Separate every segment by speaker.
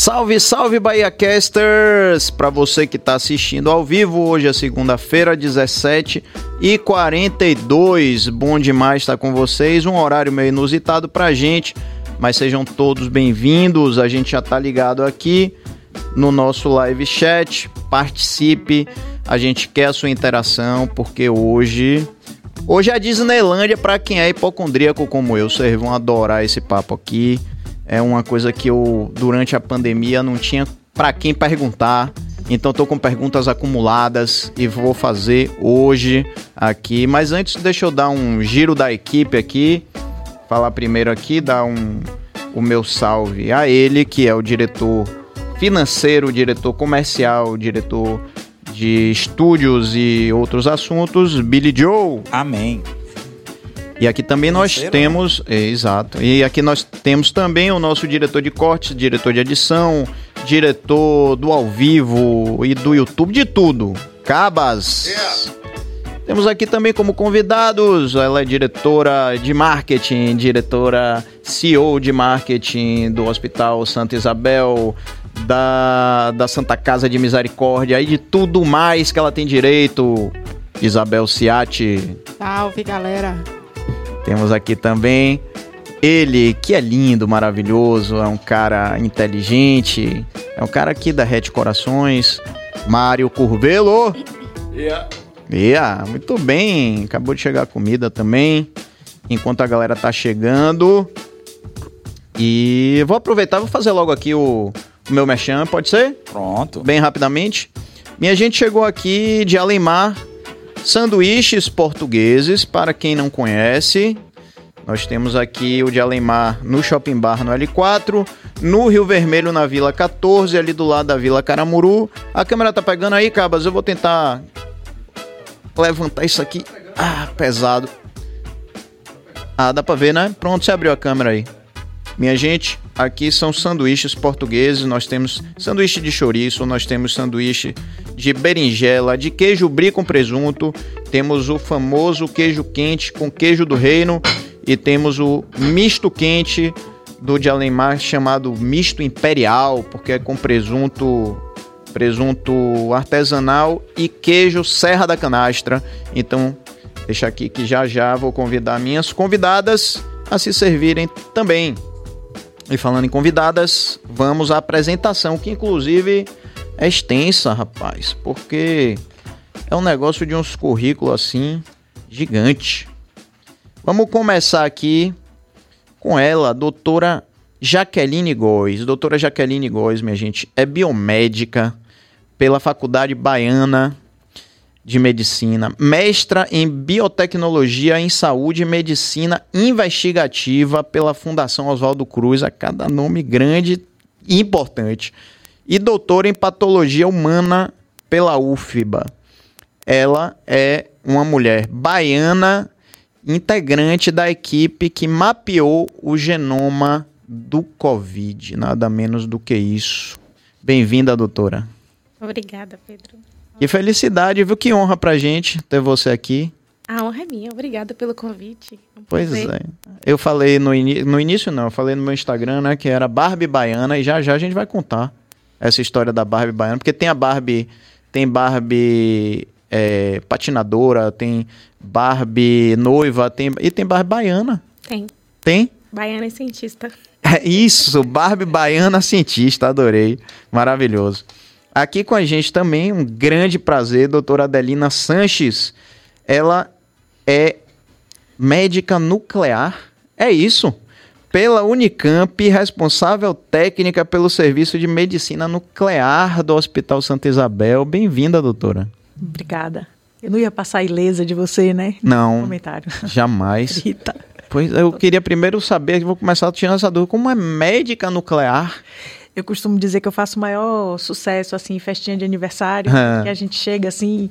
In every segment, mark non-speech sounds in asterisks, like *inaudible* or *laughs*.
Speaker 1: Salve, salve Bahia Casters! Para você que está assistindo ao vivo, hoje é segunda-feira, 17 e 42. Bom demais estar com vocês, um horário meio inusitado pra gente, mas sejam todos bem-vindos. A gente já tá ligado aqui no nosso live chat. Participe, a gente quer a sua interação porque hoje Hoje é a Disneylândia para quem é hipocondríaco como eu, vocês vão adorar esse papo aqui. É uma coisa que eu, durante a pandemia, não tinha para quem perguntar. Então estou com perguntas acumuladas e vou fazer hoje aqui. Mas antes, deixa eu dar um giro da equipe aqui. Falar primeiro aqui, dar um, o meu salve a ele, que é o diretor financeiro, diretor comercial, diretor de estúdios e outros assuntos, Billy Joe.
Speaker 2: Amém.
Speaker 1: E aqui também nós Terceiro, temos, né? é, exato. E aqui nós temos também o nosso diretor de cortes, diretor de edição, diretor do ao vivo e do YouTube, de tudo. Cabas. Yeah. Temos aqui também como convidados, ela é diretora de marketing, diretora CEO de marketing do Hospital Santa Isabel, da, da Santa Casa de Misericórdia e de tudo mais que ela tem direito. Isabel Ciati.
Speaker 3: Salve, galera.
Speaker 1: Temos aqui também ele, que é lindo, maravilhoso, é um cara inteligente, é um cara aqui da Rede Corações, Mário Curvelo. Yeah. Yeah, muito bem. Acabou de chegar a comida também. Enquanto a galera tá chegando. E vou aproveitar, vou fazer logo aqui o, o meu mechan, pode ser?
Speaker 2: Pronto.
Speaker 1: Bem rapidamente. Minha gente chegou aqui de Alemar, Sanduíches portugueses, para quem não conhece. Nós temos aqui o de Alemar no Shopping Bar no L4, no Rio Vermelho na Vila 14, ali do lado da Vila Caramuru. A câmera tá pegando aí, Cabas? Eu vou tentar levantar isso aqui. Ah, pesado. Ah, dá pra ver, né? Pronto, você abriu a câmera aí. Minha gente, aqui são sanduíches portugueses. Nós temos sanduíche de chouriço, nós temos sanduíche de berinjela, de queijo brie com presunto. Temos o famoso queijo quente com queijo do reino e temos o misto quente do de Alemar chamado misto imperial, porque é com presunto presunto artesanal e queijo Serra da Canastra. Então, deixa aqui que já já vou convidar minhas convidadas a se servirem também. E falando em convidadas, vamos à apresentação, que inclusive é extensa, rapaz, porque é um negócio de uns currículos assim gigante. Vamos começar aqui com ela, doutora Jaqueline Góes. Doutora Jaqueline Góes, minha gente, é biomédica pela Faculdade Baiana de Medicina, mestra em Biotecnologia em Saúde e Medicina Investigativa pela Fundação Oswaldo Cruz, a cada nome grande e importante, e doutora em Patologia Humana pela UFBA. Ela é uma mulher baiana, integrante da equipe que mapeou o genoma do Covid, nada menos do que isso. Bem-vinda, doutora.
Speaker 3: Obrigada, Pedro.
Speaker 1: Que felicidade, viu? Que honra pra gente ter você aqui.
Speaker 3: A honra é minha, obrigada pelo convite.
Speaker 1: Um pois é. Eu falei no, no início, não, eu falei no meu Instagram, né, que era Barbie Baiana, e já já a gente vai contar essa história da Barbie Baiana, porque tem a Barbie, tem Barbie é, patinadora, tem Barbie noiva, tem, e tem Barbie Baiana.
Speaker 3: Tem.
Speaker 1: Tem?
Speaker 3: Baiana e cientista.
Speaker 1: É isso, Barbie Baiana cientista, adorei. Maravilhoso. Aqui com a gente também, um grande prazer, doutora Adelina Sanches. Ela é médica nuclear, é isso? Pela Unicamp, responsável técnica pelo Serviço de Medicina Nuclear do Hospital Santa Isabel. Bem-vinda, doutora.
Speaker 4: Obrigada. Eu não ia passar ilesa de você, né?
Speaker 1: Não. Comentário. *laughs* Jamais. Rita. Pois eu queria primeiro saber, vou começar tirando essa dúvida, como é médica nuclear?
Speaker 4: Eu costumo dizer que eu faço o maior sucesso, assim, festinha de aniversário, é. que a gente chega assim.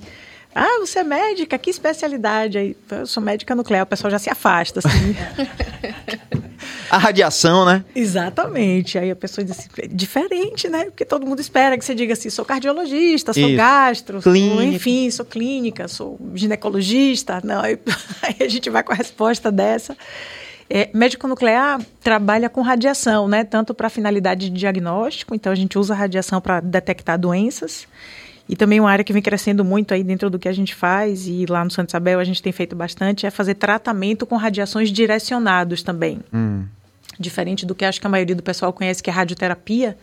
Speaker 4: Ah, você é médica? Que especialidade? Aí, eu sou médica nuclear, o pessoal já se afasta, assim. *laughs*
Speaker 1: a radiação, né?
Speaker 4: Exatamente. Aí a pessoa diz assim, é diferente, né? Porque todo mundo espera que você diga assim, sou cardiologista, sou Isso. gastro, sou, enfim, sou clínica, sou ginecologista. Não, aí, *laughs* aí a gente vai com a resposta dessa. É, médico nuclear trabalha com radiação, né? Tanto para finalidade de diagnóstico, então a gente usa a radiação para detectar doenças. E também uma área que vem crescendo muito aí dentro do que a gente faz, e lá no Santa Isabel a gente tem feito bastante, é fazer tratamento com radiações direcionados também. Hum. Diferente do que acho que a maioria do pessoal conhece, que é radioterapia.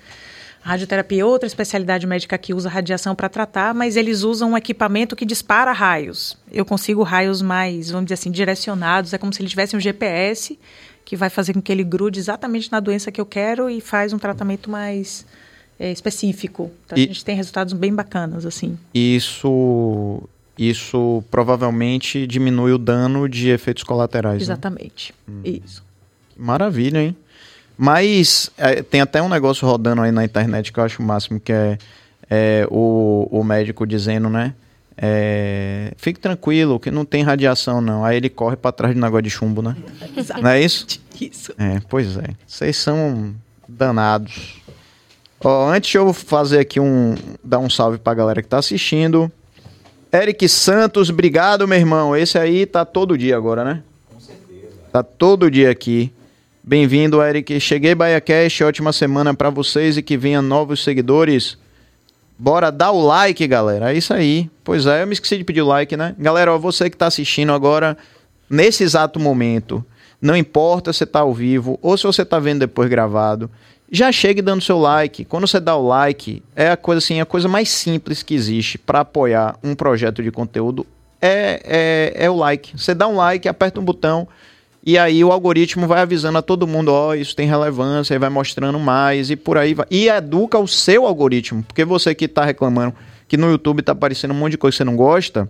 Speaker 4: A radioterapia é outra especialidade médica que usa radiação para tratar, mas eles usam um equipamento que dispara raios. Eu consigo raios mais, vamos dizer assim, direcionados. É como se ele tivesse um GPS que vai fazer com que ele grude exatamente na doença que eu quero e faz um tratamento mais é, específico. Então e, a gente tem resultados bem bacanas, assim.
Speaker 1: Isso, isso provavelmente diminui o dano de efeitos colaterais. Né?
Speaker 4: Exatamente. Né? Isso.
Speaker 1: Maravilha, hein? Mas é, tem até um negócio rodando aí na internet que eu acho o máximo, que é, é o, o médico dizendo, né? É, fique tranquilo, que não tem radiação, não. Aí ele corre para trás do negócio de chumbo, né? Não é isso? *laughs*
Speaker 4: Isso.
Speaker 1: É, pois é. Vocês são danados. Ó, antes eu fazer aqui um. dar um salve pra galera que tá assistindo. Eric Santos, obrigado, meu irmão. Esse aí tá todo dia agora, né? Com certeza. Tá todo dia aqui. Bem-vindo, Eric. Cheguei BaiaCast, ótima semana para vocês e que venha novos seguidores. Bora dar o like, galera. É isso aí. Pois é, eu me esqueci de pedir o like, né? Galera, ó, você que tá assistindo agora, nesse exato momento, não importa se tá ao vivo ou se você tá vendo depois gravado, já chegue dando seu like. Quando você dá o like, é a coisa assim, a coisa mais simples que existe para apoiar um projeto de conteúdo é, é, é o like. Você dá um like, aperta um botão, e aí o algoritmo vai avisando a todo mundo, ó, oh, isso tem relevância, e vai mostrando mais e por aí vai. E educa o seu algoritmo, porque você que está reclamando que no YouTube está aparecendo um monte de coisa que você não gosta,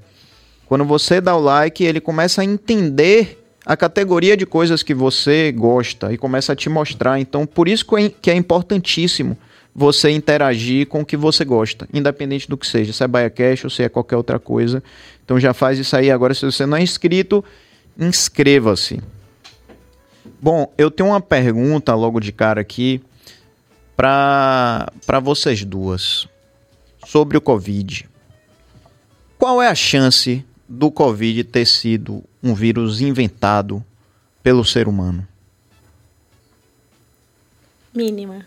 Speaker 1: quando você dá o like, ele começa a entender a categoria de coisas que você gosta e começa a te mostrar. Então, por isso que é importantíssimo você interagir com o que você gosta, independente do que seja, se é BaiaCast ou se é qualquer outra coisa. Então já faz isso aí. Agora, se você não é inscrito, inscreva-se. Bom, eu tenho uma pergunta logo de cara aqui para vocês duas sobre o Covid. Qual é a chance do Covid ter sido um vírus inventado pelo ser humano?
Speaker 3: Mínima.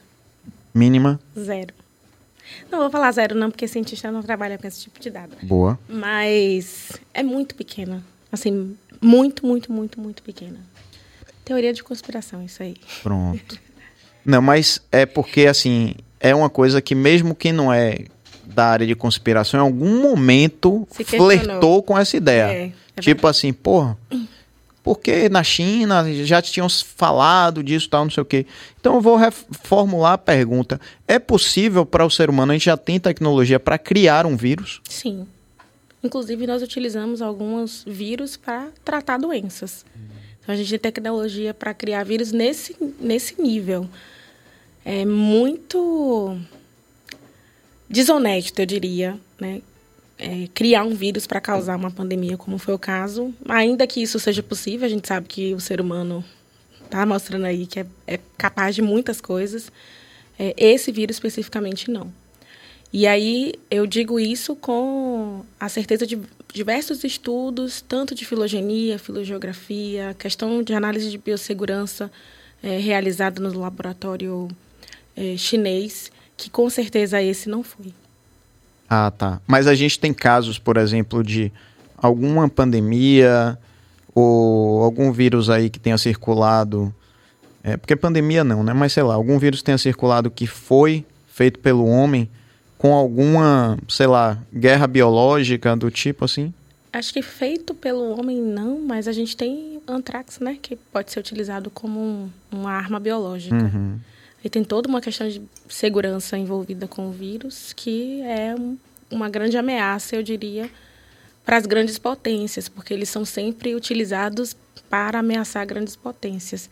Speaker 1: Mínima?
Speaker 3: Zero. Não vou falar zero, não, porque cientista não trabalha com esse tipo de dado.
Speaker 1: Boa.
Speaker 3: Mas é muito pequena. Assim, muito, muito, muito, muito pequena. Teoria de conspiração, isso aí.
Speaker 1: Pronto. Não, mas é porque, assim, é uma coisa que mesmo quem não é da área de conspiração, em algum momento flertou com essa ideia. É, é tipo assim, porra, porque na China já tinham falado disso, tal, não sei o quê. Então eu vou reformular a pergunta. É possível para o ser humano, a gente já tem tecnologia para criar um vírus?
Speaker 3: Sim. Inclusive, nós utilizamos alguns vírus para tratar doenças. Hum. Então, a gente tem tecnologia para criar vírus nesse, nesse nível. É muito desonesto, eu diria, né? É, criar um vírus para causar uma pandemia, como foi o caso. Ainda que isso seja possível, a gente sabe que o ser humano está mostrando aí que é, é, capaz de muitas coisas. É, esse vírus especificamente não. E aí eu digo isso com a certeza de diversos estudos, tanto de filogenia, filogeografia, questão de análise de biossegurança é, realizada no laboratório é, chinês, que com certeza esse não foi.
Speaker 1: Ah, tá. Mas a gente tem casos, por exemplo, de alguma pandemia ou algum vírus aí que tenha circulado. É, porque pandemia não, né? Mas sei lá, algum vírus tenha circulado que foi feito pelo homem com alguma, sei lá, guerra biológica do tipo assim?
Speaker 3: Acho que feito pelo homem não, mas a gente tem antrax, né, que pode ser utilizado como um, uma arma biológica. Uhum. E tem toda uma questão de segurança envolvida com o vírus, que é um, uma grande ameaça, eu diria, para as grandes potências, porque eles são sempre utilizados para ameaçar grandes potências.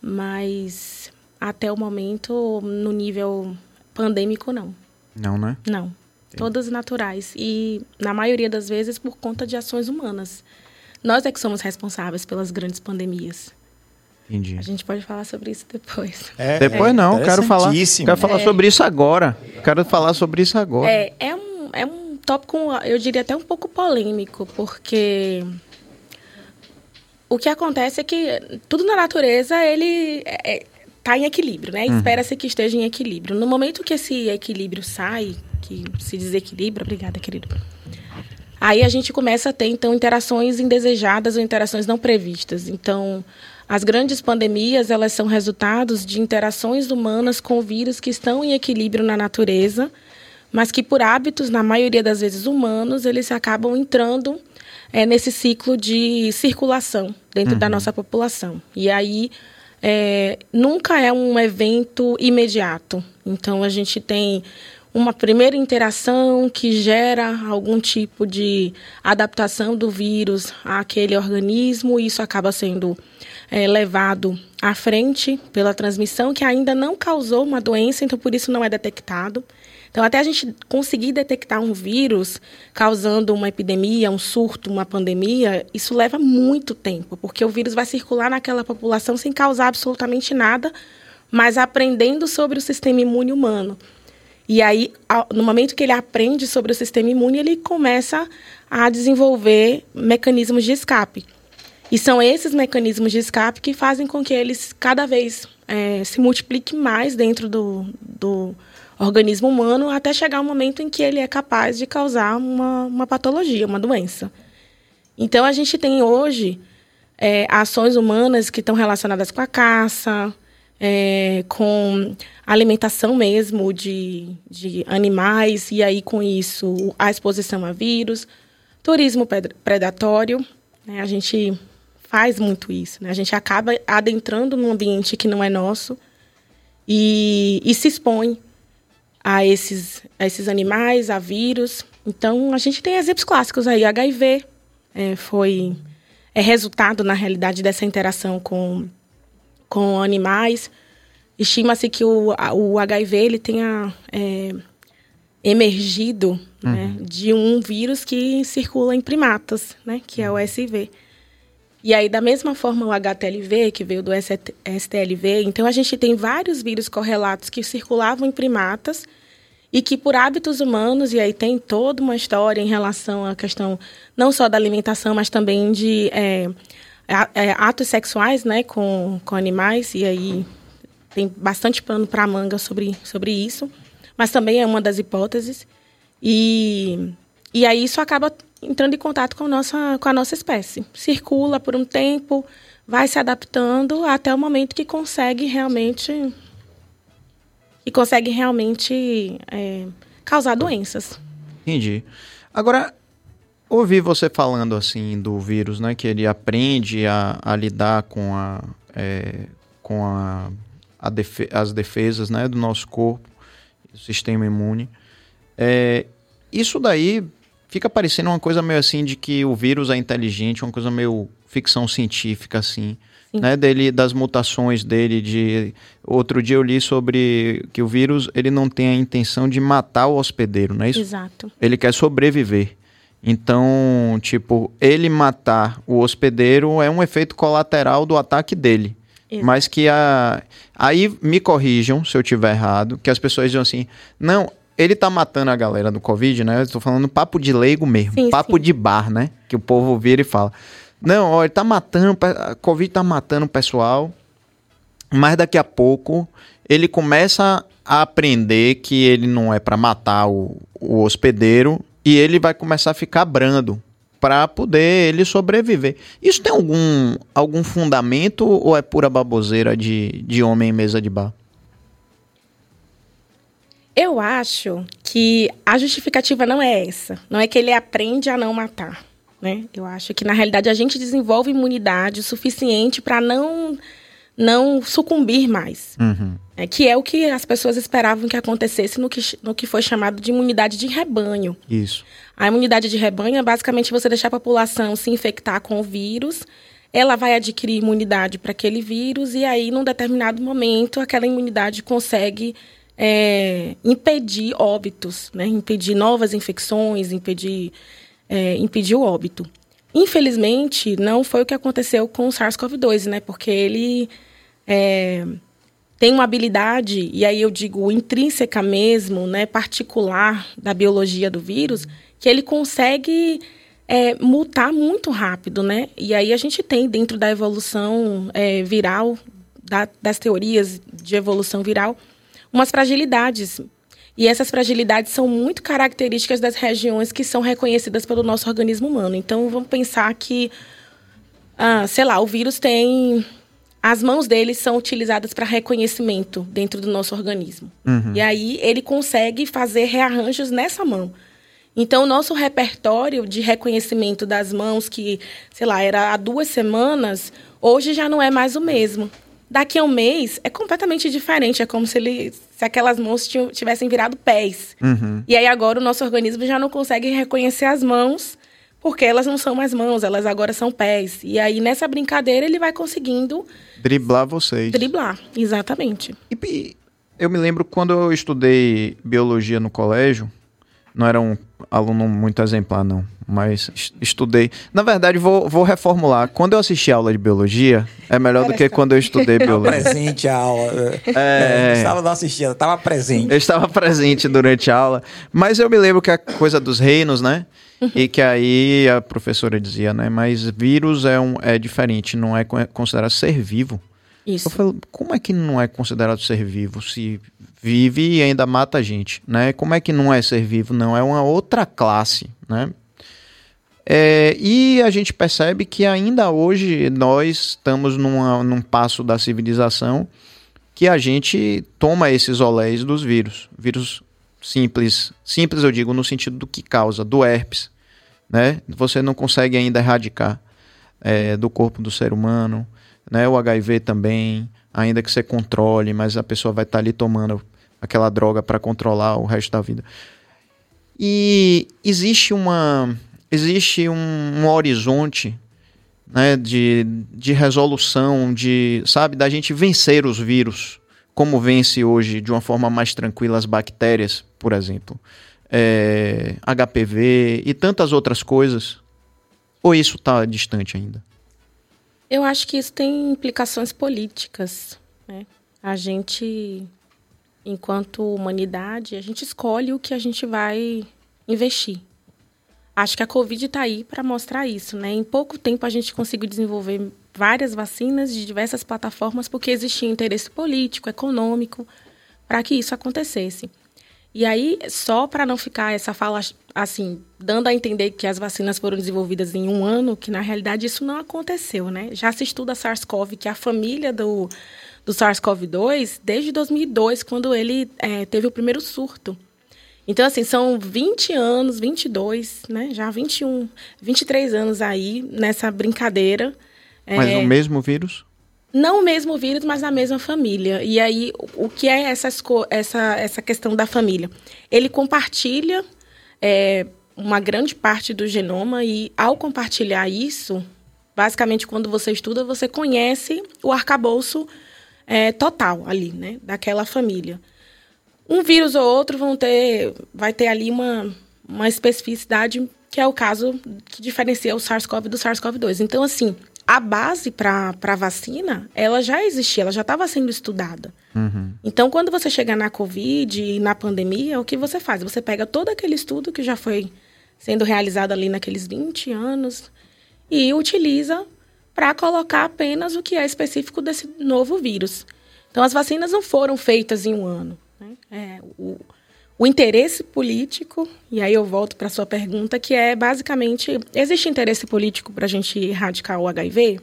Speaker 3: Mas até o momento, no nível pandêmico, não.
Speaker 1: Não, né?
Speaker 3: Não. Entendi. Todas naturais. E, na maioria das vezes, por conta de ações humanas. Nós é que somos responsáveis pelas grandes pandemias.
Speaker 1: Entendi.
Speaker 3: A gente pode falar sobre isso depois.
Speaker 1: É, *laughs* depois é. não, quero falar, quero falar é. sobre isso agora. Quero falar sobre isso agora.
Speaker 3: É, é um, é um tópico, eu diria até um pouco polêmico, porque o que acontece é que tudo na natureza ele está é, tá em equilíbrio, né? Uhum. Espera-se que esteja em equilíbrio. No momento que esse equilíbrio sai, que se desequilibra, obrigada, querido. Aí a gente começa a ter então interações indesejadas ou interações não previstas. Então, as grandes pandemias, elas são resultados de interações humanas com vírus que estão em equilíbrio na natureza, mas que por hábitos, na maioria das vezes humanos, eles acabam entrando é, nesse ciclo de circulação dentro uhum. da nossa população. E aí é, nunca é um evento imediato. Então a gente tem uma primeira interação que gera algum tipo de adaptação do vírus àquele organismo, e isso acaba sendo é, levado à frente pela transmissão, que ainda não causou uma doença, então por isso não é detectado. Então, até a gente conseguir detectar um vírus causando uma epidemia, um surto, uma pandemia, isso leva muito tempo, porque o vírus vai circular naquela população sem causar absolutamente nada, mas aprendendo sobre o sistema imune humano. E aí, no momento que ele aprende sobre o sistema imune, ele começa a desenvolver mecanismos de escape. E são esses mecanismos de escape que fazem com que eles cada vez é, se multipliquem mais dentro do, do organismo humano até chegar um momento em que ele é capaz de causar uma, uma patologia, uma doença. Então, a gente tem hoje é, ações humanas que estão relacionadas com a caça, é, com alimentação mesmo de, de animais, e aí com isso a exposição a vírus, turismo predatório. Né, a gente faz muito isso. Né, a gente acaba adentrando num ambiente que não é nosso e, e se expõe a esses, a esses animais, a vírus. Então, a gente tem exemplos clássicos aí. HIV é, foi é resultado, na realidade, dessa interação com, com animais. Estima-se que o, o HIV ele tenha é, emergido né, uhum. né, de um vírus que circula em primatas, né, que é o SV. E aí, da mesma forma, o HTLV, que veio do STLV, então a gente tem vários vírus correlatos que circulavam em primatas e que por hábitos humanos, e aí tem toda uma história em relação à questão não só da alimentação, mas também de é, é, atos sexuais né, com, com animais, e aí tem bastante pano para manga sobre, sobre isso, mas também é uma das hipóteses. E, e aí isso acaba entrando em contato com a nossa, com a nossa espécie. Circula por um tempo, vai se adaptando até o momento que consegue realmente e consegue realmente é, causar doenças.
Speaker 1: Entendi. Agora, ouvi você falando assim do vírus, né? Que ele aprende a, a lidar com, a, é, com a, a defe as defesas né, do nosso corpo, sistema imune. É, isso daí fica parecendo uma coisa meio assim de que o vírus é inteligente, uma coisa meio ficção científica assim, né, dele das mutações dele de outro dia eu li sobre que o vírus ele não tem a intenção de matar o hospedeiro, não é isso?
Speaker 3: Exato.
Speaker 1: Ele quer sobreviver. Então, tipo, ele matar o hospedeiro é um efeito colateral do ataque dele. Exato. Mas que a aí me corrijam se eu tiver errado, que as pessoas dizem assim: "Não, ele tá matando a galera do Covid, né? Eu tô falando papo de leigo mesmo, sim, papo sim. de bar, né? Que o povo vira e fala. Não, ó, ele tá matando, a Covid tá matando o pessoal, mas daqui a pouco ele começa a aprender que ele não é para matar o, o hospedeiro e ele vai começar a ficar brando para poder ele sobreviver. Isso tem algum, algum fundamento ou é pura baboseira de, de homem em mesa de bar?
Speaker 3: Eu acho que a justificativa não é essa. Não é que ele aprende a não matar. Né? Eu acho que, na realidade, a gente desenvolve imunidade o suficiente para não, não sucumbir mais. Uhum. É, que é o que as pessoas esperavam que acontecesse no que, no que foi chamado de imunidade de rebanho.
Speaker 1: Isso.
Speaker 3: A imunidade de rebanho é basicamente você deixar a população se infectar com o vírus ela vai adquirir imunidade para aquele vírus e aí, num determinado momento, aquela imunidade consegue é, impedir óbitos, né? impedir novas infecções, impedir, é, impedir o óbito. Infelizmente, não foi o que aconteceu com o SARS-CoV-2, né? Porque ele é, tem uma habilidade, e aí eu digo intrínseca mesmo, né, particular da biologia do vírus, que ele consegue é, mutar muito rápido, né? E aí a gente tem dentro da evolução é, viral, da, das teorias de evolução viral, umas fragilidades. E essas fragilidades são muito características das regiões que são reconhecidas pelo nosso organismo humano. Então vamos pensar que, ah, sei lá, o vírus tem as mãos dele são utilizadas para reconhecimento dentro do nosso organismo. Uhum. E aí ele consegue fazer rearranjos nessa mão. Então, o nosso repertório de reconhecimento das mãos, que, sei lá, era há duas semanas, hoje já não é mais o mesmo. Daqui a um mês é completamente diferente. É como se, ele, se aquelas mãos tivessem virado pés. Uhum. E aí agora o nosso organismo já não consegue reconhecer as mãos porque elas não são mais mãos, elas agora são pés. E aí, nessa brincadeira, ele vai conseguindo.
Speaker 1: Driblar vocês.
Speaker 3: Driblar, exatamente.
Speaker 1: E eu me lembro quando eu estudei biologia no colégio, não era um aluno muito exemplar, não, mas estudei. Na verdade, vou, vou reformular. Quando eu assisti aula de biologia, é melhor do que quando eu estudei biologia.
Speaker 2: presente a aula. É, é, estava não assistindo, estava presente.
Speaker 1: Eu estava presente durante a aula, mas eu me lembro que a coisa dos reinos, né? e que aí a professora dizia, né? Mas vírus é, um, é diferente, não é considerado ser vivo.
Speaker 3: Isso.
Speaker 1: Eu falei, como é que não é considerado ser vivo se vive e ainda mata a gente, né? Como é que não é ser vivo? Não, é uma outra classe, né? É, e a gente percebe que ainda hoje nós estamos numa, num passo da civilização que a gente toma esses olés dos vírus. Vírus simples, simples eu digo no sentido do que causa, do herpes, né? Você não consegue ainda erradicar é, do corpo do ser humano, né? O HIV também, ainda que você controle, mas a pessoa vai estar tá ali tomando aquela droga para controlar o resto da vida. E existe uma existe um, um horizonte né, de, de resolução, de sabe, da gente vencer os vírus, como vence hoje de uma forma mais tranquila as bactérias, por exemplo é, HPV e tantas outras coisas? Ou isso está distante ainda?
Speaker 3: Eu acho que isso tem implicações políticas. Né? A gente, enquanto humanidade, a gente escolhe o que a gente vai investir. Acho que a Covid está aí para mostrar isso. Né? Em pouco tempo, a gente conseguiu desenvolver várias vacinas de diversas plataformas porque existia interesse político, econômico, para que isso acontecesse. E aí, só para não ficar essa fala assim, dando a entender que as vacinas foram desenvolvidas em um ano, que na realidade isso não aconteceu, né? Já se estuda SARS-CoV, que é a família do, do SARS-CoV-2, desde 2002, quando ele é, teve o primeiro surto. Então, assim, são 20 anos, 22, né? Já 21, 23 anos aí nessa brincadeira.
Speaker 1: Mas é... o mesmo vírus?
Speaker 3: não o mesmo vírus, mas na mesma família. E aí, o que é essas, essa, essa questão da família? Ele compartilha é, uma grande parte do genoma e, ao compartilhar isso, basicamente, quando você estuda, você conhece o arcabouço é, total ali, né, daquela família. Um vírus ou outro vão ter, vai ter ali uma, uma especificidade que é o caso que diferencia o SARS-CoV do SARS-CoV-2. Então, assim, a base para a vacina, ela já existia, ela já estava sendo estudada. Uhum. Então, quando você chega na Covid e na pandemia, o que você faz? Você pega todo aquele estudo que já foi sendo realizado ali naqueles 20 anos e utiliza para colocar apenas o que é específico desse novo vírus. Então, as vacinas não foram feitas em um ano. Né? É, o, o interesse político, e aí eu volto para a sua pergunta, que é basicamente: existe interesse político para a gente erradicar o HIV?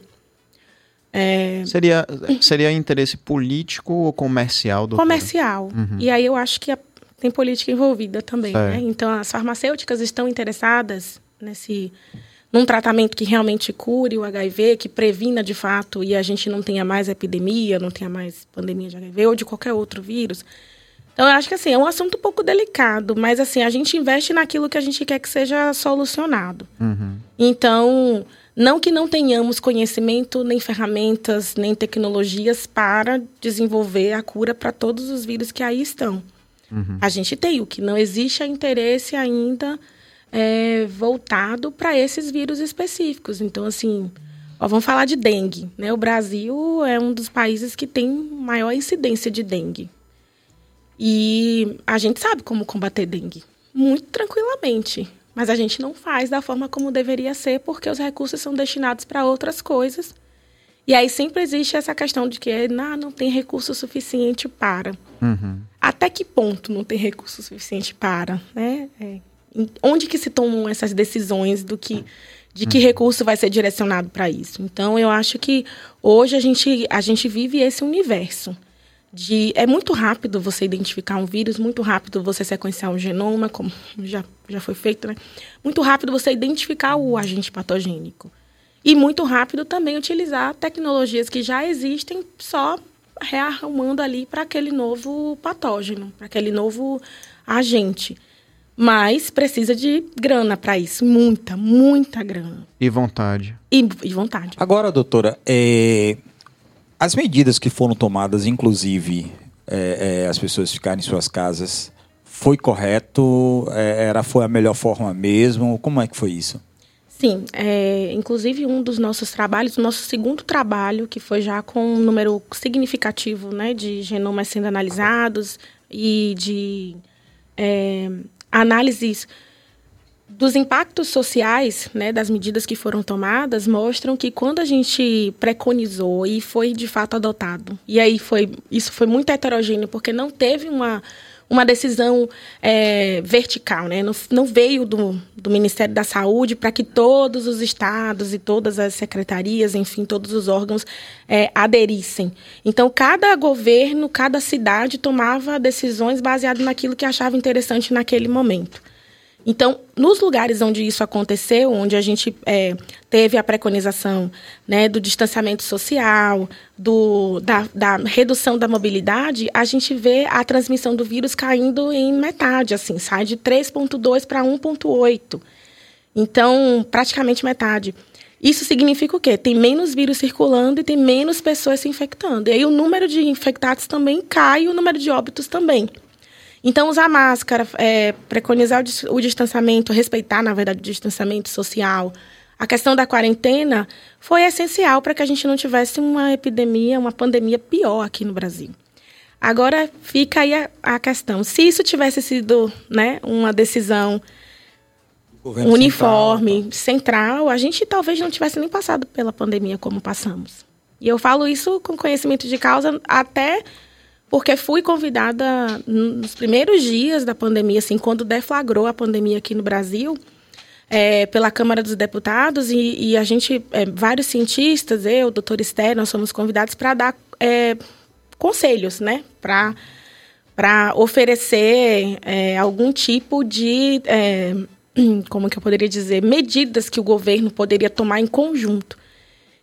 Speaker 1: É... Seria, seria interesse político ou comercial?
Speaker 3: Doutora? Comercial. Uhum. E aí eu acho que a, tem política envolvida também. Né? Então as farmacêuticas estão interessadas nesse num tratamento que realmente cure o HIV, que previna de fato e a gente não tenha mais epidemia, não tenha mais pandemia de HIV ou de qualquer outro vírus. Então, eu acho que assim, é um assunto um pouco delicado, mas assim, a gente investe naquilo que a gente quer que seja solucionado. Uhum. Então, não que não tenhamos conhecimento, nem ferramentas, nem tecnologias para desenvolver a cura para todos os vírus que aí estão. Uhum. A gente tem, o que não existe é interesse ainda é, voltado para esses vírus específicos. Então, assim, ó, vamos falar de dengue. Né? O Brasil é um dos países que tem maior incidência de dengue. E a gente sabe como combater dengue. Muito tranquilamente. mas a gente não faz da forma como deveria ser, porque os recursos são destinados para outras coisas. E aí sempre existe essa questão de que não, não tem recurso suficiente para. Uhum. Até que ponto não tem recurso suficiente para? Né? É, onde que se tomam essas decisões do que de que recurso vai ser direcionado para isso? Então eu acho que hoje a gente, a gente vive esse universo de é muito rápido você identificar um vírus, muito rápido você sequenciar um genoma, como já, já foi feito, né? Muito rápido você identificar o agente patogênico. E muito rápido também utilizar tecnologias que já existem, só rearrumando ali para aquele novo patógeno, para aquele novo agente. Mas precisa de grana para isso, muita, muita grana.
Speaker 1: E vontade.
Speaker 3: E, e vontade.
Speaker 2: Agora, doutora, é, as medidas que foram tomadas, inclusive é, é, as pessoas ficarem em suas casas, foi correto? É, era foi a melhor forma mesmo? Como é que foi isso?
Speaker 3: Sim, é, inclusive um dos nossos trabalhos, o nosso segundo trabalho, que foi já com um número significativo né, de genomas sendo analisados e de é, análises dos impactos sociais, né, das medidas que foram tomadas, mostram que quando a gente preconizou e foi de fato adotado, e aí foi isso foi muito heterogêneo porque não teve uma uma decisão é, vertical, né? Não, não veio do, do Ministério da Saúde para que todos os estados e todas as secretarias, enfim, todos os órgãos é, aderissem. Então, cada governo, cada cidade tomava decisões baseadas naquilo que achava interessante naquele momento. Então, nos lugares onde isso aconteceu, onde a gente é, teve a preconização né, do distanciamento social, do, da, da, redução da mobilidade, a gente vê a transmissão do vírus caindo em metade, assim, sai de 3,2 para 1,8. Então, praticamente metade. Isso significa o quê? Tem menos vírus circulando e tem menos pessoas se infectando. E aí o número de infectados também cai e o número de óbitos também. Então, usar máscara, é, preconizar o, o distanciamento, respeitar, na verdade, o distanciamento social, a questão da quarentena foi essencial para que a gente não tivesse uma epidemia, uma pandemia pior aqui no Brasil. Agora fica aí a, a questão: se isso tivesse sido né, uma decisão Governo uniforme, central, central, a gente talvez não tivesse nem passado pela pandemia como passamos. E eu falo isso com conhecimento de causa até porque fui convidada nos primeiros dias da pandemia, assim, quando deflagrou a pandemia aqui no Brasil, é, pela Câmara dos Deputados, e, e a gente, é, vários cientistas, eu, o doutor Esther, nós fomos convidados para dar é, conselhos, né, para para oferecer algum tipo de, *clears throat* como que eu poderia dizer, medidas que o governo poderia tomar em conjunto.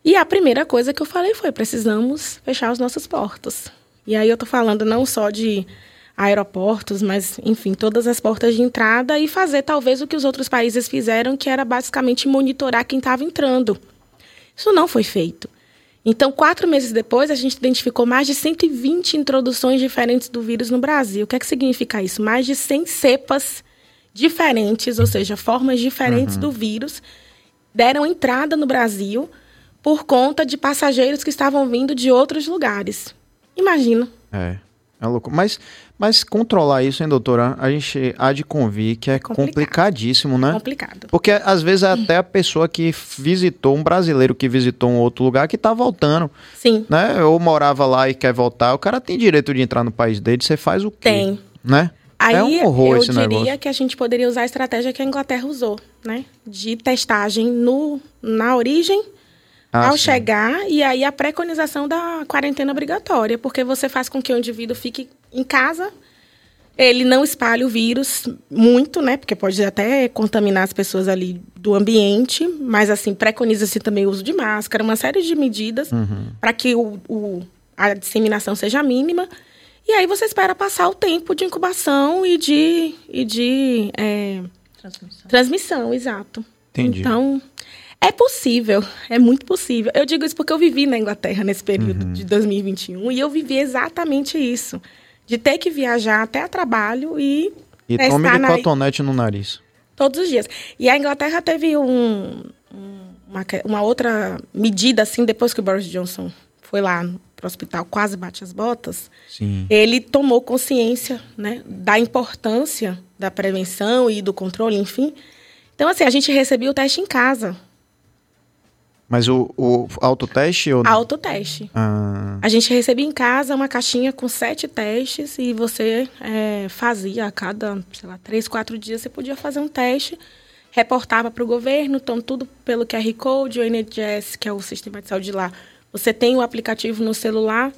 Speaker 3: E a primeira coisa que eu falei foi: precisamos fechar os nossos portos. E aí eu estou falando não só de aeroportos, mas, enfim, todas as portas de entrada e fazer talvez o que os outros países fizeram, que era basicamente monitorar quem estava entrando. Isso não foi feito. Então, quatro meses depois, a gente identificou mais de 120 introduções diferentes do vírus no Brasil. O que é que significa isso? Mais de 100 cepas diferentes, ou seja, formas diferentes uhum. do vírus, deram entrada no Brasil por conta de passageiros que estavam vindo de outros lugares. Imagino.
Speaker 1: É. É louco. Mas, mas controlar isso, hein, doutora? A gente há de convir que é Complicado. complicadíssimo, né?
Speaker 3: Complicado.
Speaker 1: Porque às vezes é até a pessoa que visitou, um brasileiro que visitou um outro lugar que tá voltando.
Speaker 3: Sim.
Speaker 1: Né? Ou morava lá e quer voltar. O cara tem direito de entrar no país dele, você faz o quê?
Speaker 3: Tem.
Speaker 1: Né?
Speaker 3: Aí é um horror eu esse diria negócio. que a gente poderia usar a estratégia que a Inglaterra usou, né? De testagem no, na origem ah, ao sim. chegar, e aí a preconização da quarentena obrigatória, porque você faz com que o indivíduo fique em casa, ele não espalhe o vírus muito, né? Porque pode até contaminar as pessoas ali do ambiente, mas assim, preconiza-se também o uso de máscara, uma série de medidas uhum. para que o, o, a disseminação seja mínima. E aí você espera passar o tempo de incubação e de, e de é, transmissão. transmissão, exato.
Speaker 1: Entendi.
Speaker 3: Então, é possível, é muito possível. Eu digo isso porque eu vivi na Inglaterra nesse período uhum. de 2021 e eu vivi exatamente isso. De ter que viajar até a trabalho e.
Speaker 1: E tome de na... cotonete no nariz.
Speaker 3: Todos os dias. E a Inglaterra teve um, uma, uma outra medida, assim, depois que o Boris Johnson foi lá para o hospital, quase bate as botas.
Speaker 1: Sim.
Speaker 3: Ele tomou consciência né, da importância da prevenção e do controle, enfim. Então, assim, a gente recebia o teste em casa.
Speaker 1: Mas o, o autoteste ou não?
Speaker 3: Autoteste.
Speaker 1: Ah,
Speaker 3: A gente recebia em casa uma caixinha com sete testes e você é, fazia a cada, sei lá, três, quatro dias você podia fazer um teste, reportava para o governo, então tudo pelo QR Code, o NHS, que é o sistema de saúde lá. Você tem o aplicativo no celular.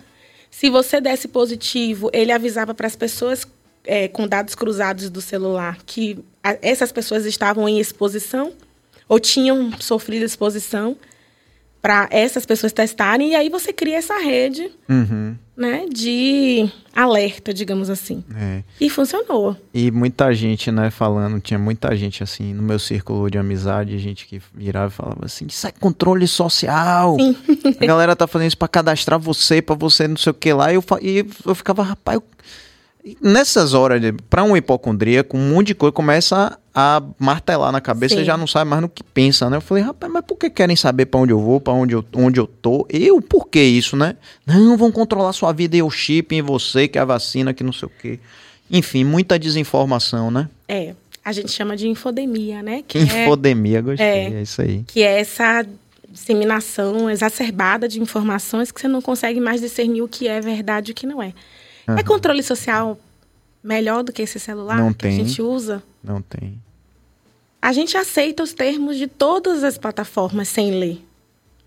Speaker 3: Se você desse positivo, ele avisava para as pessoas é, com dados cruzados do celular que a- essas pessoas estavam em exposição ou tinham sofrido exposição para essas pessoas testarem e aí você cria essa rede
Speaker 1: uhum,
Speaker 3: né, de alerta, digamos assim.
Speaker 1: é.
Speaker 3: E funcionou.
Speaker 1: E muita gente, né, falando, tinha muita gente assim, no meu círculo de amizade, gente que virava e falava assim, isso é controle social.
Speaker 3: Sim.
Speaker 1: A galera tá fazendo isso pra cadastrar você, pra você não sei o que lá. E eu, e eu ficava, rapaz, eu- nessas horas, pra um hipocondríaco, um monte de coisa começa a martelar na cabeça
Speaker 3: Sim.
Speaker 1: e já não sabe mais no que pensa, né? Eu falei, rapaz, mas por que querem saber pra onde eu vou, pra onde eu, onde eu tô? Eu, por que isso, né? Não, vão controlar sua vida e o chip em você, que é a vacina, que não sei o quê. Enfim, muita desinformação, né?
Speaker 3: É, a gente chama de infodemia, né? Que é,
Speaker 1: infodemia, gostei, é.
Speaker 3: é.
Speaker 1: isso aí.
Speaker 3: que é essa disseminação exacerbada de informações que você não consegue mais discernir o que é verdade e o que não é. É controle social melhor do que esse celular
Speaker 1: Não
Speaker 3: que a
Speaker 1: tem.
Speaker 3: gente usa?
Speaker 1: Não tem.
Speaker 3: A gente aceita os termos de todas as plataformas sem ler.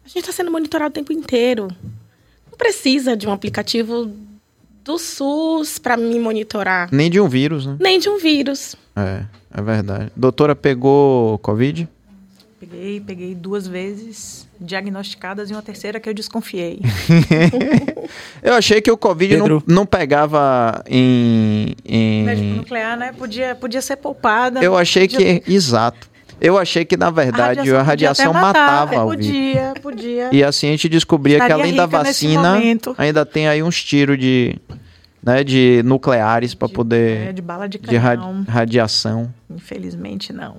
Speaker 3: A gente está sendo monitorado o tempo inteiro. Não precisa de um aplicativo do SUS para me monitorar,
Speaker 1: Nem de um vírus, né?
Speaker 3: nem de um vírus.
Speaker 1: É, é verdade. Doutora pegou Covid?
Speaker 4: Peguei, peguei duas vezes diagnosticadas e uma terceira que eu desconfiei. *laughs*
Speaker 1: Eu achei que o Covid não, não pegava em.
Speaker 4: Médico
Speaker 1: em...
Speaker 4: nuclear, né? Podia, podia ser poupada.
Speaker 1: Eu achei
Speaker 4: Podia-
Speaker 1: que. Exato. Eu achei que, na verdade, a radiação
Speaker 4: até matar.
Speaker 1: matava o vírus.
Speaker 4: Podia, podia.
Speaker 1: E assim a gente descobria que
Speaker 4: Estaria
Speaker 1: além da vacina, ainda tem aí uns tiros de. Né, de nucleares para
Speaker 4: De-
Speaker 1: poder.
Speaker 4: é, de bala de
Speaker 1: de
Speaker 4: canhão.
Speaker 1: radiação.
Speaker 4: Infelizmente, não.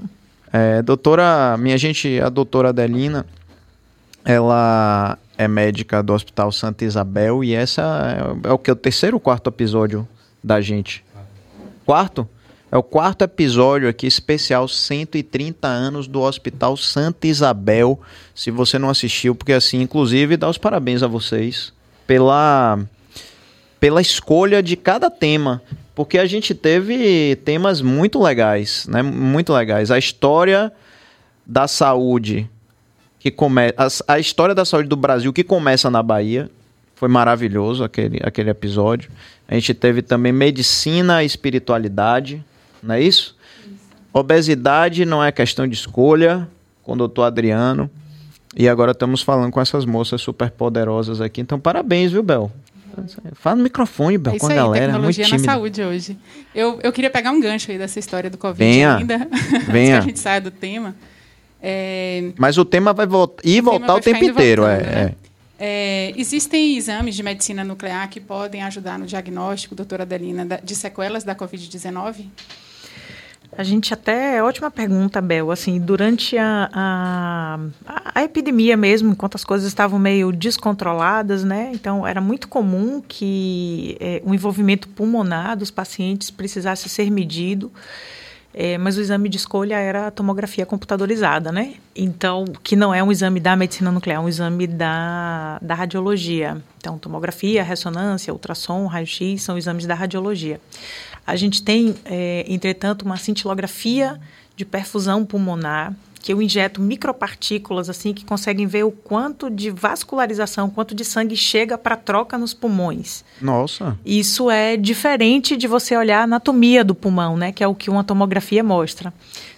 Speaker 1: É, doutora, minha gente, a doutora Adelina, ela é médica do Hospital Santa Isabel e essa é, é o que? O terceiro ou quarto episódio da gente? Quarto? É o quarto episódio aqui, especial 130 anos do Hospital Santa Isabel. Se você não assistiu, porque assim, inclusive, dá os parabéns a vocês pela, pela escolha de cada tema. Porque a gente teve temas muito legais, né? Muito legais. A história da saúde que começa a, história da saúde do Brasil que começa na Bahia foi maravilhoso aquele, aquele episódio. A gente teve também medicina e espiritualidade, não é isso? Obesidade não é questão de escolha, com o doutor Adriano. E agora estamos falando com essas moças super poderosas aqui. Então, parabéns, viu, Bel? Fala no microfone, Bel,
Speaker 5: É
Speaker 1: com
Speaker 5: isso
Speaker 1: a
Speaker 5: aí,
Speaker 1: galera. é Muito
Speaker 5: tecnologia na
Speaker 1: tímido.
Speaker 5: saúde hoje. Eu, eu queria pegar um gancho aí dessa história do Covid
Speaker 1: Venha,
Speaker 5: ainda, *laughs* antes que
Speaker 1: venha.
Speaker 5: a gente saia do tema. É,
Speaker 1: Mas o tema vai voltar e voltar o tempo inteiro.
Speaker 5: voltando,
Speaker 1: é,
Speaker 5: né?
Speaker 1: é.
Speaker 5: é, existem exames de medicina nuclear que podem ajudar no diagnóstico, doutora Adelina, de sequelas da Covid-19?
Speaker 4: A gente até. Ótima pergunta, Bel. Assim, durante a, a, a epidemia mesmo, enquanto as coisas estavam meio descontroladas, né? Então, era muito comum que eh, o envolvimento pulmonar dos pacientes precisasse ser medido. Eh, mas o exame de escolha era a tomografia computadorizada, né? Então, que não é um exame da medicina nuclear, é um exame da, da radiologia. Então, tomografia, ressonância, ultrassom, raio-x são exames da radiologia. A gente tem, eh, entretanto, uma cintilografia de perfusão pulmonar, que eu injeto micropartículas assim que conseguem ver o quanto de vascularização, quanto de sangue chega para troca nos pulmões.
Speaker 1: Nossa.
Speaker 4: Isso é diferente de você olhar a anatomia do pulmão, né, que é o que uma tomografia mostra.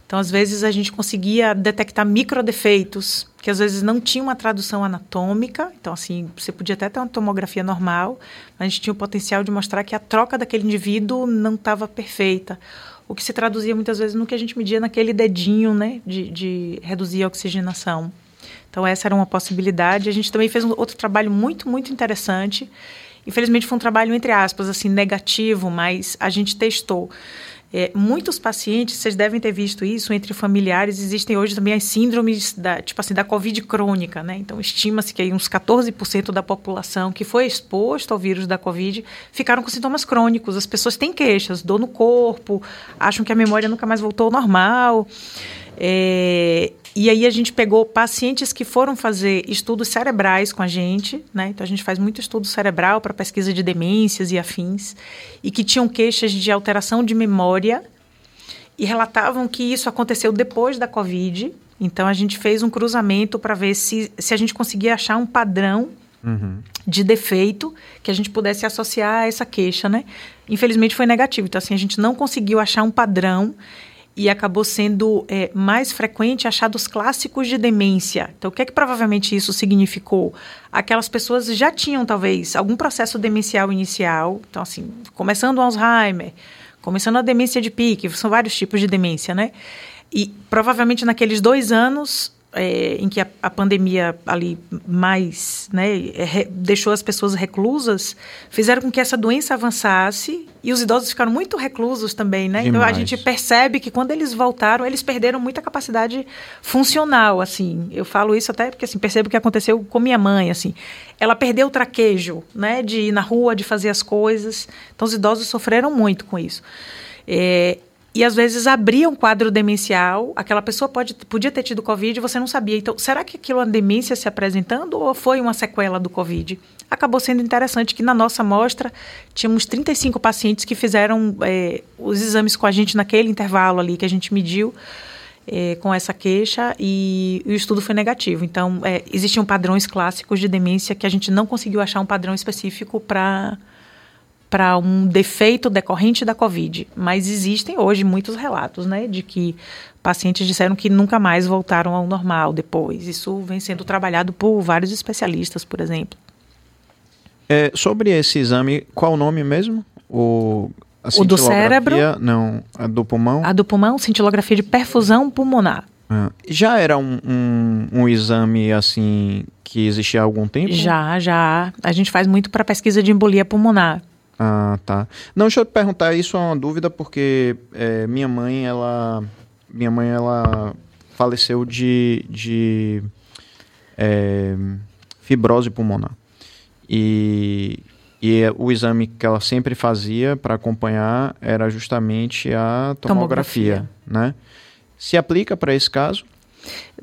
Speaker 4: Então, às vezes a gente conseguia detectar microdefeitos, que às vezes não tinha uma tradução anatômica. Então, assim, você podia até ter uma tomografia normal, mas a gente tinha o potencial de mostrar que a troca daquele indivíduo não estava perfeita. O que se traduzia muitas vezes no que a gente media naquele dedinho, né, de, de reduzir a oxigenação. Então, essa era uma possibilidade. A gente também fez um outro trabalho muito, muito interessante. Infelizmente, foi um trabalho, entre aspas, assim, negativo, mas a gente testou. É, muitos pacientes, vocês devem ter visto isso entre familiares, existem hoje também as síndromes da, tipo assim, da Covid crônica, né? Então, estima-se que uns 14% da população que foi exposto ao vírus da Covid ficaram com sintomas crônicos. As pessoas têm queixas, dor no corpo, acham que a memória nunca mais voltou ao normal. É, e aí a gente pegou pacientes que foram fazer estudos cerebrais com a gente, né? Então a gente faz muito estudo cerebral para pesquisa de demências e afins, e que tinham queixas de alteração de memória e relatavam que isso aconteceu depois da Covid. Então a gente fez um cruzamento para ver se, se a gente conseguia achar um padrão uhum. de defeito que a gente pudesse associar a essa queixa, né? Infelizmente foi negativo. Então assim a gente não conseguiu achar um padrão e acabou sendo é, mais frequente achados clássicos de demência. Então, o que é que provavelmente isso significou? Aquelas pessoas já tinham, talvez, algum processo demencial inicial, então, assim, começando o Alzheimer, começando a demência de pique, são vários tipos de demência, né? E provavelmente naqueles dois anos é, em que a, a, pandemia ali mais né, re, deixou as pessoas reclusas, fizeram com que essa doença avançasse e os idosos ficaram muito reclusos também, né? Então a gente percebe que quando eles voltaram, eles perderam muita capacidade funcional, assim. Eu falo isso até porque assim, percebo o que aconteceu com minha mãe, assim. Ela perdeu o traquejo, né, de ir na rua, de fazer as coisas. Então os idosos sofreram muito com isso. É, e às vezes abria um quadro demencial, aquela pessoa pode, podia ter tido Covid e você não sabia. Então, será que aquilo é uma demência se apresentando ou foi uma sequela do Covid? Acabou sendo interessante que na nossa amostra tínhamos 35 pacientes que fizeram é, os exames com a gente naquele intervalo ali que a gente mediu. É, com essa queixa e o estudo foi negativo. Então, é, existiam padrões clássicos de demência que a gente não conseguiu achar um padrão específico para para um defeito decorrente da Covid, mas existem hoje muitos relatos, né, de que pacientes disseram que nunca mais voltaram ao normal depois. Isso vem sendo trabalhado por vários especialistas, por exemplo.
Speaker 1: É, sobre esse exame, qual o nome mesmo? O,
Speaker 4: o do cérebro?
Speaker 1: Não, a do pulmão?
Speaker 4: A do pulmão, cintilografia de perfusão pulmonar.
Speaker 1: Ah, já era um, um, um, exame assim que existia há algum tempo?
Speaker 4: Já, já. A gente faz muito para pesquisa de embolia pulmonar.
Speaker 1: Ah, tá. Não, deixa eu te perguntar, isso é uma dúvida porque é, minha mãe, ela. Minha mãe, ela faleceu de, de é, fibrose pulmonar. E, e o exame que ela sempre fazia para acompanhar era justamente a tomografia, tomografia. né? Se aplica para esse caso?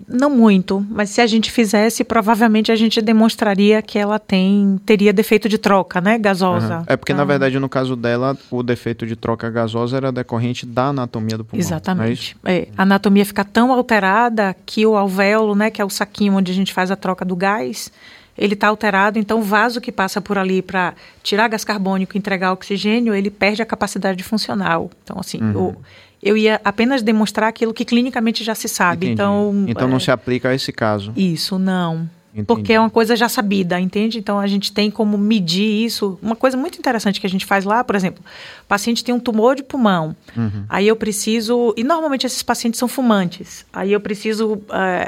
Speaker 4: Não muito, mas se a gente fizesse, provavelmente a gente demonstraria que ela tem teria defeito de troca, né, gasosa. Uhum.
Speaker 1: É porque na verdade no caso dela o defeito de troca gasosa era decorrente da anatomia do pulmão.
Speaker 4: É Exatamente. É, é, a anatomia fica tão alterada que o alvéolo, né, que é o saquinho onde a gente faz a troca do gás, ele está alterado, então o vaso que passa por ali para tirar gás carbônico e entregar oxigênio, ele perde a capacidade funcional. Então, assim, uhum. o, eu ia apenas demonstrar aquilo que clinicamente já se sabe. Entendi. Então,
Speaker 1: então não é... se aplica a esse caso.
Speaker 4: Isso, não. Entendi. Porque é uma coisa já sabida, entende? Então a gente tem como medir isso. Uma coisa muito interessante que a gente faz lá, por exemplo, o paciente tem um tumor de pulmão. Uhum. Aí eu preciso. E normalmente esses pacientes são fumantes. Aí eu preciso, uh,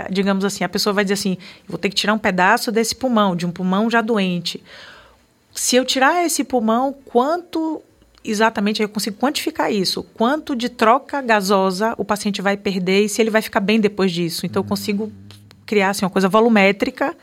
Speaker 4: digamos assim, a pessoa vai dizer assim: vou ter que tirar um pedaço desse pulmão, de um pulmão já doente. Se eu tirar esse pulmão, quanto exatamente, eu consigo quantificar isso. Quanto de troca gasosa o paciente vai perder e se ele vai ficar bem depois disso. Então, eu consigo criar assim, uma coisa volumétrica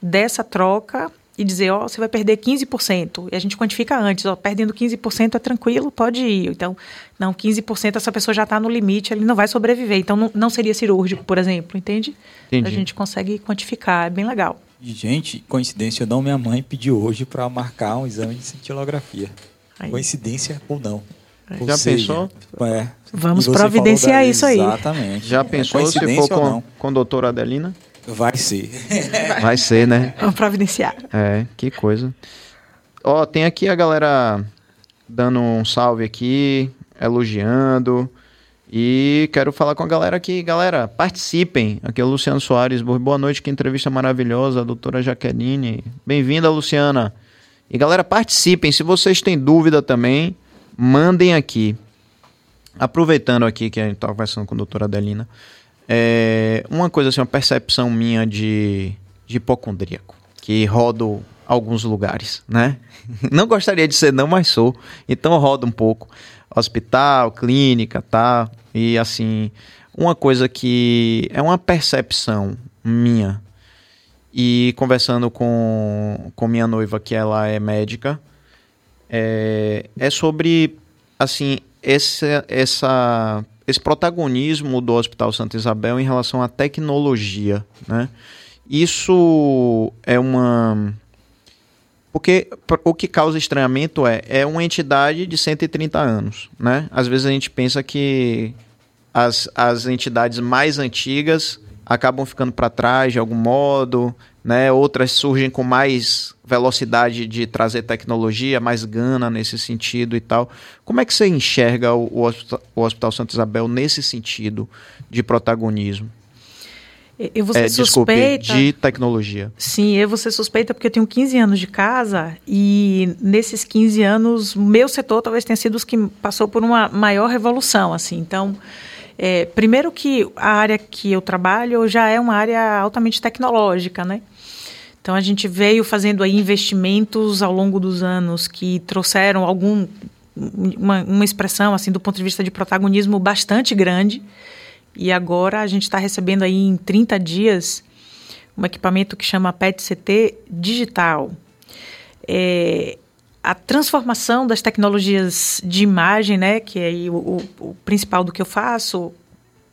Speaker 4: dessa troca e dizer, ó, você vai perder 15%. E a gente quantifica antes, ó, perdendo 15% é tranquilo, pode ir. Então, não, 15% essa pessoa já está no limite, ele não vai sobreviver. Então, não, não seria cirúrgico, por exemplo, entende? Entendi. A gente consegue quantificar, é bem legal.
Speaker 2: Gente, coincidência ou não, minha mãe pediu hoje para marcar um exame de cintilografia. Aí. Coincidência ou não.
Speaker 1: Ou Já seja, pensou?
Speaker 2: É.
Speaker 4: Vamos providenciar da, isso aí.
Speaker 2: Exatamente.
Speaker 1: Já pensou se for com, com a doutora Adelina?
Speaker 2: Vai ser. *laughs*
Speaker 1: Vai ser, né?
Speaker 4: Vamos providenciar.
Speaker 1: É, que coisa. Ó, oh, tem aqui a galera dando um salve aqui, elogiando. E quero falar com a galera aqui. Galera, participem. Aqui é o Luciano Soares. Boa noite, que entrevista maravilhosa. A doutora Jaqueline. Bem-vinda, Luciana. E galera, participem. Se vocês têm dúvida também, mandem aqui. Aproveitando aqui que a gente estava conversando com a doutora Adelina, é uma coisa assim, uma percepção minha de, de hipocondríaco, que rodo alguns lugares, né? *laughs* Não gostaria de ser não, mas sou. Então rodo um pouco. Hospital, clínica, tá? E assim, uma coisa que é uma percepção minha e conversando com, com minha noiva, que ela é médica, é, é sobre, assim, essa, essa, esse protagonismo do Hospital Santa Isabel em relação à tecnologia, né? Isso é uma porque o que causa estranhamento é é uma entidade de 130 anos, né? Às vezes a gente pensa que as, as entidades mais antigas acabam ficando para trás de algum modo, né? Outras surgem com mais velocidade de trazer tecnologia, mais gana nesse sentido e tal. Como é que você enxerga o, o, Hospital, o Hospital Santa Isabel nesse sentido de protagonismo?
Speaker 4: Eu vou ser é, suspeita.
Speaker 1: Desculpe, de tecnologia.
Speaker 4: Sim, eu vou ser suspeita porque eu tenho 15 anos de casa e nesses 15 anos, meu setor talvez tenha sido os que passou por uma maior revolução, assim. Então, é, primeiro que a área que eu trabalho já é uma área altamente tecnológica, né? Então a gente veio fazendo aí investimentos ao longo dos anos que trouxeram algum uma, uma expressão assim do ponto de vista de protagonismo bastante grande. E agora a gente está recebendo aí em 30 dias um equipamento que chama PET-CT digital. É, a transformação das tecnologias de imagem, né, que é o, o, o principal do que eu faço,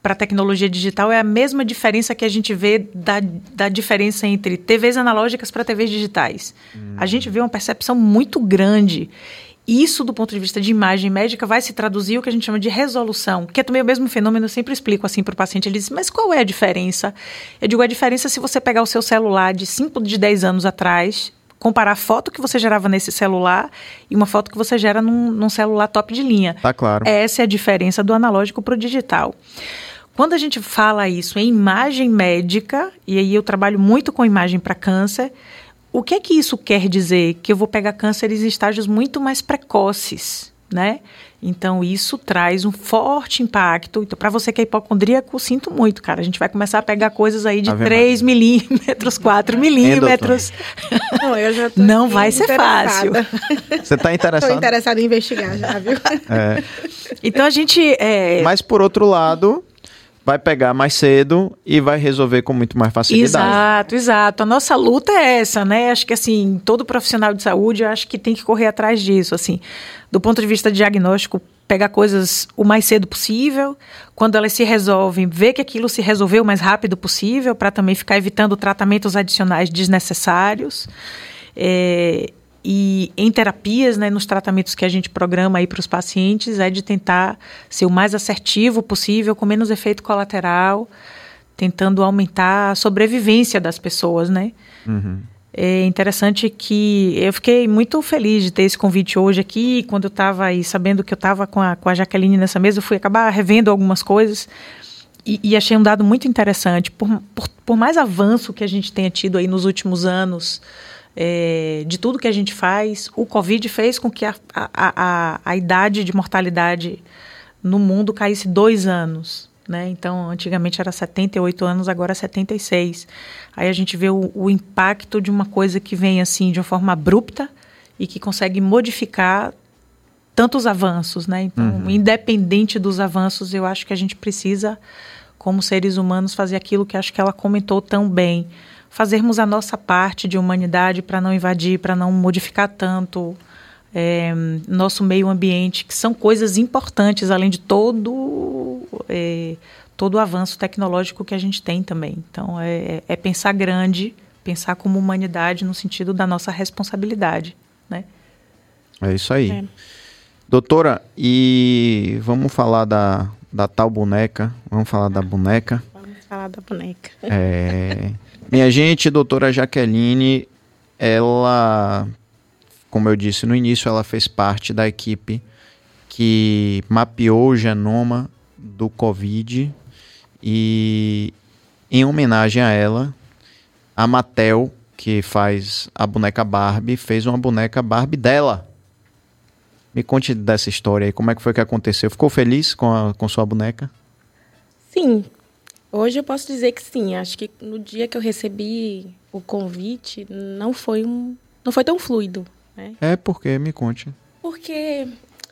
Speaker 4: para a tecnologia digital é a mesma diferença que a gente vê da, da diferença entre TVs analógicas para TVs digitais. Hum. A gente vê uma percepção muito grande. Isso, do ponto de vista de imagem médica, vai se traduzir o que a gente chama de resolução, que é também o mesmo fenômeno, eu sempre explico assim para o paciente. Ele diz, mas qual é a diferença? Eu digo, a diferença é se você pegar o seu celular de 5, de 10 anos atrás comparar a foto que você gerava nesse celular e uma foto que você gera num, num celular top de linha.
Speaker 1: Tá claro.
Speaker 4: Essa é a diferença do analógico para o digital. Quando a gente fala isso em imagem médica, e aí eu trabalho muito com imagem para câncer, o que é que isso quer dizer? Que eu vou pegar cânceres em estágios muito mais precoces, né? Então, isso traz um forte impacto. Então, para você que é hipocondríaco, sinto muito, cara. A gente vai começar a pegar coisas aí de 3 milímetros, 4 milímetros.
Speaker 3: Não, eu já tô
Speaker 4: Não vai ser fácil.
Speaker 1: Você está interessado?
Speaker 3: Estou interessado em investigar já, viu?
Speaker 1: É.
Speaker 4: Então, a gente... É...
Speaker 1: Mas, por outro lado, vai pegar mais cedo e vai resolver com muito mais facilidade.
Speaker 4: Exato, exato. A nossa luta é essa, né? Acho que assim, todo profissional de saúde, acho que tem que correr atrás disso, assim. Do ponto de vista diagnóstico, pegar coisas o mais cedo possível, quando elas se resolvem, ver que aquilo se resolveu o mais rápido possível, para também ficar evitando tratamentos adicionais desnecessários. É, e em terapias, né, nos tratamentos que a gente programa aí para os pacientes, é de tentar ser o mais assertivo possível, com menos efeito colateral, tentando aumentar a sobrevivência das pessoas, né? Uhum. É interessante que eu fiquei muito feliz de ter esse convite hoje aqui. Quando eu estava aí sabendo que eu estava com a, com a Jaqueline nessa mesa, eu fui acabar revendo algumas coisas e, e achei um dado muito interessante. Por, por, por mais avanço que a gente tenha tido aí nos últimos anos, é, de tudo que a gente faz, o Covid fez com que a, a, a, a idade de mortalidade no mundo caísse dois anos. Né? Então, antigamente era 78 anos, agora é 76. Aí a gente vê o, o, impacto de uma coisa que vem assim de uma forma abrupta e que consegue modificar tantos avanços, né? Então, uhum. independente dos avanços, eu acho que a gente precisa, como seres humanos, fazer aquilo que acho que ela comentou tão bem fazermos a nossa parte de humanidade para não invadir, para não modificar tanto é, nosso meio ambiente, que são coisas importantes, além de todo, é, todo o avanço tecnológico que a gente tem também. Então, é, é pensar grande, pensar como humanidade no sentido da nossa responsabilidade. Né?
Speaker 1: É isso aí. É. Doutora, e vamos falar da, da tal boneca? Vamos falar da boneca?
Speaker 3: Vamos falar da boneca.
Speaker 1: É. *laughs* Minha gente, doutora Jaqueline, ela, como eu disse no início, ela fez parte da equipe que mapeou o genoma do Covid e, em homenagem a ela, a Mattel, que faz a boneca Barbie, fez uma boneca Barbie dela. Me conte dessa história aí, como é que foi que aconteceu? Ficou feliz com, a, com sua boneca?
Speaker 3: Sim, Hoje eu posso dizer que sim. Acho que no dia que eu recebi o convite, não foi um, não foi tão fluido. Né?
Speaker 1: É porque me conte.
Speaker 3: Porque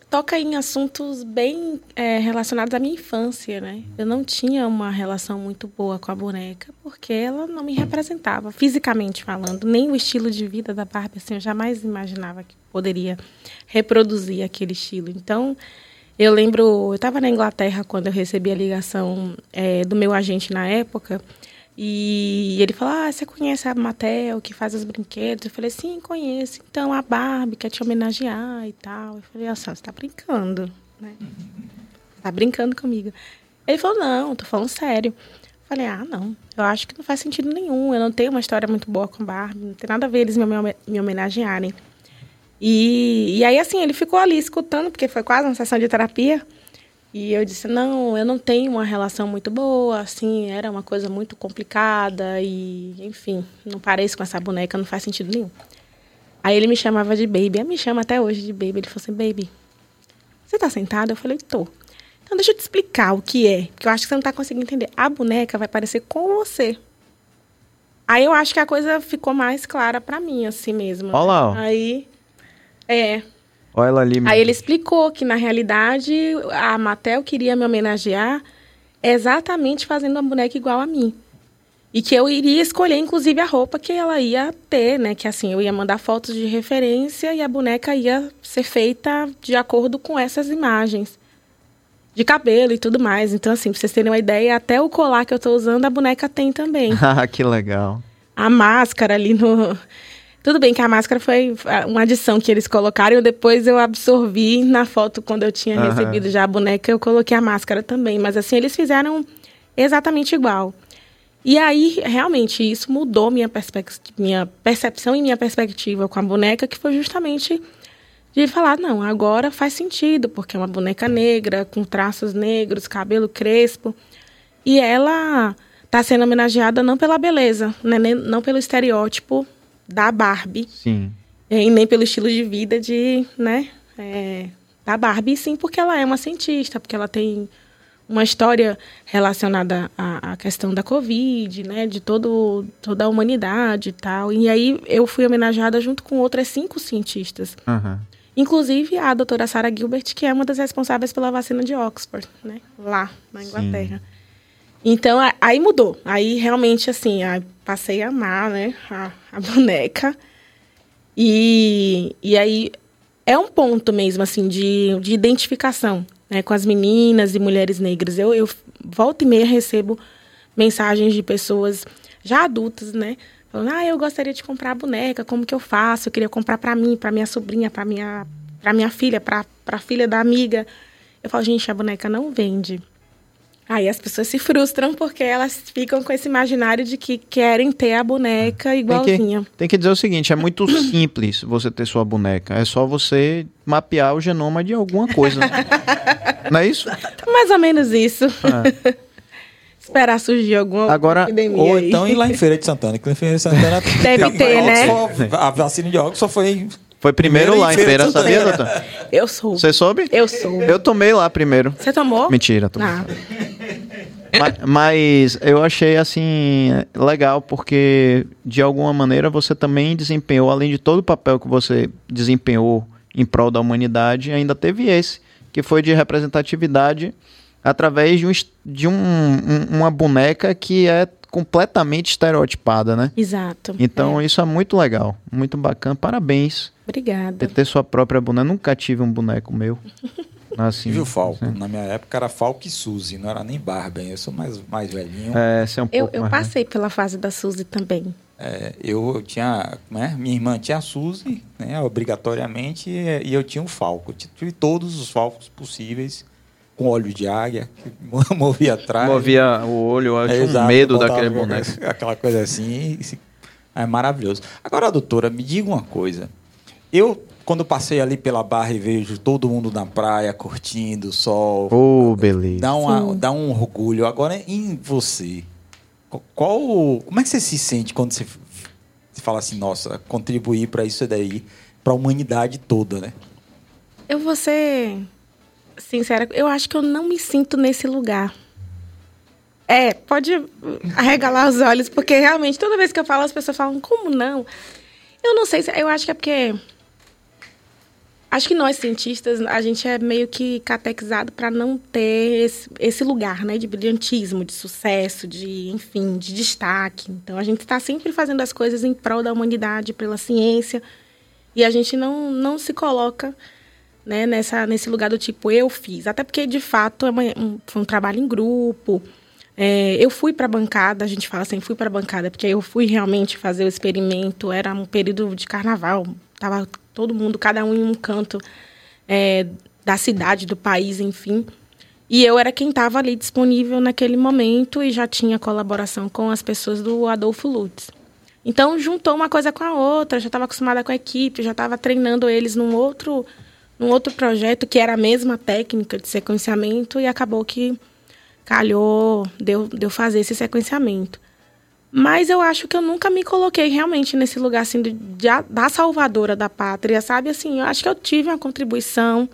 Speaker 3: toca em assuntos bem é, relacionados à minha infância, né? Eu não tinha uma relação muito boa com a boneca porque ela não me representava fisicamente falando, nem o estilo de vida da Barbie assim, eu jamais imaginava que poderia reproduzir aquele estilo. Então Eu lembro, eu estava na Inglaterra quando eu recebi a ligação é, do meu agente na época. E ele falou: Ah, você conhece a Mattel que faz os brinquedos? Eu falei: Sim, conheço. Então a Barbie quer te homenagear e tal. Eu falei: Nossa, você tá brincando, né? *laughs* Tá brincando comigo. Ele falou: Não, tô falando sério. Eu falei: Ah, não. Eu acho que não faz sentido nenhum. Eu não tenho uma história muito boa com Barbie. Não tem nada a ver eles me homenagearem. E, e aí, assim, ele ficou ali escutando, porque foi quase uma sessão de terapia. E eu disse: não, eu não tenho uma relação muito boa, assim, era uma coisa muito complicada e, enfim, não pareço com essa boneca, não faz sentido nenhum. Aí ele me chamava de baby, me chama até hoje de baby. Ele falou assim: baby, você tá sentada? Eu falei: tô. Então deixa eu te explicar o que é, porque eu acho que você não tá conseguindo entender. A boneca vai parecer com você. Aí eu acho que a coisa ficou mais clara para mim, assim mesmo.
Speaker 1: Olha lá. Ó.
Speaker 3: Aí. É.
Speaker 1: Olha ela ali.
Speaker 3: Aí ele explicou que, na realidade, a Mattel queria me homenagear exatamente fazendo uma boneca igual a mim. E que eu iria escolher, inclusive, a roupa que ela ia ter, né? Que assim, eu ia mandar fotos de referência e a boneca ia ser feita de acordo com essas imagens. De cabelo e tudo mais. Então, assim, pra vocês terem uma ideia, até o colar que eu tô usando, a boneca tem também. *laughs*
Speaker 1: Ah, que legal.
Speaker 3: A máscara ali no, tudo bem que a máscara foi uma adição que eles colocaram depois eu absorvi na foto quando eu tinha uhum. recebido já a boneca, eu coloquei a máscara também. Mas assim, eles fizeram exatamente igual. E aí, realmente, isso mudou minha, minha percepção e minha perspectiva com a boneca, que foi justamente de falar, não, agora faz sentido, porque é uma boneca negra, com traços negros, cabelo crespo. E ela está sendo homenageada não pela beleza, né, não pelo estereótipo da Barbie.
Speaker 1: Sim.
Speaker 3: E nem pelo estilo de vida de, né, é, da Barbie, sim porque ela é uma cientista, porque ela tem uma história relacionada à, à, questão da Covid, né, de todo, toda a humanidade e tal. E aí eu fui homenageada junto com outras cinco cientistas.
Speaker 1: Uhum.
Speaker 3: Inclusive a doutora Sarah Gilbert, que é uma das responsáveis pela vacina de Oxford, né, lá na Inglaterra. Sim. Então, aí mudou. Aí realmente, assim, passei a amar, né, a, a *laughs* boneca. E, e aí é um ponto mesmo, assim, de, de identificação, né, com as meninas e mulheres negras. Eu, eu volta e meia recebo mensagens de pessoas já adultas, né, falando, ah, eu gostaria de comprar a boneca, como que eu faço? Eu queria comprar para mim, para minha sobrinha, para minha, para minha filha, para a filha da amiga. Eu falo, gente, a boneca não vende. Aí as pessoas se frustram porque elas ficam com esse imaginário de que querem ter a boneca igualzinha.
Speaker 1: Tem que, tem que dizer o seguinte, é muito *coughs* simples você ter sua boneca. É só você mapear o genoma de alguma coisa. *laughs* Não é isso?
Speaker 3: Mais ou menos isso. É. *laughs* Esperar surgir alguma
Speaker 1: Agora,
Speaker 3: epidemia
Speaker 2: Ou
Speaker 3: aí.
Speaker 2: então ir lá em Feira de Santana, que em Feira de Santana... *laughs*
Speaker 3: Deve ter, né?
Speaker 2: a vacina de Oxford foi
Speaker 1: foi primeiro, primeiro lá em feira, feira sabia, doutor?
Speaker 3: Eu soube.
Speaker 1: Você soube?
Speaker 3: Eu soube.
Speaker 1: Eu tomei lá primeiro.
Speaker 3: Você tomou?
Speaker 1: Mentira, tomei. Ah. Mas, mas, eu achei assim legal porque de alguma maneira você também desempenhou, além de todo o papel que você desempenhou em prol da humanidade, ainda teve esse, que foi de representatividade através de, um, de um, um, uma boneca que é completamente estereotipada, né?
Speaker 3: Exato.
Speaker 1: Então é. isso é muito legal, muito bacana. Parabéns.
Speaker 3: Obrigada.
Speaker 1: Ter sua própria boneca. Nunca tive um boneco meu. *laughs*
Speaker 2: Assim, Tive o Falco. Assim. Na minha época era Falco e Suzy, não era nem Barbie. Eu sou mais, mais velhinho.
Speaker 1: É, você é um pouco
Speaker 3: Eu, eu passei pela fase da Suzy também.
Speaker 2: É, eu, eu, tinha, né, minha irmã tinha a Suzy, né, obrigatoriamente, e, e eu tinha o Falco. Eu tive todos os Falcos possíveis com óleo de águia, que *laughs* movia atrás.
Speaker 1: Movia o olho, eu acho é, exato, medo daquele boneco.
Speaker 2: Aquela coisa assim, é maravilhoso. Agora, doutora, me diga uma coisa. Eu, quando passei ali pela barra e vejo todo mundo na praia, curtindo o sol...
Speaker 1: Oh, beleza.
Speaker 2: Dá, uma, dá um orgulho. Agora, em você, qual... Como é que você se sente quando você, você fala assim, nossa, contribuir para isso daí, para a humanidade toda, né?
Speaker 3: Eu vou ser sincera, eu acho que eu não me sinto nesse lugar. É, pode arregalar os olhos, porque realmente toda vez que eu falo, as pessoas falam, como não? Eu não sei, eu acho que é porque. Acho que nós, cientistas, a gente é meio que catequizado para não ter esse, esse, lugar, né? De brilhantismo, de sucesso, de, enfim, de destaque. Então, a gente está sempre fazendo as coisas em prol da humanidade, pela ciência. E a gente não, não se coloca né, nessa, nesse lugar do tipo, eu fiz. Até porque, de fato, é uma, um, foi um trabalho em grupo. É, eu fui para a bancada, a gente fala assim, fui para a bancada, porque eu fui realmente fazer o experimento, era um período de carnaval, tava todo mundo, cada um em um canto é, da cidade, do país, enfim. E eu era quem estava ali disponível naquele momento e já tinha colaboração com as pessoas do Adolfo Lutz. Então, juntou uma coisa com a outra, já estava acostumada com a equipe, já estava treinando eles num outro, num outro projeto que era a mesma técnica de sequenciamento e acabou que calhou, deu, deu fazer esse sequenciamento. Mas eu acho que eu nunca me coloquei realmente nesse lugar assim de, de, da salvadora da pátria, sabe? Assim, eu acho que eu tive uma contribuição,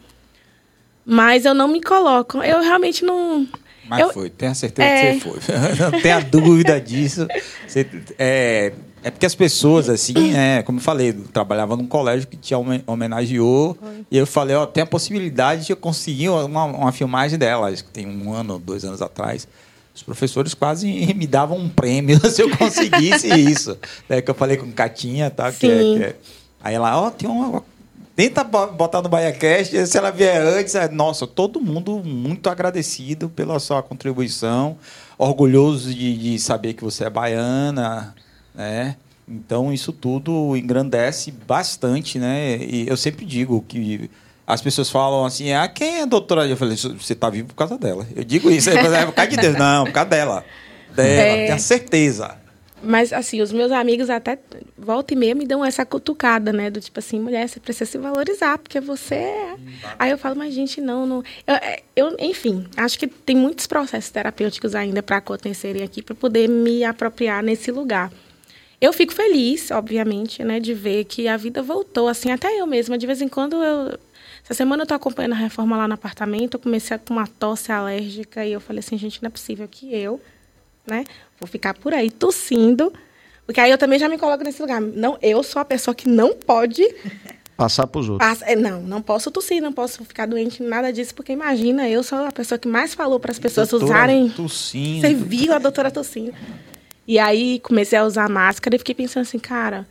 Speaker 3: mas eu não me coloco. Eu realmente não.
Speaker 2: Mas
Speaker 3: eu,
Speaker 2: foi, tenho a certeza é... que você foi. *laughs* não tenha dúvida disso. Você, é, é porque as pessoas, assim, é, como eu falei, eu trabalhava num colégio que te homenageou. Foi. E eu falei, ó, tem a possibilidade de eu conseguir uma, uma filmagem dela, acho que tem um ano, dois anos atrás. Os professores quase *laughs* me davam um prêmio *laughs* se eu conseguisse isso. É que eu falei com Catinha, tá? Que é, que é. Aí ela, ó, tem uma. Tenta botar no BaiaCast, se ela vier antes. Nossa, todo mundo muito agradecido pela sua contribuição, orgulhoso de, de saber que você é baiana né? Então isso tudo engrandece bastante, né? E eu sempre digo que as pessoas falam assim: "Ah, quem é a doutora?" Eu falei: "Você está vivo por causa dela". Eu digo isso, é por causa de Deus, não, por causa dela. Dela, é... tenho certeza.
Speaker 3: Mas, assim, os meus amigos até volta e meia me dão essa cutucada, né? Do tipo assim, mulher, você precisa se valorizar, porque você é. Aí eu falo, mas gente, não, não. Eu, é, eu enfim, acho que tem muitos processos terapêuticos ainda para acontecerem aqui, para poder me apropriar nesse lugar. Eu fico feliz, obviamente, né, de ver que a vida voltou, assim, até eu mesma. De vez em quando eu. Essa semana eu tô acompanhando a reforma lá no apartamento, eu comecei com uma tosse alérgica e eu falei assim, gente, não é possível que eu, né, vou ficar por aí tossindo. Porque aí eu também já me coloco nesse lugar. Não, eu sou a pessoa que não pode *laughs*
Speaker 1: Passar para os outros.
Speaker 3: Passa, é, não, não posso tossir, não posso ficar doente, nada disso, porque imagina, eu sou a pessoa que mais falou para as pessoas doutora usarem.
Speaker 2: Tossindo.
Speaker 3: Você viu a doutora tossindo. E aí comecei a usar máscara e fiquei pensando assim, cara,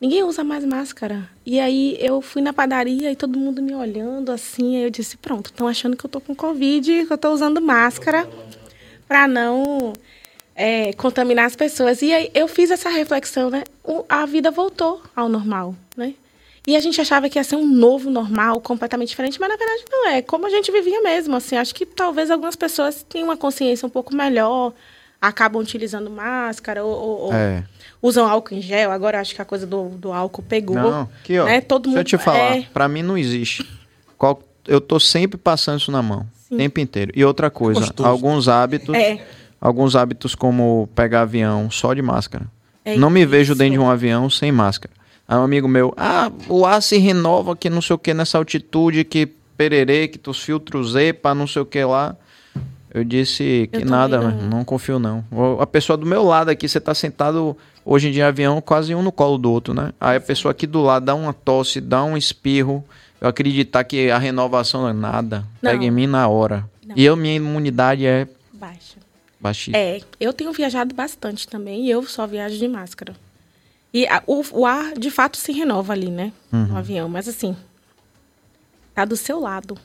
Speaker 3: ninguém usa mais máscara. E aí eu fui na padaria e todo mundo me olhando assim, aí eu disse, pronto, estão achando que eu tô com Covid, que eu tô usando máscara para não é, contaminar as pessoas. E aí eu fiz essa reflexão, né? O, a vida voltou ao normal, né? E a gente achava que ia ser um novo normal, completamente diferente, mas na verdade não é. Como a gente vivia mesmo, assim. Acho que talvez algumas pessoas tenham uma consciência um pouco melhor, acabam utilizando máscara ou, ou é. Usam álcool em gel. Agora acho que a coisa do, do álcool pegou. Não,
Speaker 1: aqui, ó.
Speaker 3: Né? Todo
Speaker 1: deixa mundo, eu te falar, é... para mim não existe. Qual, eu tô sempre passando isso na mão, o tempo inteiro. E outra coisa, Gostoso. alguns hábitos, é. alguns hábitos como pegar avião só de máscara. É não me vejo dentro de um avião sem máscara. Aí um amigo meu, ah, o ar se renova que não sei o que nessa altitude, que pererê, que os filtros Z, para não sei o que lá. Eu disse que eu nada, não. não confio não. A pessoa do meu lado aqui, você tá sentado hoje em dia avião, quase um no colo do outro, né? Aí a pessoa aqui do lado dá uma tosse, dá um espirro. Eu acreditar que a renovação não é nada. Não. Pega em mim na hora. Não. E eu, minha imunidade é
Speaker 3: baixa.
Speaker 1: Baixíssima.
Speaker 3: É, eu tenho viajado bastante também e eu só viajo de máscara. E a, o, o, ar, de fato, se renova ali, né? Uhum. No avião. Mas assim, tá do seu lado.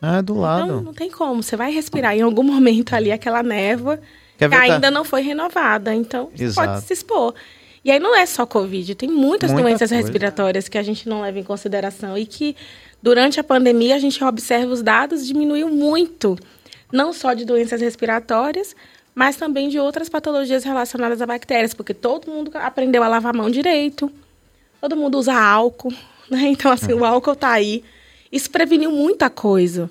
Speaker 1: Ah, do lado.
Speaker 3: Não, não tem como. Você vai respirar em algum momento ali aquela névoa que, que ainda não foi renovada. Então, pode se expor. E aí não é só Covid, tem muitas Muita doenças coisa. respiratórias que a gente não leva em consideração e que durante a pandemia a gente observa os dados diminuiu muito, não só de doenças respiratórias, mas também de outras patologias relacionadas a bactérias, porque todo mundo aprendeu a lavar a mão direito, todo mundo usa álcool, *laughs* né? Então assim, o álcool está aí isso preveniu muita coisa.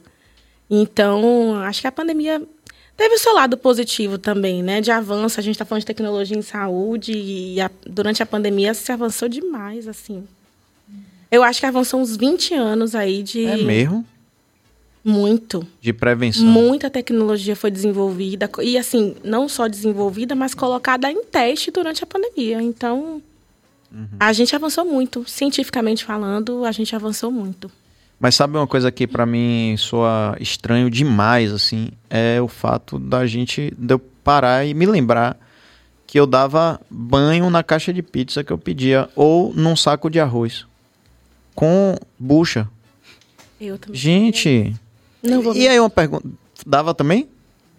Speaker 3: Então, acho que a pandemia teve o seu lado positivo também, né? De avanço. A gente está falando de tecnologia em saúde e a, durante a pandemia se avançou demais, assim. Eu acho que avançou uns 20 anos aí de.
Speaker 1: É mesmo?
Speaker 3: Muito.
Speaker 1: De prevenção.
Speaker 3: Muita tecnologia foi desenvolvida. E, assim, não só desenvolvida, mas colocada em teste durante a pandemia. Então, uhum. a gente avançou muito. Cientificamente falando, a gente avançou muito.
Speaker 1: Mas sabe uma coisa que para mim soa estranho demais, assim, é o fato da gente de eu parar e me lembrar que eu dava banho na caixa de pizza que eu pedia ou num saco de arroz com bucha.
Speaker 3: Eu também.
Speaker 1: Gente.
Speaker 3: Não vou
Speaker 1: E aí uma pergunta. Dava também?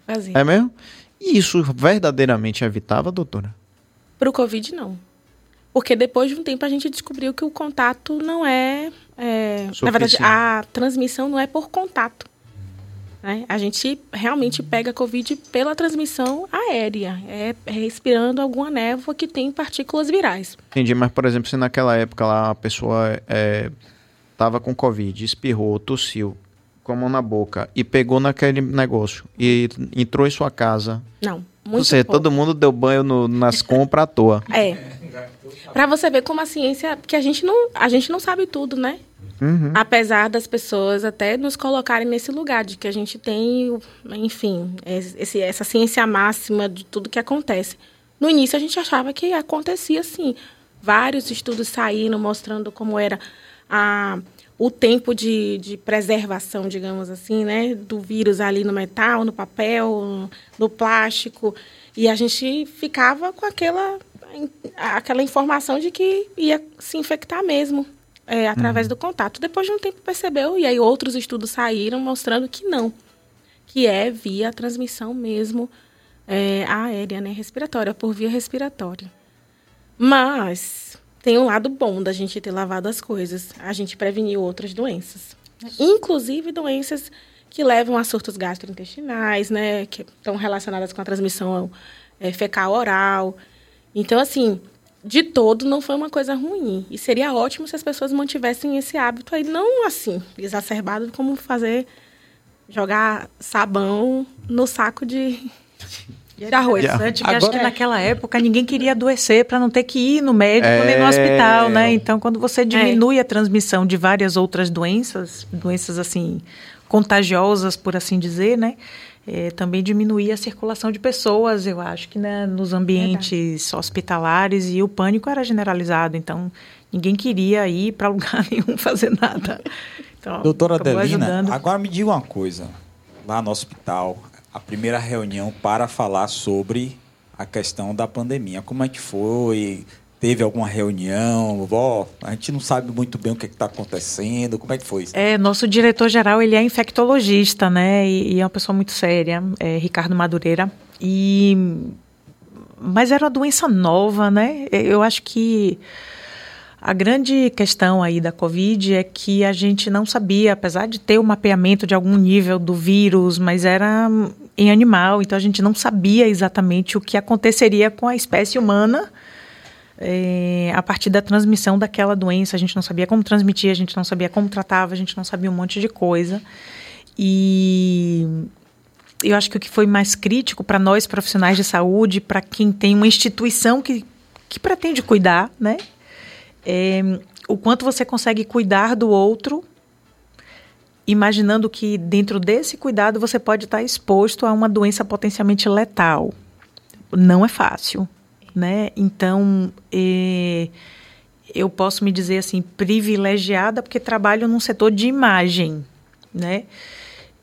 Speaker 3: fazer.
Speaker 1: É mesmo? E isso verdadeiramente evitava, doutora?
Speaker 3: Para o Covid, não. Porque depois de um tempo a gente descobriu que o contato não é. É na verdade, a transmissão não é por contato. né? A gente realmente pega Covid pela transmissão aérea, é respirando alguma névoa que tem partículas virais.
Speaker 1: Entendi, mas por exemplo, se naquela época lá a pessoa é, tava com Covid, espirrou, tossiu, com a mão na boca e pegou naquele negócio e entrou em sua casa.
Speaker 3: Não.
Speaker 1: Ou
Speaker 3: Muito
Speaker 1: seja,
Speaker 3: pouco.
Speaker 1: todo mundo deu banho no- nas compras à toa.
Speaker 3: É. Para você ver como a ciência, porque a gente não, a gente não sabe tudo, né?
Speaker 1: Uhum.
Speaker 3: Apesar das pessoas até nos colocarem nesse lugar de que a gente tem, enfim, esse, essa ciência máxima de tudo que acontece. No início a gente achava que acontecia assim. Vários estudos saíram mostrando como era a, o tempo de, de preservação, digamos assim, né, do vírus ali no metal, no papel, no plástico. E a gente ficava com aquela, aquela informação de que ia se infectar mesmo é, através do contato. Depois de um tempo percebeu, e aí outros estudos saíram mostrando que não, que é via transmissão mesmo é, aérea, né, respiratória, por via respiratória. Mas tem um lado bom da gente ter lavado as coisas. A gente preveniu outras doenças, inclusive doenças que levam a surtos gastrointestinais, né, que estão relacionadas com a transmissão é, fecal oral. Então, assim, de todo não foi uma coisa ruim. E seria ótimo se as pessoas mantivessem esse hábito aí, não assim, exacerbado como fazer jogar sabão no saco de, de arroz.
Speaker 1: Yeah.
Speaker 4: Interessante que acho
Speaker 2: Agora-
Speaker 4: que naquela época ninguém queria adoecer para não ter que ir no médico nem no
Speaker 1: É.
Speaker 4: hospital, né? Então, quando você diminui a transmissão de várias outras doenças, doenças assim contagiosas, por assim dizer, né? Eh, também diminuía a circulação de pessoas, eu acho que né, nos ambientes hospitalares e o pânico era generalizado, então ninguém queria ir para *laughs* lugar nenhum fazer nada. Então,
Speaker 2: Doutora Adelina,
Speaker 4: ajudando.
Speaker 2: agora me diga uma coisa. Lá no hospital, a primeira reunião para falar sobre a questão da pandemia. Como é que foi? Teve alguma reunião? Ó, a gente não sabe muito bem o que está acontecendo. Como é que foi?
Speaker 4: É, nosso diretor-geral, ele é infectologista, né? E, e é uma pessoa muito séria, é Ricardo Madureira. E... Mas era uma doença nova, né? Eu acho que a grande questão aí da Covid é que a gente não sabia, apesar de ter o mapeamento de algum nível do vírus, mas era em animal, então a gente não sabia exatamente o que aconteceria com a espécie humana é, a partir da transmissão daquela doença. A gente não sabia como transmitir, a gente não sabia como tratava, a gente não sabia um monte de coisa. E eu acho que o que foi mais crítico para nós profissionais de saúde, para quem tem uma instituição que, que pretende cuidar, né? É, o quanto você consegue cuidar do outro, imaginando que dentro desse cuidado você pode estar exposto a uma doença potencialmente letal. Não é fácil, né? Então, é, eu posso me dizer assim privilegiada porque trabalho num setor de imagem, né?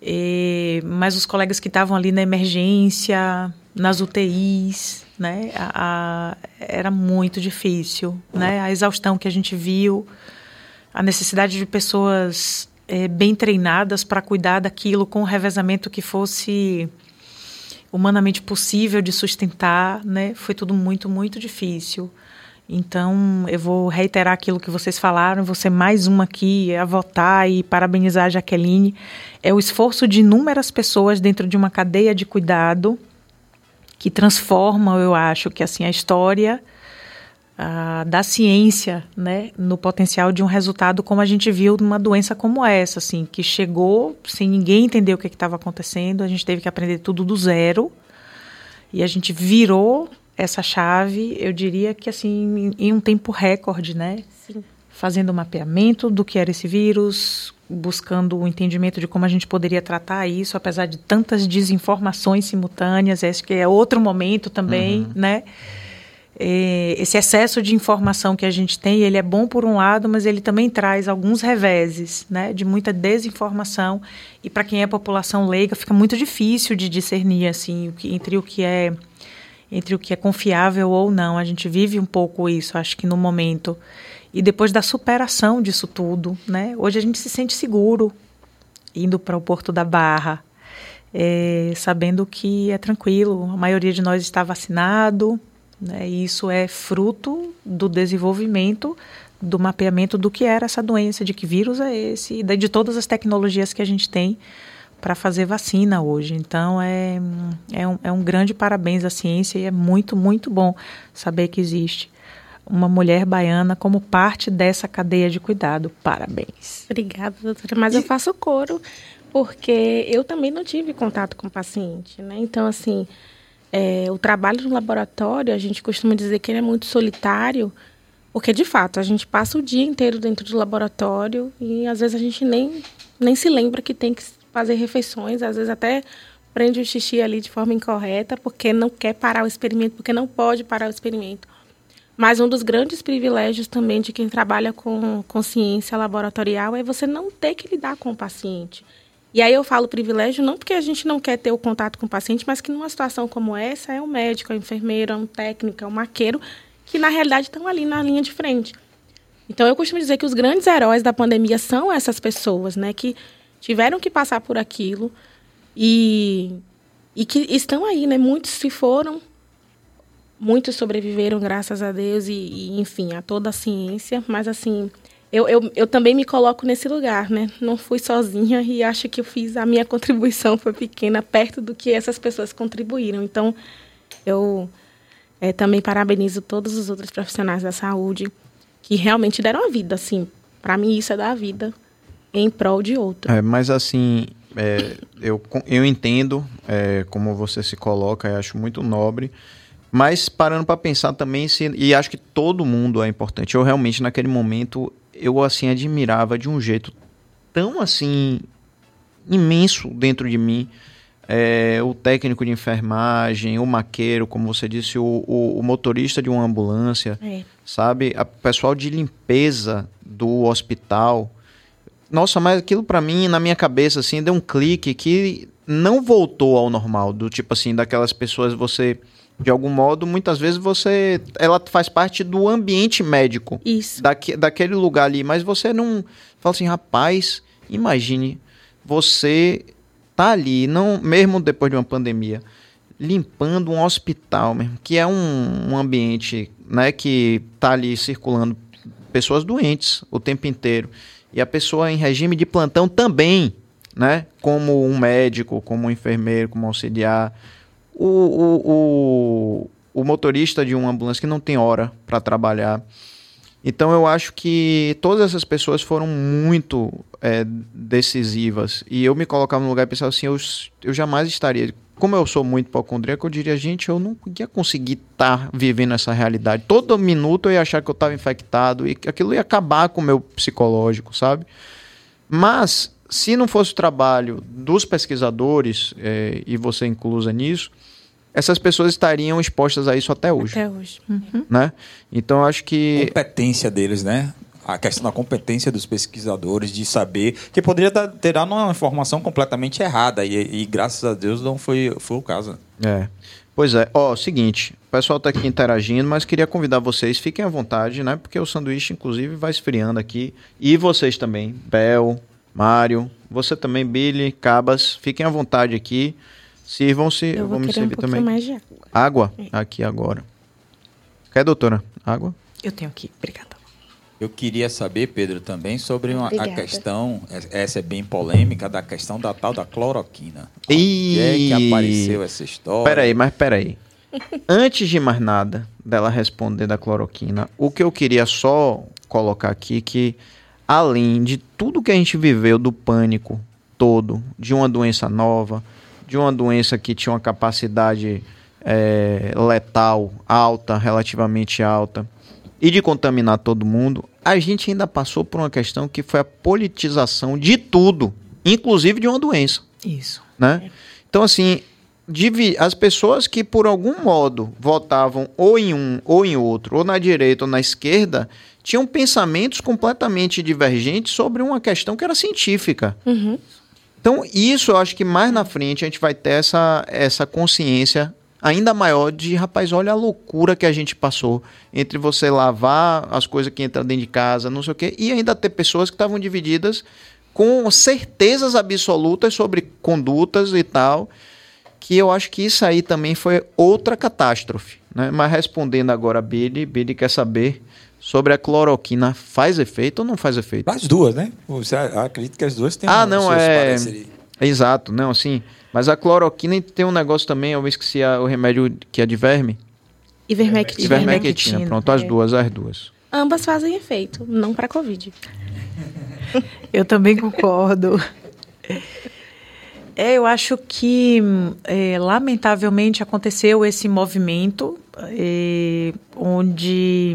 Speaker 4: É, mas os colegas que estavam ali na emergência, nas UTIs, né? A, a, era muito difícil, né? A exaustão que a gente viu, a necessidade de pessoas é, bem treinadas para cuidar daquilo com um revezamento que fosse humanamente possível de sustentar, né? Foi tudo muito, muito difícil. Então, eu vou reiterar aquilo que vocês falaram, ser mais uma aqui a votar e parabenizar a Jaqueline. É o esforço de inúmeras pessoas dentro de uma cadeia de cuidado que transforma, eu acho, que assim a história ah, da ciência, né, no potencial de um resultado como a gente viu numa doença como essa, assim, que chegou sem ninguém entender o que estava acontecendo, a gente teve que aprender tudo do zero e a gente virou essa chave, eu diria que assim, em um tempo recorde, né?
Speaker 3: Sim.
Speaker 4: Fazendo o mapeamento do que era esse vírus, buscando o entendimento de como a gente poderia tratar isso, apesar de tantas desinformações simultâneas, acho que é outro momento também, né? É, esse excesso de informação que a gente tem, ele é bom por um lado, mas ele também traz alguns reveses, né, de muita desinformação e para quem é população leiga fica muito difícil de discernir assim o que, entre o que é entre o que é confiável ou não. A gente vive um pouco isso, acho que no momento. E depois da superação disso tudo, né? Hoje a gente se sente seguro, indo para o Porto da Barra, é, sabendo que é tranquilo, a maioria de nós está vacinado, né, e isso é fruto do desenvolvimento, do mapeamento do que era essa doença, de que vírus é esse, e de todas as tecnologias que a gente tem para fazer vacina hoje. Então é, é, um, é um grande parabéns à ciência e é muito, muito bom saber que existe uma mulher baiana como parte dessa cadeia de cuidado. Parabéns.
Speaker 3: Obrigada, doutora. Mas e... eu faço coro, porque eu também não tive contato com o paciente, né? Então, assim, é, o trabalho no laboratório, a gente costuma dizer que ele é muito solitário, porque, de fato, a gente passa o dia inteiro dentro do laboratório e, às vezes, a gente nem, nem se lembra que tem que fazer refeições, às vezes até prende o xixi ali de forma incorreta, porque não quer parar o experimento, porque não pode parar o experimento. Mas um dos grandes privilégios também de quem trabalha com consciência laboratorial é você não ter que lidar com o paciente. E aí eu falo privilégio não porque a gente não quer ter o contato com o paciente, mas que numa situação como essa é um médico, é um enfermeiro, é um técnico, é um maqueiro, que na realidade estão ali na linha de frente. Então eu costumo dizer que os grandes heróis da pandemia são essas pessoas, né, que tiveram que passar por aquilo e, e que estão aí, né? Muitos se foram, muitos sobreviveram, graças a Deus, e, e enfim, a toda a ciência, mas assim. Eu, eu, eu também me coloco nesse lugar, né? Não fui sozinha e acho que eu fiz a minha *laughs* contribuição foi pequena perto do que essas pessoas contribuíram. Então, eu é, também parabenizo todos os outros profissionais da saúde que realmente deram a vida, assim. Para mim, isso é dar a vida em prol de outro.
Speaker 1: É, mas assim, é, eu, eu entendo é, como você se coloca, eu acho muito nobre. Mas parando para pensar também, se, e acho que todo mundo é importante. Eu realmente, naquele momento, eu assim admirava de um jeito tão assim imenso dentro de mim. É, o técnico de enfermagem, o maqueiro, como você disse, o, o, o motorista de uma ambulância, é. sabe? O pessoal de limpeza do hospital nossa, mas aquilo para mim, na minha cabeça, assim, deu um clique que não voltou ao normal. Do tipo assim, daquelas pessoas você. De algum modo, muitas vezes você. Ela faz parte do ambiente médico.
Speaker 3: Isso.
Speaker 1: Daque, daquele lugar ali. Mas você não. Fala assim, rapaz, imagine você tá ali, não, mesmo depois de uma pandemia, limpando um hospital mesmo, que é um, um ambiente né, que tá ali circulando pessoas doentes o tempo inteiro e a pessoa em regime de plantão também, né? Como um médico, como um enfermeiro, como um auxiliar. O, o, o, motorista de uma ambulância que não tem hora para trabalhar. Então eu acho que todas essas pessoas foram muito é, decisivas. E eu me colocava no lugar e pensava assim, eu, eu jamais estaria como eu sou muito hipocondríaco, eu diria, gente, eu não ia conseguir estar tá vivendo essa realidade. Todo minuto eu ia achar que eu estava infectado e aquilo ia acabar com o meu psicológico, sabe? Mas, se não fosse o trabalho dos pesquisadores, é, e você inclusa nisso, essas pessoas estariam expostas a isso até hoje.
Speaker 3: Até hoje. Uhum.
Speaker 1: Né? Então, eu acho que...
Speaker 2: Competência deles, né? a questão da competência dos pesquisadores de saber que poderia ter dado uma informação completamente errada e, e, graças a Deus não foi, foi o caso.
Speaker 1: É. Pois é. Ó, seguinte, o pessoal está aqui interagindo, mas queria convidar vocês, fiquem à vontade, né? Porque o sanduíche, inclusive, vai esfriando aqui. E vocês também, Bel, Mário, você também, Billy, Cabas, fiquem à vontade aqui. Sirvam-se,
Speaker 3: eu vou me servir
Speaker 1: um também.
Speaker 3: Mais de
Speaker 1: água. Água? É. Aqui agora. Quer, doutora? Água?
Speaker 4: Eu tenho aqui, obrigada.
Speaker 2: Eu queria saber, Pedro, também sobre uma, a questão, essa é bem polêmica, da questão da tal da cloroquina.
Speaker 1: E
Speaker 2: é que apareceu essa história?
Speaker 1: Peraí, mas peraí. *laughs* Antes de mais nada dela responder da cloroquina, o que eu queria só colocar aqui que além de tudo que a gente viveu do pânico todo, de uma doença nova, de uma doença que tinha uma capacidade é, letal alta, relativamente alta, e de contaminar todo mundo, a gente ainda passou por uma questão que foi a politização de tudo, inclusive de uma doença.
Speaker 4: Isso.
Speaker 1: Né? Então, assim, as pessoas que por algum modo votavam ou em um ou em outro, ou na direita ou na esquerda, tinham pensamentos completamente divergentes sobre uma questão que era científica.
Speaker 3: Uhum.
Speaker 1: Então, isso eu acho que mais na frente a gente vai ter essa, essa consciência ainda maior de, rapaz, olha a loucura que a gente passou entre você lavar as coisas que entram dentro de casa, não sei o quê, e ainda ter pessoas que estavam divididas com certezas absolutas sobre condutas e tal, que eu acho que isso aí também foi outra catástrofe. Né? Mas respondendo agora a Billy, Billy quer saber sobre a cloroquina, faz efeito ou não faz efeito?
Speaker 2: As duas, né? Você acredita que as duas têm
Speaker 1: Ah, não, é... Exato, não, sim. Mas a cloroquina tem um negócio também, eu esqueci a, o remédio que é de verme.
Speaker 3: Ivermectina.
Speaker 1: Ivermectina, pronto, as
Speaker 3: É.
Speaker 1: duas, as duas.
Speaker 3: Ambas fazem efeito, não para Covid. *laughs*
Speaker 4: Eu também concordo. É, eu acho que, é, lamentavelmente, aconteceu esse movimento é, onde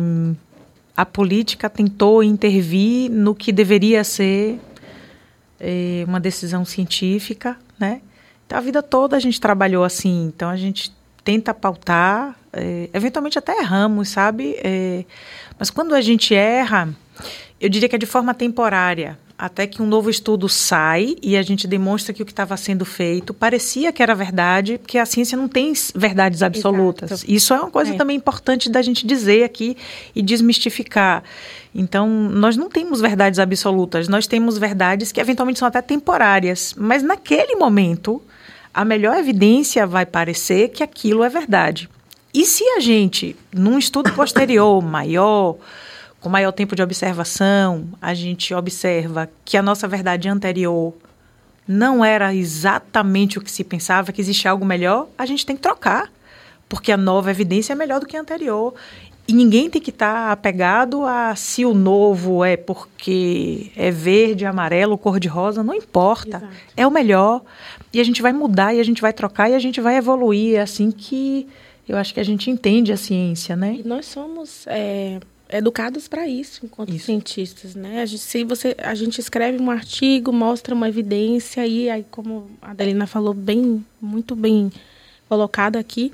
Speaker 4: a política tentou intervir no que deveria ser é, uma decisão científica, né? Então, a vida toda a gente trabalhou assim, então a gente tenta pautar, é, eventualmente até erramos, sabe? É, mas quando a gente erra, eu diria que é de forma temporária, até que um novo estudo sai e a gente demonstra que o que estava sendo feito parecia que era verdade, porque a ciência não tem verdades absolutas.
Speaker 3: Exato.
Speaker 4: Isso é uma coisa
Speaker 3: É.
Speaker 4: também importante da gente dizer aqui e desmistificar. Então, nós não temos verdades absolutas, nós temos verdades que eventualmente são até temporárias, mas naquele momento, a melhor evidência vai parecer que aquilo é verdade. E se a gente, num estudo *coughs* posterior, maior, com maior tempo de observação, a gente observa que a nossa verdade anterior não era exatamente o que se pensava, que existe algo melhor, a gente tem que trocar, porque a nova evidência é melhor do que a anterior. E ninguém tem que estar apegado a se o novo é porque é verde, amarelo, cor de rosa, não importa.
Speaker 3: Exato.
Speaker 4: É o melhor. E a gente vai mudar, e a gente vai trocar, e a gente vai evoluir. É assim que eu acho que a gente entende a ciência, né?
Speaker 3: E nós somos é, educados para isso, enquanto
Speaker 4: Isso.
Speaker 3: cientistas, né? A gente, se você, a gente escreve um artigo, mostra uma evidência e aí, como a Adelina falou bem, muito bem colocado aqui,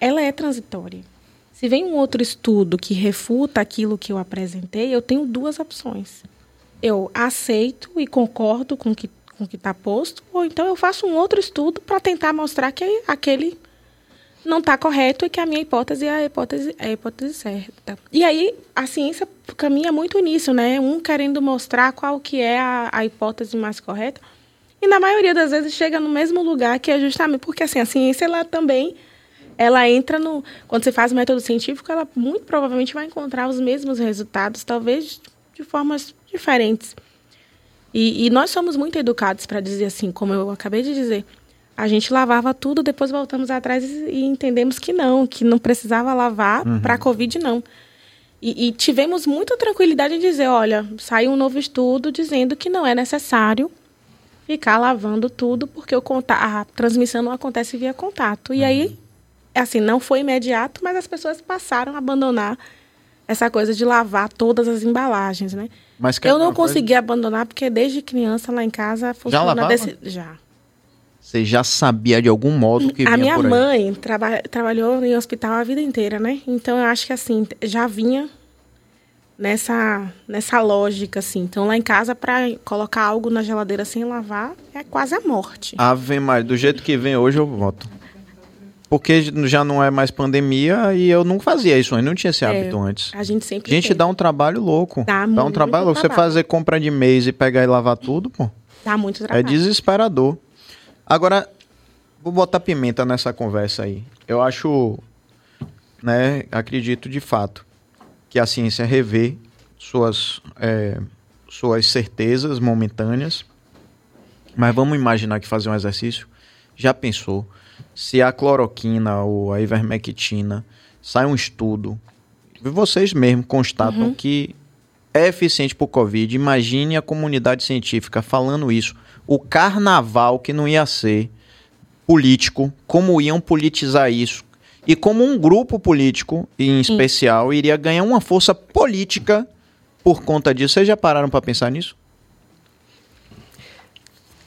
Speaker 3: ela é transitória. Se vem um outro estudo que refuta aquilo que eu apresentei, eu tenho duas opções. Eu aceito e concordo com que, o que está posto, ou então eu faço um outro estudo para tentar mostrar que aquele não está correto e que a minha hipótese é a hipótese, é a hipótese certa. E aí a ciência caminha muito nisso, né? Um querendo mostrar qual que é a, a hipótese mais correta. E na maioria das vezes chega no mesmo lugar, que é justamente porque assim, a ciência ela também ela entra no quando você faz o método científico, ela muito provavelmente vai encontrar os mesmos resultados, talvez de formas diferentes. E, e nós somos muito educados para dizer assim, como eu acabei de dizer, a gente lavava tudo, depois voltamos atrás e, entendemos que não, que não precisava lavar para a Covid, não. E, e tivemos muita tranquilidade em dizer, olha, saiu um novo estudo dizendo que não é necessário ficar lavando tudo, porque o a transmissão não acontece via contato. E aí, assim, não foi imediato, mas as pessoas passaram a abandonar essa coisa de lavar todas as embalagens, né?
Speaker 1: Mas
Speaker 3: Eu não
Speaker 1: uma coisa?
Speaker 3: consegui abandonar, porque desde criança lá em casa funciona
Speaker 1: lavava?
Speaker 3: desse... Já.
Speaker 1: Você já sabia de algum modo que
Speaker 3: A
Speaker 1: vinha
Speaker 3: minha
Speaker 1: por aí?
Speaker 3: mãe traba trabalhou em hospital a vida inteira, né? Então eu acho que assim, já vinha nessa nessa lógica assim. Então lá em casa para colocar algo na geladeira sem lavar é quase a morte.
Speaker 1: Ave Maria, do jeito que vem hoje eu voto. Porque já não é mais pandemia e eu não fazia isso, eu não tinha esse
Speaker 3: É,
Speaker 1: hábito antes.
Speaker 3: A gente sempre
Speaker 1: Gente,
Speaker 3: teve.
Speaker 1: dá um trabalho louco.
Speaker 3: Dá
Speaker 1: um
Speaker 3: muito
Speaker 1: trabalho louco. Você
Speaker 3: trabalho.
Speaker 1: fazer compra de mês e pegar e lavar tudo, pô,
Speaker 3: dá muito
Speaker 1: é
Speaker 3: trabalho.
Speaker 1: desesperador. Agora, vou botar pimenta nessa conversa aí. Eu acho, né, acredito de fato que a ciência revê suas, é, suas certezas momentâneas. Mas vamos imaginar que fazer um exercício. Já pensou se a cloroquina ou a ivermectina sai um estudo, vocês mesmos constatam que é eficiente para o Covid. Imagine a comunidade científica falando isso. O carnaval que não ia ser político, como iam politizar isso. E como um grupo político, em especial, iria ganhar uma força política por conta disso. Vocês já pararam para pensar nisso?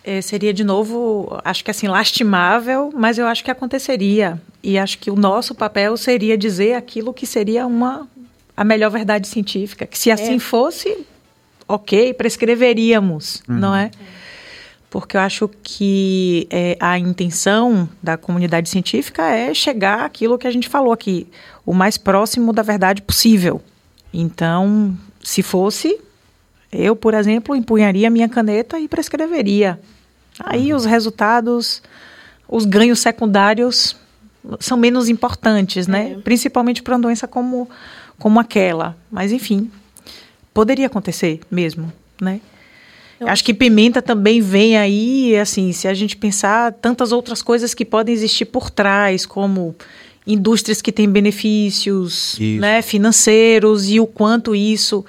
Speaker 4: É, seria de novo, acho que assim, lastimável, mas eu acho que aconteceria. E acho que o nosso papel seria dizer aquilo que seria uma a melhor verdade científica. Que se assim fosse, ok, prescreveríamos, não é? Porque eu acho que é, a intenção da comunidade científica é chegar àquilo que a gente falou aqui, o mais próximo da verdade possível. Então, se fosse, Eu, por exemplo, empunharia minha caneta e prescreveria. Aí os resultados, os ganhos secundários são menos importantes, né?
Speaker 3: É.
Speaker 4: Principalmente para uma doença como, como aquela. Mas, enfim, poderia acontecer mesmo, né?
Speaker 3: Eu
Speaker 4: acho que pimenta também vem aí, assim, se a gente pensar tantas outras coisas que podem existir por trás, como indústrias que têm benefícios né, financeiros e o quanto isso,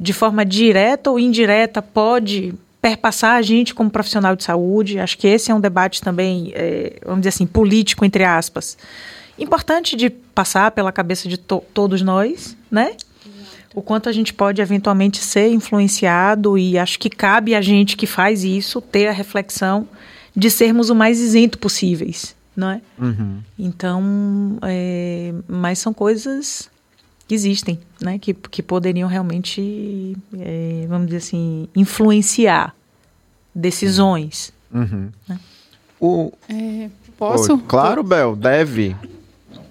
Speaker 4: de forma direta ou indireta, pode perpassar a gente como profissional de saúde. Acho que esse é um debate também, eh, vamos dizer assim, político, entre aspas. Importante de passar pela cabeça de to- todos nós, né? O quanto a gente pode eventualmente ser influenciado e acho que cabe a gente que faz isso ter a reflexão de sermos o mais isento possíveis, não é?
Speaker 1: Uhum.
Speaker 4: Então, é, mas são coisas que existem, né? Que, que poderiam realmente, é, vamos dizer assim, influenciar decisões.
Speaker 1: Uhum. O,
Speaker 5: É, posso?
Speaker 1: Oi, claro, Bel, deve.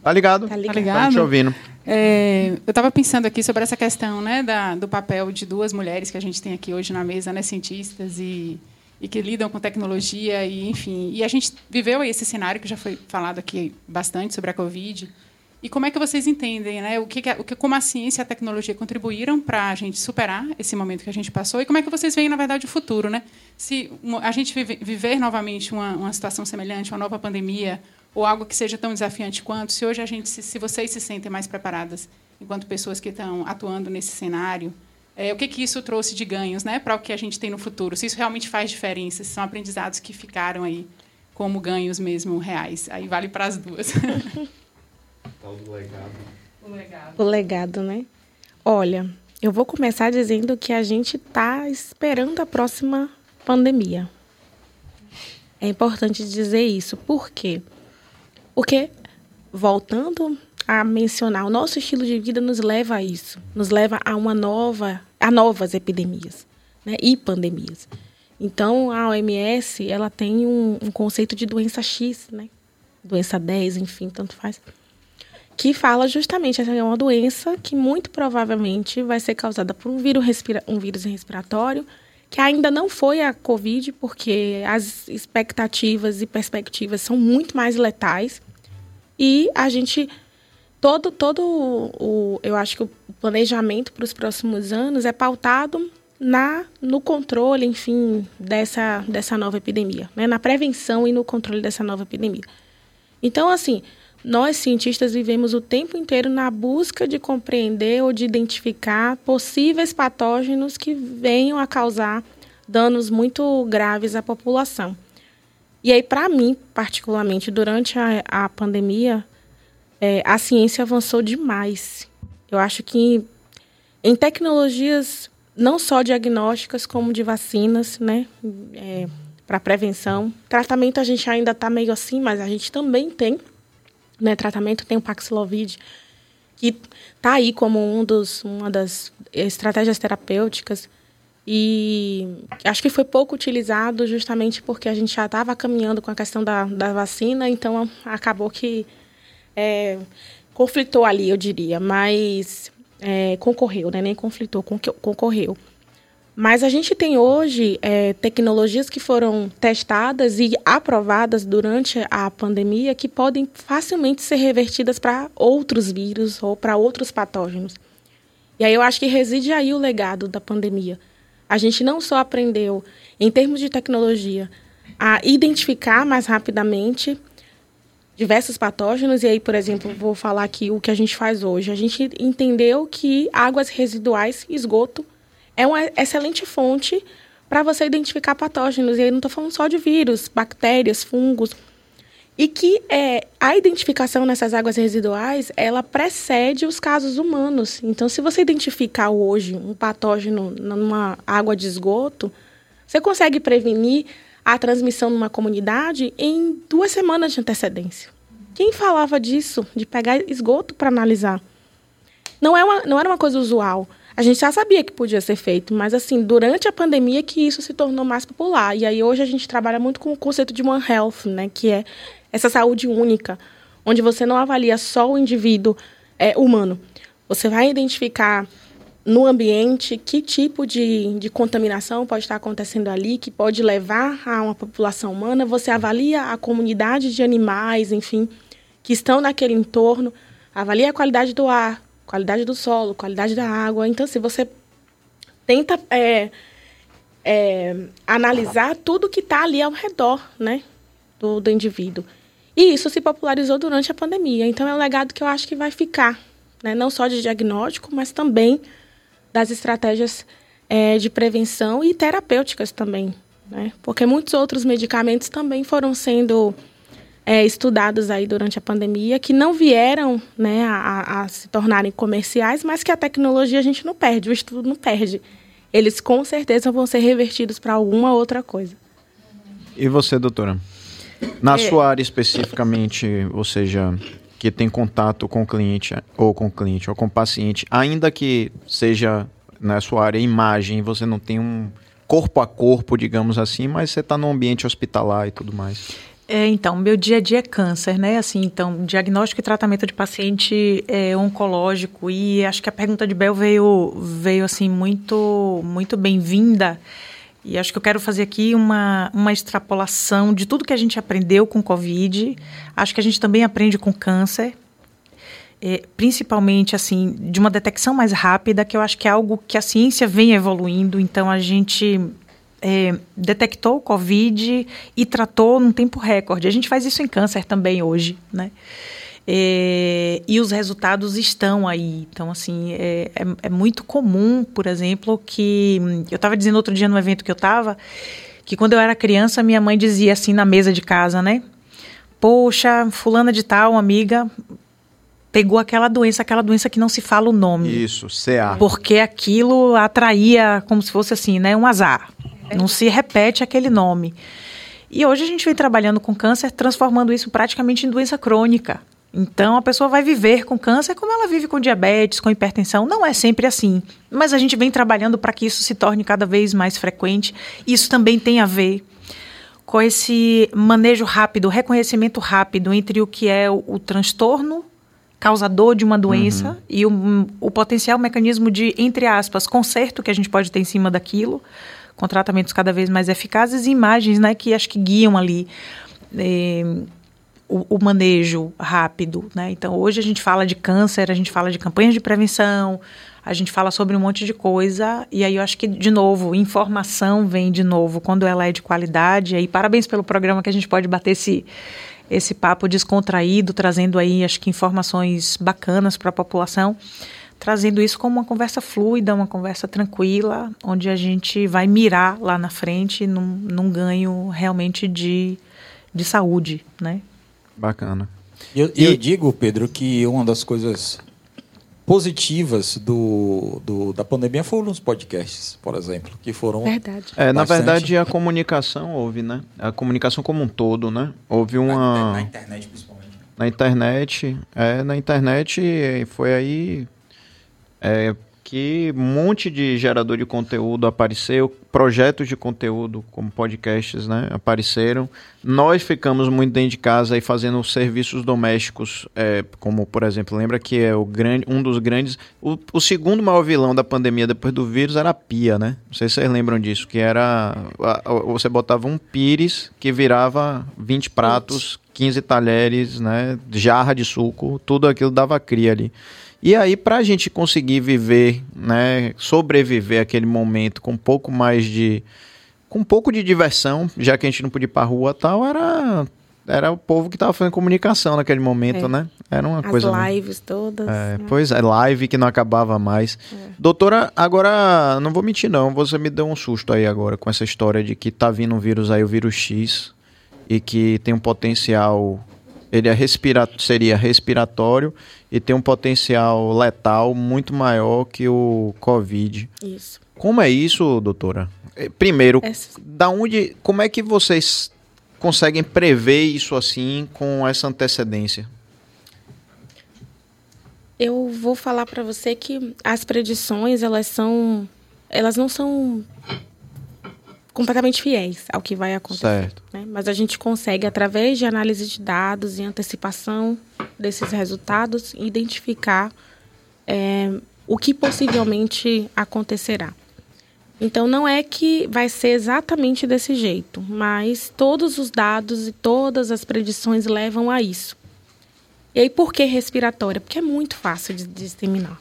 Speaker 1: Tá ligado?
Speaker 3: Tá ligado.
Speaker 5: Tá ligado?
Speaker 1: Tá te ouvindo.
Speaker 5: É, eu estava pensando aqui sobre essa questão né, da, do papel de duas mulheres que a gente tem aqui hoje na mesa, né, cientistas e, e que lidam com tecnologia e enfim. E a gente viveu aí esse cenário que já foi falado aqui bastante sobre a Covid. E como é que vocês entendem, né, o que, o que como a ciência e a tecnologia contribuíram para a gente superar esse momento que a gente passou e como é que vocês veem na verdade o futuro, né? Se a gente vive- viver novamente uma, uma situação semelhante, uma nova pandemia ou algo que seja tão desafiante quanto, se hoje a gente, se, se vocês se sentem mais preparadas enquanto pessoas que estão atuando nesse cenário, é, o que que isso trouxe de ganhos, né, para o que a gente tem no futuro? Se isso realmente faz diferença, se são aprendizados que ficaram aí como ganhos mesmo reais. Aí vale para as duas.
Speaker 3: O legado, né? Olha, eu vou começar dizendo que a gente está esperando a próxima pandemia. É importante dizer isso. Por quê? Porque, voltando a mencionar, o nosso estilo de vida nos leva a isso. Nos leva a uma nova, a novas epidemias né? e pandemias. Então, a OMS, ela tem um, um conceito de doença X, né? Doença 10, enfim, tanto faz que fala justamente essa é uma doença que muito provavelmente vai ser causada por um vírus, respira um vírus respiratório que ainda não foi a Covid, porque as expectativas e perspectivas são muito mais letais. E a gente todo todo o eu acho que o planejamento para os próximos anos é pautado na no controle, enfim, dessa dessa nova epidemia, né? Na prevenção e no controle dessa nova epidemia. Então, assim, nós cientistas vivemos o tempo inteiro na busca de compreender ou de identificar possíveis patógenos que venham a causar danos muito graves à população. E aí, para mim, particularmente, durante a, a pandemia, é, a ciência avançou demais. Eu acho que em tecnologias não só diagnósticas, como de vacinas, né? É, para prevenção. Tratamento a gente ainda está meio assim, mas a gente também tem né, tratamento, tem o Paxlovid, que está aí como um dos, uma das estratégias terapêuticas. E acho que foi pouco utilizado justamente porque a gente já estava caminhando com a questão da, da vacina, então acabou que é, conflitou ali, eu diria, mas é, concorreu, né? nem conflitou, concorreu. Mas a gente tem hoje é, tecnologias que foram testadas e aprovadas durante a pandemia que podem facilmente ser revertidas para outros vírus ou para outros patógenos. E aí eu acho que reside aí o legado da pandemia. A gente não só aprendeu, em termos de tecnologia, a identificar mais rapidamente diversos patógenos, e aí, por exemplo, vou falar aqui o que a gente faz hoje. A gente entendeu que águas residuais, esgoto, é uma excelente fonte para você identificar patógenos. E aí não estou falando só de vírus, bactérias, fungos. E que é, a identificação nessas águas residuais, ela precede os casos humanos. Então, se você identificar hoje um patógeno numa água de esgoto, você consegue prevenir a transmissão numa comunidade em duas semanas de antecedência. Quem falava disso, de pegar esgoto para analisar? Não, é uma, não era uma coisa usual. A gente já sabia que podia ser feito, mas assim, durante a pandemia que isso se tornou mais popular. E aí hoje a gente trabalha muito com o conceito de One Health, né, que é essa saúde única, onde você não avalia só o indivíduo é, humano. Você vai identificar no ambiente, que tipo de, de contaminação pode estar acontecendo ali, que pode levar a uma população humana. Você avalia a comunidade de animais, enfim, que estão naquele entorno, avalia a qualidade do ar, qualidade do solo, qualidade da água. Então, se você tenta é, é, analisar tudo que está ali ao redor né, do, do indivíduo. E isso se popularizou durante a pandemia. Então, é um legado que eu acho que vai ficar, né, não só de diagnóstico, mas também das estratégias é, de prevenção e terapêuticas também, né? Porque muitos outros medicamentos também foram sendo é, estudados aí durante a pandemia que não vieram né, a, a, se tornarem comerciais, mas que a tecnologia a gente não perde, o estudo não perde. Eles com certeza vão ser revertidos para alguma outra coisa.
Speaker 1: E você, doutora? Na é. sua área especificamente, ou seja, que tem contato com o cliente ou com o cliente ou com o paciente, ainda que seja na sua área imagem, você não tem um corpo a corpo, digamos assim, mas você está no ambiente hospitalar e tudo mais.
Speaker 4: É, então, meu dia a dia é câncer, né? Assim, então, diagnóstico e tratamento de paciente é, oncológico e acho que a pergunta de Bel veio, veio assim muito, muito bem-vinda. E acho que eu quero fazer aqui uma, uma extrapolação de tudo que a gente aprendeu com Covid. Acho que a gente também aprende com câncer. É, principalmente, assim, de uma detecção mais rápida, que eu acho que é algo que a ciência vem evoluindo. Então, a gente é, detectou o Covid e tratou num tempo recorde. A gente faz isso em câncer também hoje, né? É, e os resultados estão aí. Então, assim, é, é, é muito comum, por exemplo, que. Eu estava dizendo outro dia no evento que eu estava, que quando eu era criança, minha mãe dizia assim na mesa de casa, né? Poxa, fulana de tal, amiga, pegou aquela doença, aquela doença que não se fala o nome.
Speaker 1: Isso, CA.
Speaker 4: Porque aquilo atraía como se fosse assim, né? Um azar. Não se repete aquele nome. E hoje a gente vem trabalhando com câncer, transformando isso praticamente em doença crônica. Então a pessoa vai viver com câncer como ela vive com diabetes, com hipertensão. Não é sempre assim, mas a gente vem trabalhando para que isso se torne cada vez mais frequente. Isso também tem a ver com esse manejo rápido, reconhecimento rápido entre o que é o, o transtorno causador de uma doença uhum. e o, o potencial mecanismo de, entre aspas, conserto que a gente pode ter em cima daquilo, com tratamentos cada vez mais eficazes e imagens né, que acho que guiam ali. Eh, o, o, manejo rápido, né? Então hoje a gente fala de câncer, a gente fala de campanhas de prevenção, a gente fala sobre um monte de coisa e aí eu acho que de novo informação vem de novo quando ela é de qualidade. E aí parabéns pelo programa que a gente pode bater esse esse papo descontraído, trazendo aí acho que informações bacanas para a população, trazendo isso como uma conversa fluida, uma conversa tranquila, onde a gente vai mirar lá na frente num, num ganho realmente de, de saúde, né?
Speaker 1: Bacana.
Speaker 2: Eu, e eu digo, Pedro, que uma das coisas positivas do, do, da pandemia foram os podcasts, por exemplo, que foram
Speaker 3: verdade.
Speaker 1: É, na verdade a comunicação houve, né? A comunicação como um todo, né? Houve uma
Speaker 2: na, na internet principalmente.
Speaker 1: Na internet, é, na internet foi aí é, que um monte de gerador de conteúdo apareceu, projetos de conteúdo como podcasts, né, apareceram. Nós ficamos muito dentro de casa aí fazendo serviços domésticos, é, como por exemplo, lembra que é o grande, um dos grandes, o, o, segundo maior vilão da pandemia depois do vírus era a pia, né? Não sei se vocês lembram disso, que era você botava um pires que virava 20 pratos, 15 talheres, né, jarra de suco, tudo aquilo dava cria ali. E aí, para a gente conseguir viver, né, sobreviver aquele momento com um pouco mais de. com um pouco de diversão, já que a gente não podia ir pra rua tal, era. Era o povo que estava fazendo comunicação naquele momento, é. né? Era uma
Speaker 3: As
Speaker 1: coisa.
Speaker 3: As lives todas.
Speaker 1: É, né? Pois é, live que não acabava mais. É. Doutora, agora, não vou mentir, não. Você me deu um susto aí agora com essa história de que tá vindo um vírus aí, o vírus X, e que tem um potencial ele é respira seria respiratório e tem um potencial letal muito maior que o Covid.
Speaker 3: Isso.
Speaker 1: Como é isso, doutora? Eh, primeiro, essa... da onde, como é que vocês conseguem prever isso assim com essa antecedência?
Speaker 3: Eu vou falar para você que as predições elas são, elas não são completamente fiéis ao que vai acontecer. Né? Mas a gente consegue, através de análise de dados e antecipação desses resultados, identificar é, o que possivelmente acontecerá. Então não é que vai ser exatamente desse jeito, mas todos os dados e todas as predições levam a isso. E aí por que respiratória? Porque é muito fácil de disseminar.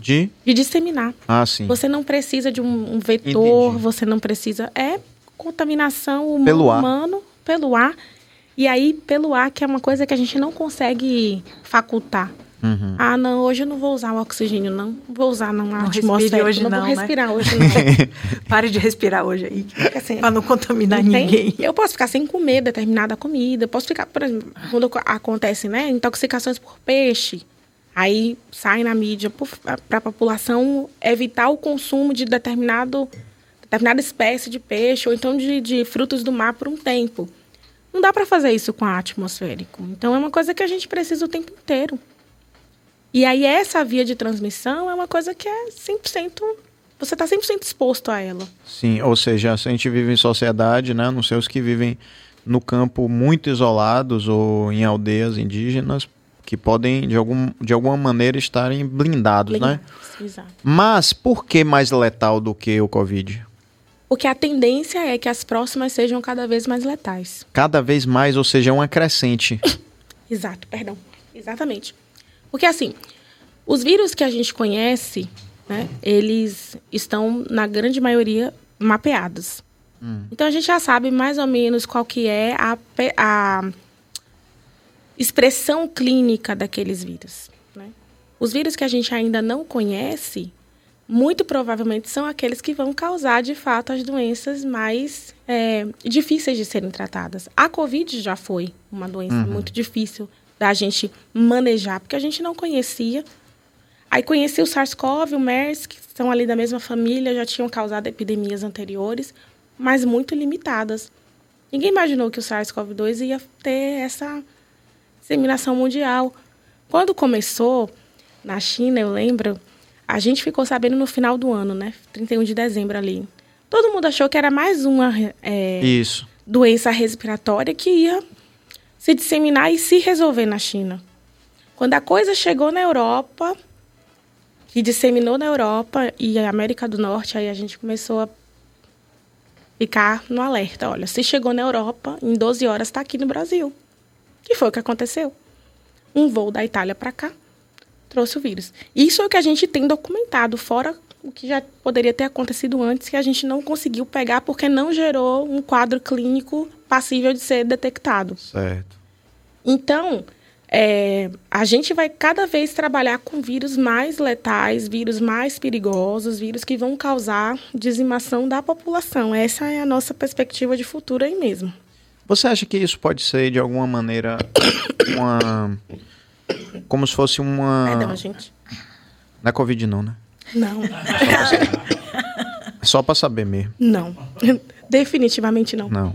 Speaker 1: De?
Speaker 3: De disseminar.
Speaker 1: Ah, sim.
Speaker 3: Você não precisa de um, um vetor,
Speaker 1: Entendi.
Speaker 3: você não precisa. É contaminação humano,
Speaker 1: Pelo ar.
Speaker 3: humano pelo ar. E aí, pelo ar, que é uma coisa que a gente não consegue facultar.
Speaker 1: Uhum.
Speaker 3: Ah, não, hoje eu não vou usar o oxigênio, não. Não vou usar não, a atmosfera.
Speaker 4: hoje
Speaker 3: não,
Speaker 4: não,
Speaker 3: vou
Speaker 4: né?
Speaker 3: respirar hoje *laughs* não.
Speaker 4: Pare de respirar hoje aí.
Speaker 3: Assim,
Speaker 4: Pra não contaminar
Speaker 3: não tem-
Speaker 4: ninguém.
Speaker 3: Eu posso ficar sem comer determinada comida. Posso ficar, por exemplo, quando ac- acontece, né, intoxicações por peixe. Aí sai na mídia para a população evitar o consumo de determinado, determinada espécie de peixe ou então de, de frutos do mar por um tempo. Não dá para fazer isso com ar atmosférico. Então é uma coisa que a gente precisa o tempo inteiro. E aí essa via de transmissão é uma coisa que é 100%, você está 100% exposto a ela.
Speaker 1: Sim, ou seja, se a gente vive em sociedade, né? Não sei os que vivem no campo muito isolados ou em aldeias indígenas que podem de, algum, de alguma maneira estarem blindados, né?
Speaker 3: Exato.
Speaker 1: Mas por que mais letal do que o Covid?
Speaker 3: Porque a tendência é que as próximas sejam cada vez mais letais.
Speaker 1: Cada vez mais, ou seja, é uma crescente. *laughs*
Speaker 3: Exato, perdão. Exatamente. Porque assim, os vírus que a gente conhece, né, eles estão, na grande maioria, mapeados. Então a gente já sabe mais ou menos qual que é a, a expressão clínica daqueles vírus. né? Os vírus que a gente ainda não conhece, muito provavelmente são aqueles que vão causar, de fato, as doenças mais é, difíceis de serem tratadas. A Covid já foi uma doença muito difícil da gente manejar, porque a gente não conhecia. Aí conheci o SARS-CoV, o MERS, que são ali da mesma família, já tinham causado epidemias anteriores, mas muito limitadas. Ninguém imaginou que o SARS-CoV-2 ia ter essa disseminação mundial. Quando começou na China, eu lembro, a gente ficou sabendo no final do ano, né? 31 de dezembro ali. Todo mundo achou que era mais uma é, doença respiratória que ia se disseminar e se resolver na China. Quando a coisa chegou na Europa, que disseminou na Europa e a América do Norte, aí a gente começou a ficar no alerta. Olha, se chegou na Europa, em 12 horas está aqui no Brasil. Que foi o que aconteceu. Um voo da Itália para cá trouxe o vírus. Isso é o que a gente tem documentado, fora o que já poderia ter acontecido antes, que a gente não conseguiu pegar porque não gerou um quadro clínico passível de ser detectado.
Speaker 1: Certo.
Speaker 3: Então, é, a gente vai cada vez trabalhar com vírus mais letais, vírus mais perigosos, vírus que vão causar dizimação da população. Essa é a nossa perspectiva de futuro aí mesmo.
Speaker 1: Você acha que isso pode ser, de alguma maneira, *coughs* uma. Como se fosse uma.
Speaker 3: Perdão, gente.
Speaker 1: Não é Covid, não, né?
Speaker 3: Não, *laughs*
Speaker 1: Só pra saber mesmo.
Speaker 3: não. *laughs* Definitivamente não.
Speaker 1: Não.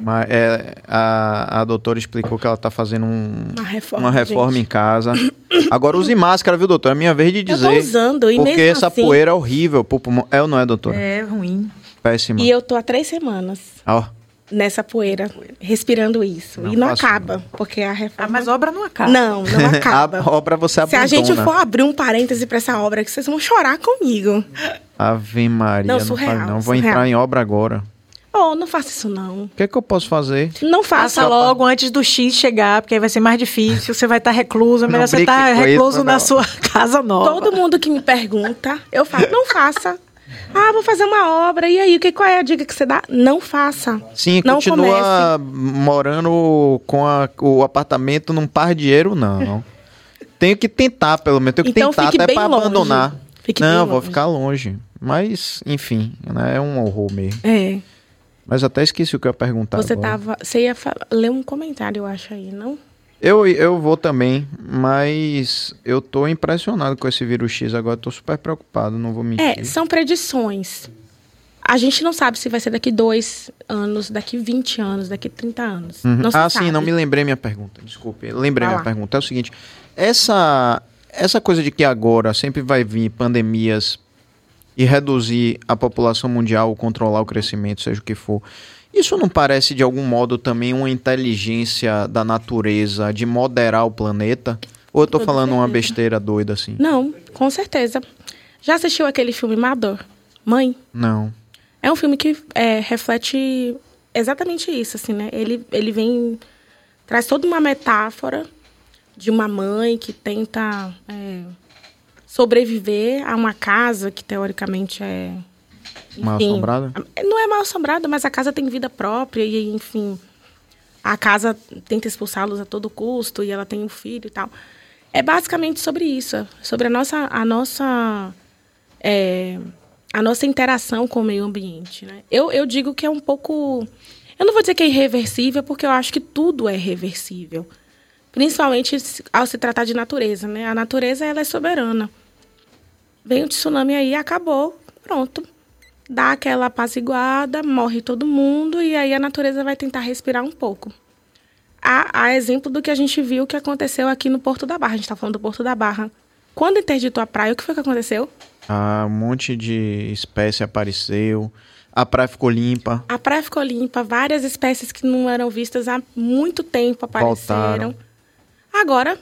Speaker 1: Mas é, a, a doutora explicou que ela tá fazendo um-
Speaker 3: Uma reforma.
Speaker 1: uma reforma em casa. Agora use máscara, viu, doutor? É minha vez de
Speaker 3: Eu
Speaker 1: dizer.
Speaker 3: tô usando, e
Speaker 1: porque
Speaker 3: mesmo
Speaker 1: essa
Speaker 3: assim-
Speaker 1: poeira é horrível pro pulmão. É ou não é, doutora?
Speaker 4: É ruim.
Speaker 1: Péssima.
Speaker 3: E eu tô há três semanas
Speaker 1: Ó,
Speaker 3: nessa poeira, respirando isso.
Speaker 1: Não
Speaker 3: e não acaba, porque a
Speaker 4: Ah,
Speaker 3: reforma...
Speaker 4: mas obra não acaba.
Speaker 3: Não, não *laughs* acaba.
Speaker 1: a obra você
Speaker 3: Se
Speaker 1: abandona.
Speaker 3: a gente for abrir um parêntese pra essa obra, que vocês vão chorar comigo.
Speaker 1: Ave Maria,
Speaker 3: Não,
Speaker 1: não,
Speaker 3: surreal,
Speaker 1: fale não. Vou
Speaker 3: surreal.
Speaker 1: entrar em obra agora.
Speaker 3: Oh, não faça isso não.
Speaker 1: O que é que eu posso fazer?
Speaker 3: Não faça
Speaker 4: logo antes do X chegar, porque aí vai ser mais difícil. Você vai estar recluso. É
Speaker 1: Não
Speaker 4: melhor você estar
Speaker 1: isso,
Speaker 4: recluso
Speaker 1: não.
Speaker 4: na sua *laughs* casa nova.
Speaker 3: Todo mundo que me pergunta, eu falo, não faça. Ah, vou fazer uma obra. E aí, que, qual é a dica que você dá? Não faça.
Speaker 1: Sim,
Speaker 3: não
Speaker 1: continua morando com a- o apartamento num par de dinheiro, não. *laughs* Tenho que tentar, pelo menos. Tenho que
Speaker 3: Então
Speaker 1: tentar até
Speaker 3: longe.
Speaker 1: abandonar.
Speaker 3: Fique
Speaker 1: não, vou ficar longe. Mas, enfim, né, é um horror mesmo.
Speaker 3: É.
Speaker 1: Mas até esqueci o que eu ia perguntar.
Speaker 3: Você
Speaker 1: agora.
Speaker 3: tava. Você ia ler um comentário, eu acho aí, não?
Speaker 1: Eu, eu vou também, mas eu tô impressionado com esse vírus X agora. Tô super preocupado, não vou mentir.
Speaker 3: É, são predições. A gente não sabe se vai ser daqui dois anos, daqui 20 anos, daqui 30 anos.
Speaker 1: Uhum. Ah,
Speaker 3: sabe.
Speaker 1: sim, não me lembrei minha pergunta. Desculpe. Lembrei
Speaker 3: Vai
Speaker 1: minha
Speaker 3: lá.
Speaker 1: pergunta. É o seguinte: essa, essa coisa de que agora sempre vai vir pandemias e reduzir a população mundial, ou controlar o crescimento, seja o que for. Isso não parece de algum modo também uma inteligência da natureza de moderar o planeta? Ou eu tô falando uma besteira doida assim?
Speaker 3: Não, com Com certeza. Já assistiu aquele filme Mador? Mãe?
Speaker 1: Não.
Speaker 3: É um filme que é, reflete exatamente isso, assim, né? Ele, ele vem... Traz toda uma metáfora de uma mãe que tenta é, sobreviver a uma casa que, teoricamente, é...
Speaker 1: Mal assombrada?
Speaker 3: Não é mal assombrada, mas a casa tem vida própria e, enfim... A casa tenta expulsá-los a todo custo e ela tem um filho e tal. É basicamente sobre isso, sobre a nossa, a nossa, é, a nossa interação com o meio ambiente. Né? Eu, eu digo que é um pouco. Eu não vou dizer que é irreversível, porque eu acho que tudo é reversível. Principalmente ao se tratar de natureza. Né? A natureza ela é soberana. Vem o tsunami aí, acabou, pronto. Dá aquela apaziguada, morre todo mundo, e aí a natureza vai tentar respirar um pouco a, a exemplo do que a gente viu que aconteceu aqui no Porto da Barra. A gente está falando do Porto da Barra. Quando interditou a praia, o que foi que aconteceu?
Speaker 1: Ah, um monte de espécie apareceu. A praia ficou limpa.
Speaker 3: A praia ficou limpa. Várias espécies que não eram vistas há muito tempo apareceram. Voltaram. Agora,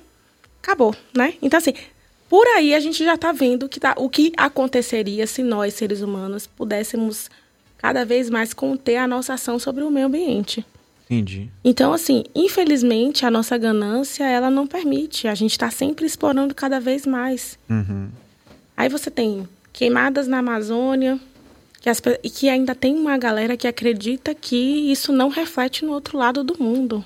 Speaker 3: acabou, né? Então, assim, por aí a gente já está vendo que tá, o que aconteceria se nós, seres humanos, pudéssemos cada vez mais conter a nossa ação sobre o meio ambiente.
Speaker 1: Entendi.
Speaker 3: Então, assim, infelizmente, a nossa ganância, ela não permite. A gente está sempre explorando cada vez mais.
Speaker 1: Uhum.
Speaker 3: Aí você tem queimadas na Amazônia, que, as, e que ainda tem uma galera que acredita que isso não reflete no outro lado do mundo.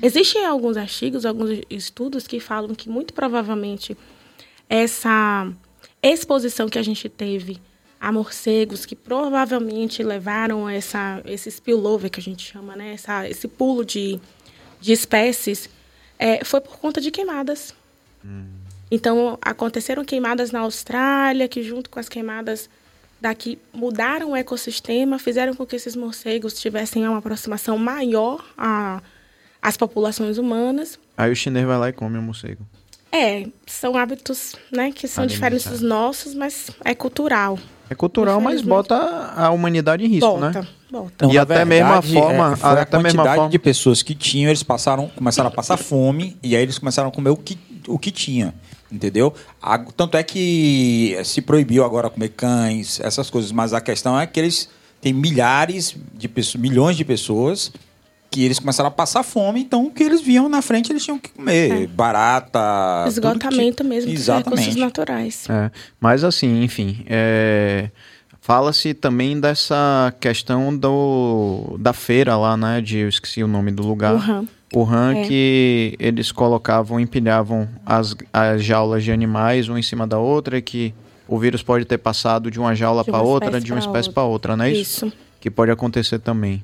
Speaker 3: Existem alguns artigos, alguns estudos que falam que muito provavelmente essa exposição que a gente teve a morcegos que provavelmente levaram essa, esse spillover que a gente chama, né? Essa, esse pulo de, de espécies, é, foi por conta de queimadas. Hum. Então, aconteceram queimadas na Austrália, que junto com as queimadas daqui mudaram o ecossistema, fizeram com que esses morcegos tivessem uma aproximação maior às populações humanas.
Speaker 1: Aí o chinês vai lá e come o morcego.
Speaker 3: É, são hábitos né, que são diferentes dos nossos, mas é cultural.
Speaker 1: É cultural, mas bota a humanidade em risco,
Speaker 3: bota,
Speaker 1: né?
Speaker 3: Bota.
Speaker 2: Então, e até verdade, mesmo a forma, é, foi até a quantidade forma... de pessoas que tinham, eles passaram, começaram a passar fome e aí eles começaram a comer o que, o que tinha, entendeu? A, tanto é que se proibiu agora comer cães, essas coisas, mas a questão é que eles têm milhares de pessoas, milhões de pessoas que eles começaram a passar fome, então o que eles viam na frente eles tinham que comer. É. Barata.
Speaker 3: Esgotamento mesmo Exatamente. dos recursos naturais.
Speaker 1: É. Mas assim, enfim. É... Fala-se também dessa questão do, da feira lá, né? De, eu esqueci o nome do lugar.
Speaker 3: Wuhan.
Speaker 1: Wuhan, é. que eles colocavam, empilhavam as, as jaulas de animais uma em cima da outra, e que o vírus pode ter passado de uma jaula para outra, de uma espécie para outra, não é isso? Isso. Que pode acontecer também.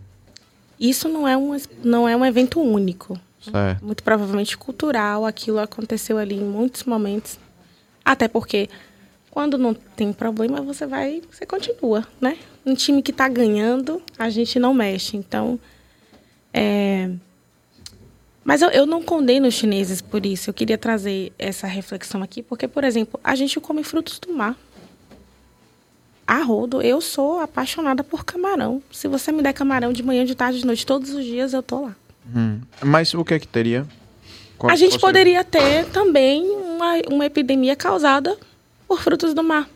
Speaker 3: Isso não é um, não é um evento único.
Speaker 1: Certo.
Speaker 3: Muito provavelmente cultural, aquilo aconteceu ali em muitos momentos. Até porque quando não tem problema, você vai, você continua, né? Um time que está ganhando, a gente não mexe. Então, é... Mas eu, eu não condeno os chineses por isso. Eu queria trazer essa reflexão aqui, porque, por exemplo, a gente come frutos do mar a rodo. Eu sou apaixonada por camarão. Se você me der camarão de manhã, de tarde, de noite, todos os dias, eu tô lá.
Speaker 1: Hum. Mas o que é que teria?
Speaker 3: Qual a gente poderia ter também uma, uma epidemia causada por frutos do mar.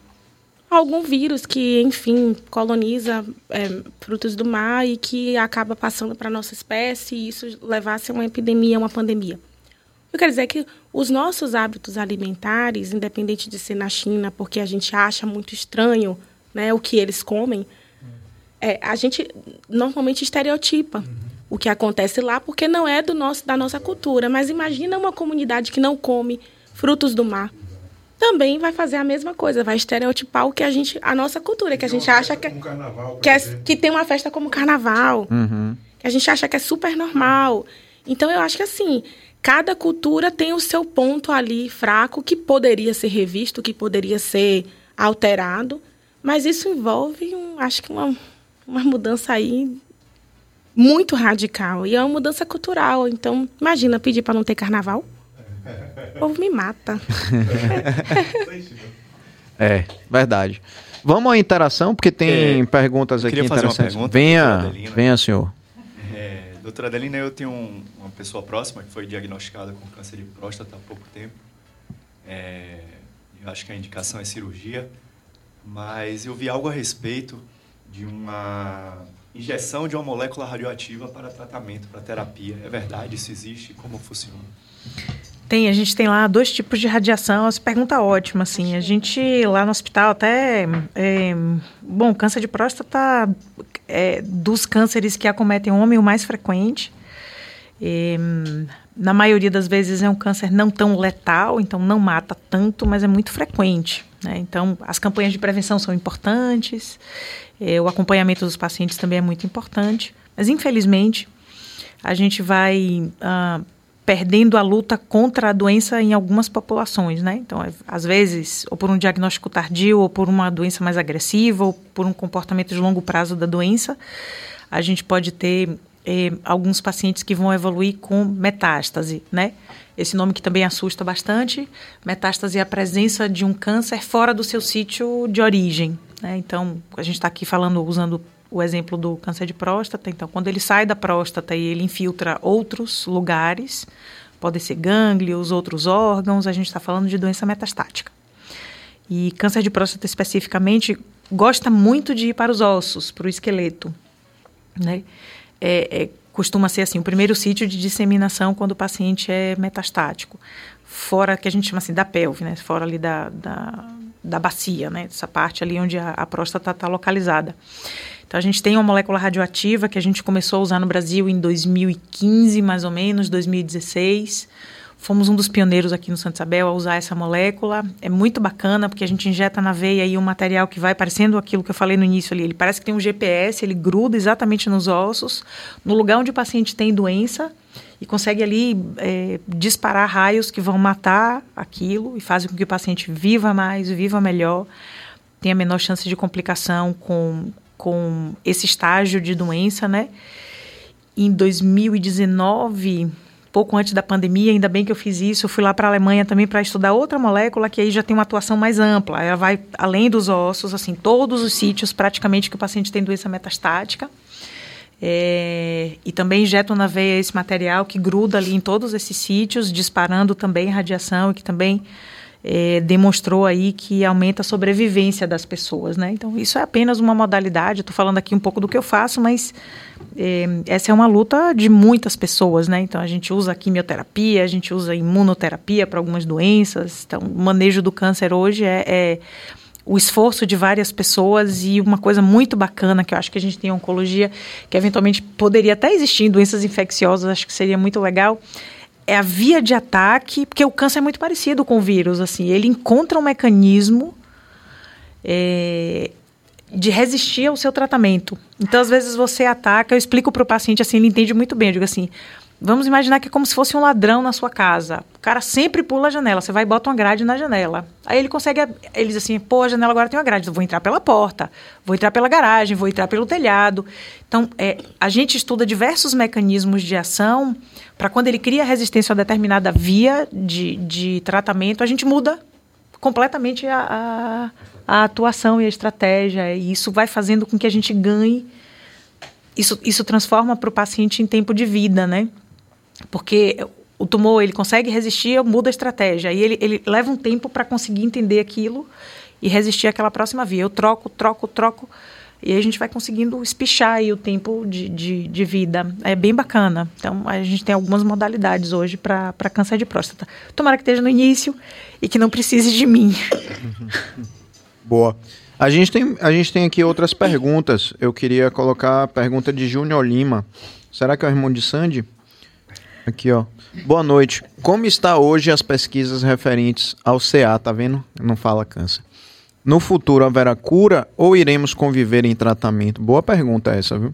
Speaker 3: Algum vírus que, enfim, coloniza é, frutos do mar e que acaba passando para a nossa espécie e isso levasse a uma epidemia, uma pandemia. Eu quero dizer que os nossos hábitos alimentares, independente de ser na China, porque a gente acha muito estranho né, o que eles comem, é, a gente normalmente estereotipa uhum. o que acontece lá porque não é do nosso, da nossa cultura. Mas imagina uma comunidade que não come frutos do mar. Também vai fazer a mesma coisa, vai estereotipar o que a gente, a nossa cultura, que a gente acha que, é, que, é, que tem uma festa como carnaval,
Speaker 1: uhum.
Speaker 3: que a gente acha que é super normal. Então eu acho que assim, cada cultura tem o seu ponto ali fraco que poderia ser revisto, que poderia ser alterado. Mas isso envolve, um, acho que uma, uma mudança aí muito radical. E é uma mudança cultural. Então, imagina pedir para não ter carnaval. O povo me mata. *laughs*
Speaker 1: é, verdade. Vamos à interação, porque tem é, perguntas aqui interessantes. Pergunta venha, venha, senhor.
Speaker 6: É, doutora Adelina, eu tenho um, uma pessoa próxima que foi diagnosticada com câncer de próstata há pouco tempo. É, eu acho que a indicação é cirurgia, mas eu vi algo a respeito de uma injeção de uma molécula radioativa para tratamento, para terapia. É verdade? Isso existe? Como funciona?
Speaker 4: Tem, a gente tem lá dois tipos de radiação. Essa pergunta ótima, assim. A gente lá no hospital até. É, bom, câncer de próstata é dos cânceres que acometem o homem o mais frequente. É, na maioria das vezes é um câncer não tão letal, então não mata tanto, mas é muito frequente. Né? Então, as campanhas de prevenção são importantes, é, o acompanhamento dos pacientes também é muito importante, mas infelizmente a gente vai ah, perdendo a luta contra a doença em algumas populações, né? Então, é, às vezes, ou por um diagnóstico tardio, ou por uma doença mais agressiva, ou por um comportamento de longo prazo da doença, a gente pode ter é, alguns pacientes que vão evoluir com metástase, né? Esse nome que também assusta bastante. Metástase é a presença de um câncer fora do seu sítio de origem, né? Então, a gente está aqui falando, usando o exemplo do câncer de próstata. Então, quando ele sai da próstata e ele infiltra outros lugares, pode ser gânglios, outros órgãos, a gente está falando de doença metastática. E câncer de próstata especificamente gosta muito de ir para os ossos, para o esqueleto, né? É, é, costuma ser assim, o primeiro sítio de disseminação quando o paciente é metastático, fora que a gente chama assim da pelve, né? Fora ali da, da, da bacia, né? Essa parte ali onde a, a próstata está localizada. Então, a gente tem uma molécula radioativa que a gente começou a usar no Brasil em 2015, mais ou menos, 2016. Fomos um dos pioneiros aqui no Santa Isabel a usar essa molécula. É muito bacana porque a gente injeta na veia aí um material que vai parecendo aquilo que eu falei no início ali. Ele parece que tem um GPS, ele gruda exatamente nos ossos, no lugar onde o paciente tem doença e consegue ali é, disparar raios que vão matar aquilo e fazem com que o paciente viva mais, viva melhor, tenha menor chance de complicação com, com esse estágio de doença, né? Em 2019, pouco antes da pandemia, ainda bem que eu fiz isso, eu fui lá para a Alemanha também para estudar outra molécula que aí já tem uma atuação mais ampla. Ela vai além dos ossos, assim, todos os sítios praticamente que o paciente tem doença metastática. É, e também injetam na veia esse material que gruda ali em todos esses sítios, disparando também radiação e que também é, demonstrou aí que aumenta a sobrevivência das pessoas, né? Então, isso é apenas uma modalidade. Estou falando aqui um pouco do que eu faço, mas essa é uma luta de muitas pessoas, né? Então, a gente usa quimioterapia, a gente usa imunoterapia para algumas doenças. Então, o manejo do câncer hoje é, é o esforço de várias pessoas e uma coisa muito bacana que eu acho que a gente tem em oncologia, que eventualmente poderia até existir em doenças infecciosas, acho que seria muito legal, é a via de ataque, porque o câncer é muito parecido com o vírus, assim, ele encontra um mecanismo é, de resistir ao seu tratamento. Então, às vezes você ataca, eu explico para o paciente assim, ele entende muito bem, eu digo assim, vamos imaginar que é como se fosse um ladrão na sua casa. O cara sempre pula a janela, você vai e bota uma grade na janela. Aí ele consegue, ele diz assim, pô, a janela agora tem uma grade, eu vou entrar pela porta, vou entrar pela garagem, vou entrar pelo telhado. Então, é, a gente estuda diversos mecanismos de ação para quando ele cria resistência a determinada via de, de tratamento, a gente muda completamente a, a, a atuação e a estratégia. E isso vai fazendo com que a gente ganhe. Isso, isso transforma para o paciente em tempo de vida, né? Porque o tumor ele consegue resistir, muda a estratégia. E ele, ele leva um tempo para conseguir entender aquilo e resistir àquela próxima via. Eu troco, troco, troco. E a gente vai conseguindo espichar aí o tempo de, de, de, vida. É bem bacana. Então, a gente tem algumas modalidades hoje para câncer de próstata. Tomara que esteja no início e que não precise de mim. *laughs*
Speaker 1: Boa. A gente, tem, a gente tem aqui outras perguntas. Eu queria colocar a pergunta de Júnior Lima. Será que é o irmão de Sandy? Aqui, ó. Boa noite. Como está hoje as pesquisas referentes ao CA, tá vendo? Não fala câncer. No futuro haverá cura ou iremos conviver em tratamento? Boa pergunta essa, viu?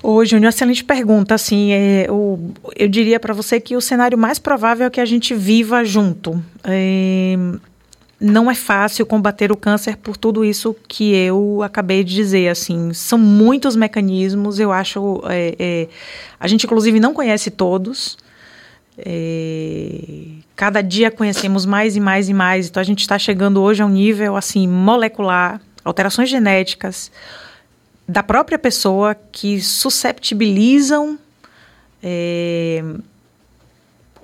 Speaker 4: Ô, Júnior, excelente pergunta. Assim, é, o, eu diria para você que o cenário mais provável é que a gente viva junto. É, não é fácil combater o câncer por tudo isso que eu acabei de dizer. Assim, são muitos mecanismos. Eu acho, é, é a gente inclusive não conhece todos. É, cada dia conhecemos mais e mais e mais. Então a gente está chegando hoje a um nível assim molecular, alterações genéticas da própria pessoa que susceptibilizam é,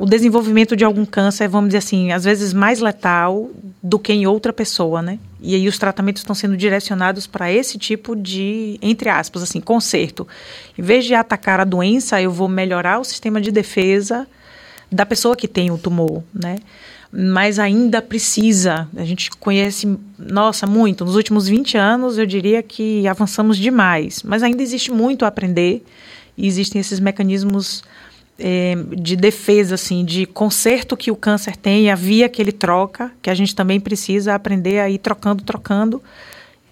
Speaker 4: o desenvolvimento de algum câncer, vamos dizer assim, às vezes mais letal do que em outra pessoa, né? E aí os tratamentos estão sendo direcionados para esse tipo de, entre aspas, assim, conserto. Em vez de atacar a doença, eu vou melhorar o sistema de defesa da pessoa que tem o tumor, né? Mas ainda precisa, a gente conhece, nossa, muito. Nos últimos 20 anos, eu diria que avançamos demais, mas ainda existe muito a aprender e existem esses mecanismos é, de defesa, assim, de conserto que o câncer tem, a via que ele troca, que a gente também precisa aprender a ir trocando, trocando.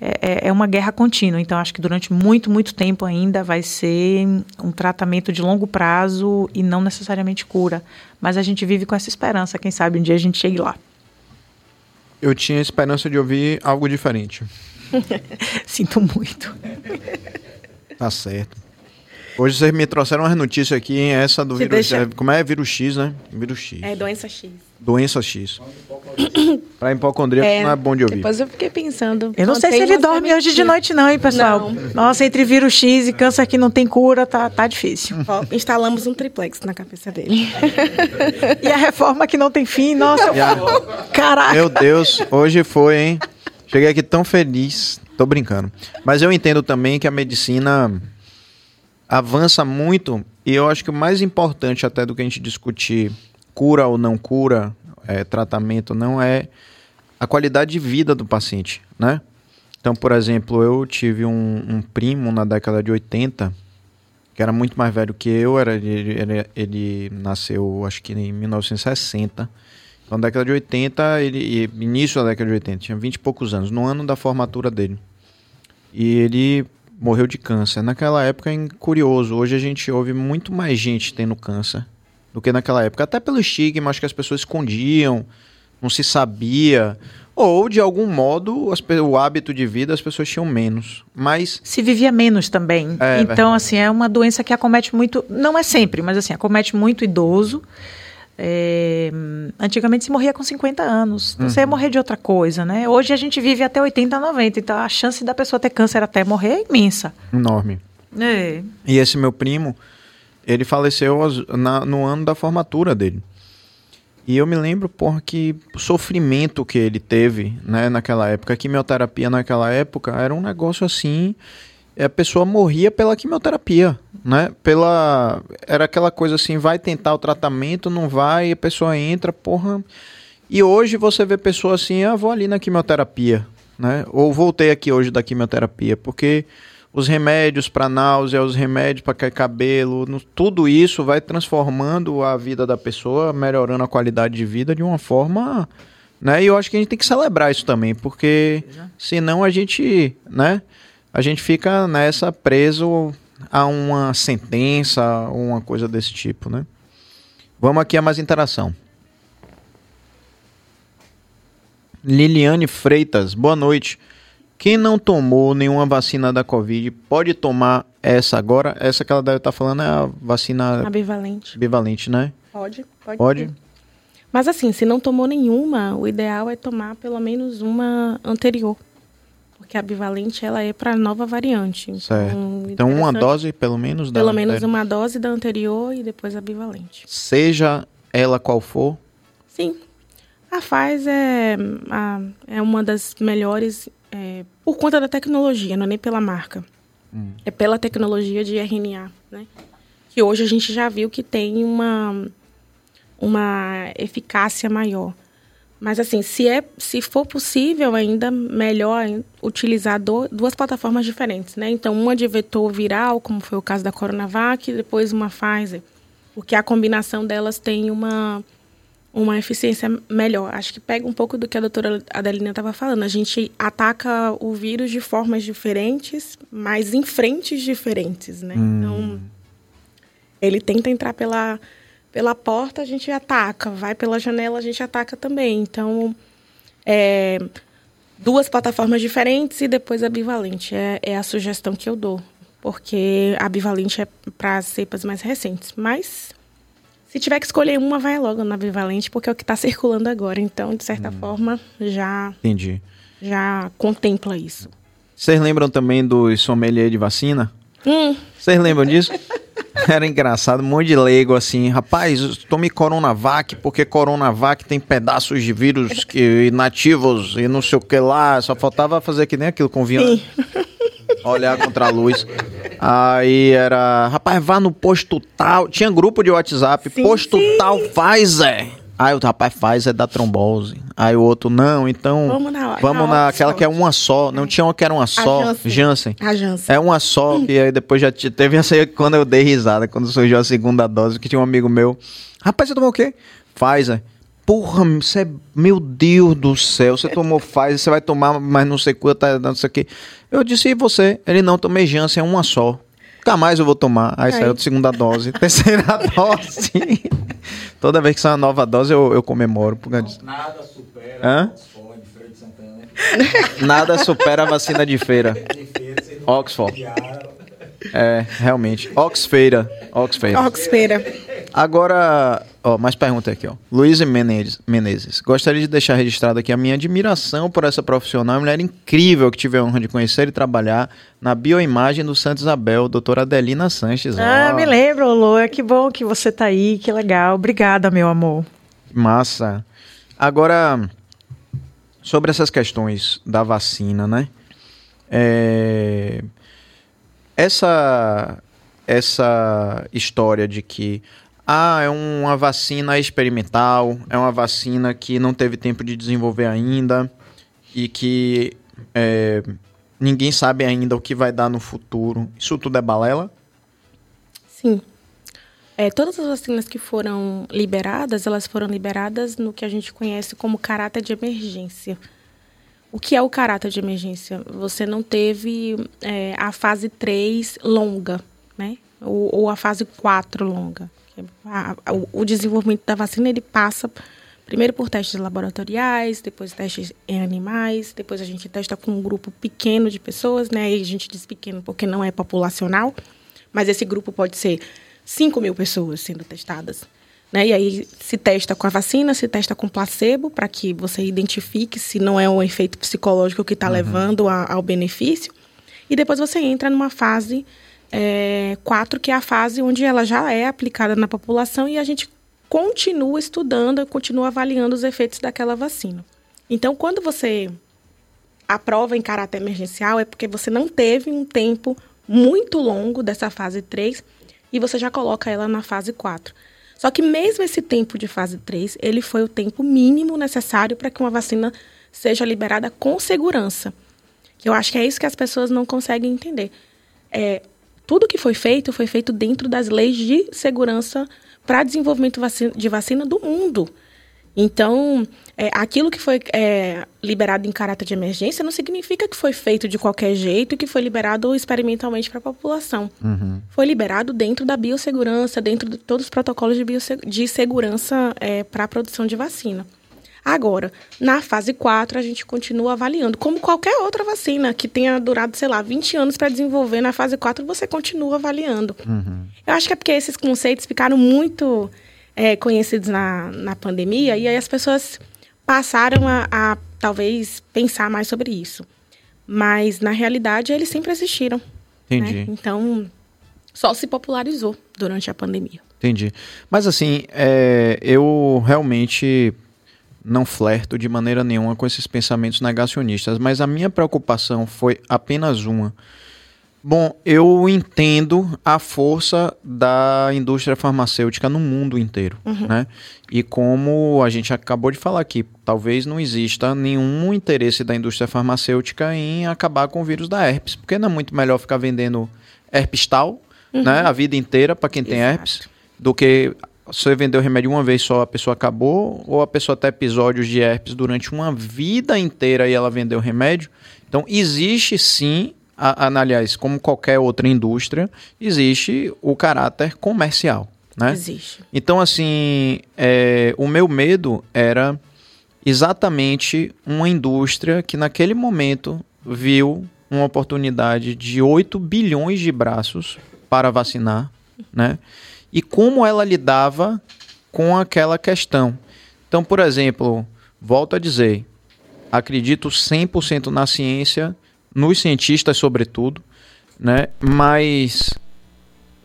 Speaker 4: É, é, é uma guerra contínua. Então, acho que durante muito, muito tempo ainda vai ser um tratamento de longo prazo e não necessariamente cura. Mas a gente vive com essa esperança. Quem sabe um dia a gente chegue lá.
Speaker 1: Eu tinha esperança de ouvir algo diferente. *laughs*
Speaker 4: Sinto muito.
Speaker 1: Tá certo. Hoje vocês me trouxeram umas notícias aqui, hein? Essa do
Speaker 3: Se
Speaker 1: vírus.
Speaker 3: deixa-
Speaker 1: é, como é? Vírus X, né? Vírus X.
Speaker 3: É doença X.
Speaker 1: Doença X. pra hipocondríaco não é bom de ouvir.
Speaker 3: Depois eu fiquei pensando.
Speaker 4: Eu não sei se ele dorme hoje de noite, não, hein, pessoal?
Speaker 3: Não.
Speaker 4: Nossa, entre vírus X e câncer que não tem cura, tá, tá difícil.
Speaker 3: Ó, instalamos um triplex na cabeça dele. *laughs*
Speaker 4: E a reforma que não tem fim, nossa,
Speaker 1: Já.
Speaker 4: caraca.
Speaker 1: Meu Deus, hoje foi, hein? Cheguei aqui tão feliz. Tô brincando. Mas eu entendo também que a medicina avança muito e eu acho que o mais importante até do que a gente discutir cura ou não cura, é, tratamento não é a qualidade de vida do paciente, né? Então, por exemplo, eu tive um, um primo na década de 80 que era muito mais velho que eu, era, ele, ele, ele nasceu acho que em 1960. Então, na década de 80, ele, início da década de 80, tinha 20 e poucos anos, no ano da formatura dele. E ele morreu de câncer. Naquela época, é curioso, hoje a gente ouve muito mais gente tendo câncer do que naquela época. Até pelo estigma, acho que as pessoas escondiam, não se sabia. Ou, de algum modo, as o hábito de vida as pessoas tinham menos. Mas
Speaker 4: Se vivia menos também.
Speaker 1: É,
Speaker 4: então,
Speaker 1: verdade.
Speaker 4: assim, é uma doença que acomete muito, não é sempre, mas assim, acomete muito idoso. É, antigamente se morria com 50 anos. Então, Você ia morrer de outra coisa, né? Hoje a gente vive até 80, 90. Então a chance da pessoa ter câncer até morrer é imensa.
Speaker 1: enorme.
Speaker 4: É.
Speaker 1: E esse meu primo, ele faleceu na- no ano da formatura dele. E eu me lembro, porra, que o sofrimento que ele teve, né, naquela época. A quimioterapia naquela época era um negócio assim. A pessoa morria pela quimioterapia, né? Pela. Era aquela coisa assim, vai tentar o tratamento, não vai, a pessoa entra, porra. E hoje você vê pessoa assim, ah, vou ali na quimioterapia, né? Ou voltei aqui hoje da quimioterapia, porque os remédios para náusea, os remédios para cair cabelo, no- tudo isso vai transformando a vida da pessoa, melhorando a qualidade de vida de uma forma, né? E eu acho que a gente tem que celebrar isso também, porque senão a gente, né? A gente fica nessa preso a uma sentença, uma coisa desse tipo, né? Vamos aqui a mais interação. Liliane Freitas, boa noite. Quem não tomou nenhuma vacina da Covid pode tomar essa agora? Essa que ela deve estar falando é a vacina
Speaker 3: Ambivalente.
Speaker 1: bivalente, né?
Speaker 3: Pode, pode.
Speaker 1: Pode?
Speaker 3: ser. Mas assim, se não tomou nenhuma, o ideal é tomar pelo menos uma anterior. Porque a bivalente, ela é para nova variante.
Speaker 1: Certo. Então, uma
Speaker 3: interessante-
Speaker 1: dose, pelo menos, da
Speaker 3: Pelo menos
Speaker 1: anterior.
Speaker 3: uma dose da anterior e depois a bivalente.
Speaker 1: Seja ela qual for.
Speaker 3: Sim. A Pfizer é, a- é uma das melhores é, por conta da tecnologia, não é nem pela marca. É pela tecnologia de RNA, né? Que hoje a gente já viu que tem uma, uma eficácia maior. Mas assim, se, é, se for possível ainda, melhor utilizar do- duas plataformas diferentes, né? Então, uma de vetor viral, como foi o caso da Coronavac, e depois uma Pfizer. Porque a combinação delas tem uma, uma eficiência melhor. Acho que pega um pouco do que a doutora Adelina estava falando. A gente ataca o vírus de formas diferentes, mas em frentes diferentes, né? Então, ele tenta entrar pela, pela porta, a gente ataca. Vai pela janela, a gente ataca também. Então, é, duas plataformas diferentes e depois a bivalente. É, é a sugestão que eu dou. Porque a bivalente é para as cepas mais recentes. Mas, se tiver que escolher uma, vai logo na bivalente, porque é o que está circulando agora. Então, de certa forma, já,
Speaker 1: Entendi.
Speaker 3: já contempla isso.
Speaker 1: Vocês lembram também do sommelier de vacina?
Speaker 3: Hum,
Speaker 1: Vocês lembram disso? *laughs* *laughs* Era engraçado, um monte de leigo assim, rapaz, tome Coronavac, porque Coronavac tem pedaços de vírus que, nativos e não sei o que lá, só faltava fazer que nem aquilo com vinho. *laughs* Olhar contra a luz. Aí era, rapaz, vá no posto tal. Tinha grupo de WhatsApp,
Speaker 3: Sim,
Speaker 1: posto
Speaker 3: sim.
Speaker 1: tal, Pfizer. Aí o rapaz faz é da trombose. Aí o outro, não, então.
Speaker 3: Vamos na-
Speaker 1: Vamos
Speaker 3: na
Speaker 1: naquela que é uma só. Não tinha uma que era uma só.
Speaker 3: Janssen.
Speaker 1: Janssen.
Speaker 3: A Janssen.
Speaker 1: É uma só, e aí depois já te- teve essa aí quando eu dei risada, quando surgiu a segunda dose, que tinha um amigo meu. Rapaz, você tomou o quê? Pfizer. Porra, você é. Meu Deus do céu, você tomou *laughs* Pfizer, você vai tomar, mas não sei quanto, tá, não sei o quê. Eu disse, e você? Ele não, tomei Janssen, é uma só. Nunca mais eu vou tomar. Aí saiu de segunda dose, *laughs* terceira dose. Toda vez que sai uma nova dose, eu, eu comemoro. Por causa disso.
Speaker 2: Nada supera
Speaker 1: Hã?
Speaker 2: Oxford, Feira de Santana.
Speaker 1: Nada supera a vacina de feira. Oxford. É, realmente. Oxfeira. Oxfeira.
Speaker 3: Oxfeira.
Speaker 1: Agora, ó, mais pergunta aqui, ó. Luiz Menezes, Menezes. Gostaria de deixar registrado aqui a minha admiração por essa profissional, uma mulher incrível que tive a honra de conhecer e trabalhar na bioimagem do Santa Isabel, doutora Adelina Sanches.
Speaker 4: Ah,
Speaker 1: Ó,
Speaker 4: me lembro, Lô. Que bom que você tá aí, que legal. Obrigada, meu amor.
Speaker 1: Massa. Agora, sobre essas questões da vacina, né? É, Essa, essa história de que ah, é uma vacina experimental, é uma vacina que não teve tempo de desenvolver ainda e que é, ninguém sabe ainda o que vai dar no futuro. Isso tudo é balela?
Speaker 3: Sim. É, todas as vacinas que foram liberadas, elas foram liberadas no que a gente conhece como caráter de emergência. O que é o caráter de emergência? Você não teve é, a fase 3 longa, né? Ou, ou a fase 4 longa. A- a- o, desenvolvimento da vacina, ele passa primeiro por testes laboratoriais, depois testes em animais, depois a gente testa com um grupo pequeno de pessoas, né? E a gente diz pequeno porque não é populacional, mas esse grupo pode ser 5 mil pessoas sendo testadas. Né? E aí se testa com a vacina, se testa com placebo, para que você identifique se não é um efeito psicológico que está levando a- ao benefício. E depois você entra numa fase 4, que é a fase onde ela já é aplicada na população e a gente continua estudando, continua avaliando os efeitos daquela vacina. Então, quando você aprova em caráter emergencial, é porque você não teve um tempo muito longo dessa fase 3 e você já coloca ela na fase 4. Só que mesmo esse tempo de fase 3, ele foi o tempo mínimo necessário para que uma vacina seja liberada com segurança. Eu acho que é isso que as pessoas não conseguem entender. É, tudo que foi feito foi feito dentro das leis de segurança para desenvolvimento de vacina do mundo. Então, é, aquilo que foi é, liberado em caráter de emergência não significa que foi feito de qualquer jeito e que foi liberado experimentalmente para a população. Foi liberado dentro da biossegurança, dentro de todos os protocolos de, de segurança é, para a produção de vacina. Agora, na fase 4, a gente continua avaliando. Como qualquer outra vacina que tenha durado, sei lá, 20 anos para desenvolver, na fase 4 você continua avaliando. Eu acho que é porque esses conceitos ficaram muito é, conhecidos na, na pandemia e aí as pessoas passaram a, a, talvez pensar mais sobre isso. Mas na realidade eles sempre existiram. né?
Speaker 1: Entendi.
Speaker 3: Então só se popularizou durante a pandemia.
Speaker 1: Entendi. Mas assim, é, eu realmente não flerto de maneira nenhuma com esses pensamentos negacionistas, mas a minha preocupação foi apenas uma. Bom, eu entendo a força da indústria farmacêutica no mundo inteiro, né? E como a gente acabou de falar aqui, talvez não exista nenhum interesse da indústria farmacêutica em acabar com o vírus da herpes, porque não é muito melhor ficar vendendo herpes tal, né, a vida inteira para quem tem
Speaker 3: Exato.
Speaker 1: herpes, do que você vender o remédio uma vez só, a pessoa acabou, ou a pessoa tem episódios de herpes durante uma vida inteira e ela vendeu o remédio. Então, existe sim, a, aliás, como qualquer outra indústria, existe o caráter comercial, né?
Speaker 3: Existe.
Speaker 1: Então, assim, é, o meu medo era exatamente uma indústria que naquele momento viu uma oportunidade de 8 bilhões de braços para vacinar, né? E como ela lidava com aquela questão. Então, por exemplo, volto a dizer, acredito 100% na ciência, nos cientistas sobretudo, né? Mas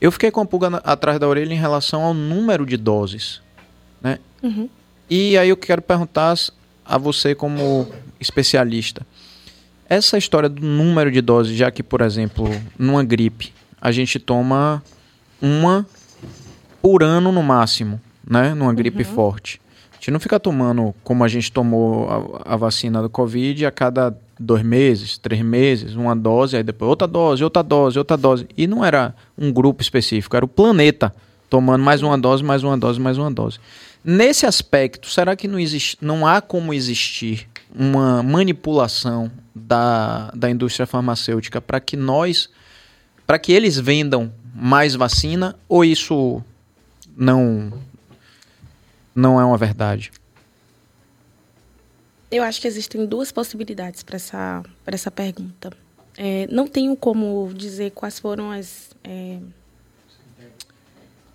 Speaker 1: Eu fiquei com a pulga na- atrás da orelha em relação ao número de doses, né?
Speaker 3: Uhum.
Speaker 1: E aí eu quero perguntar a você como especialista. Essa história do número de doses, já que, por exemplo, numa gripe, a gente toma uma por ano no máximo, né? Numa gripe forte. A gente não fica tomando como a gente tomou a, a vacina do Covid a cada dois meses, três meses, uma dose, aí depois outra dose, outra dose, outra dose. E não era um grupo específico, era o planeta tomando mais uma dose, mais uma dose, mais uma dose. Nesse aspecto, será que não, existe, não há como existir uma manipulação da, da indústria farmacêutica para que nós, para que eles vendam mais vacina, ou isso não, não é uma verdade?
Speaker 3: Eu acho que existem duas possibilidades para essa, essa pergunta. É, não tenho como dizer quais foram as. É,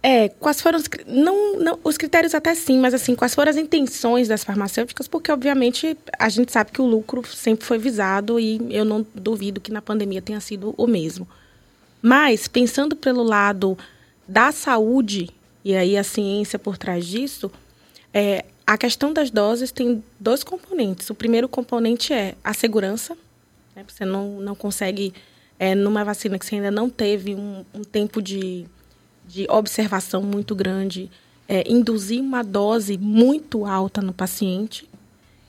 Speaker 3: é, quais foram os, não, não, os critérios até sim, mas assim, quais foram as intenções das farmacêuticas, porque obviamente a gente sabe que o lucro sempre foi visado e eu não duvido que na pandemia tenha sido o mesmo. Mas, pensando pelo lado da saúde, e aí a ciência por trás disso, é, a questão das doses tem dois componentes. O primeiro componente é a segurança. Né? Você não, não consegue, é, numa vacina que você ainda não teve um, um tempo de, de observação muito grande, é, induzir uma dose muito alta no paciente.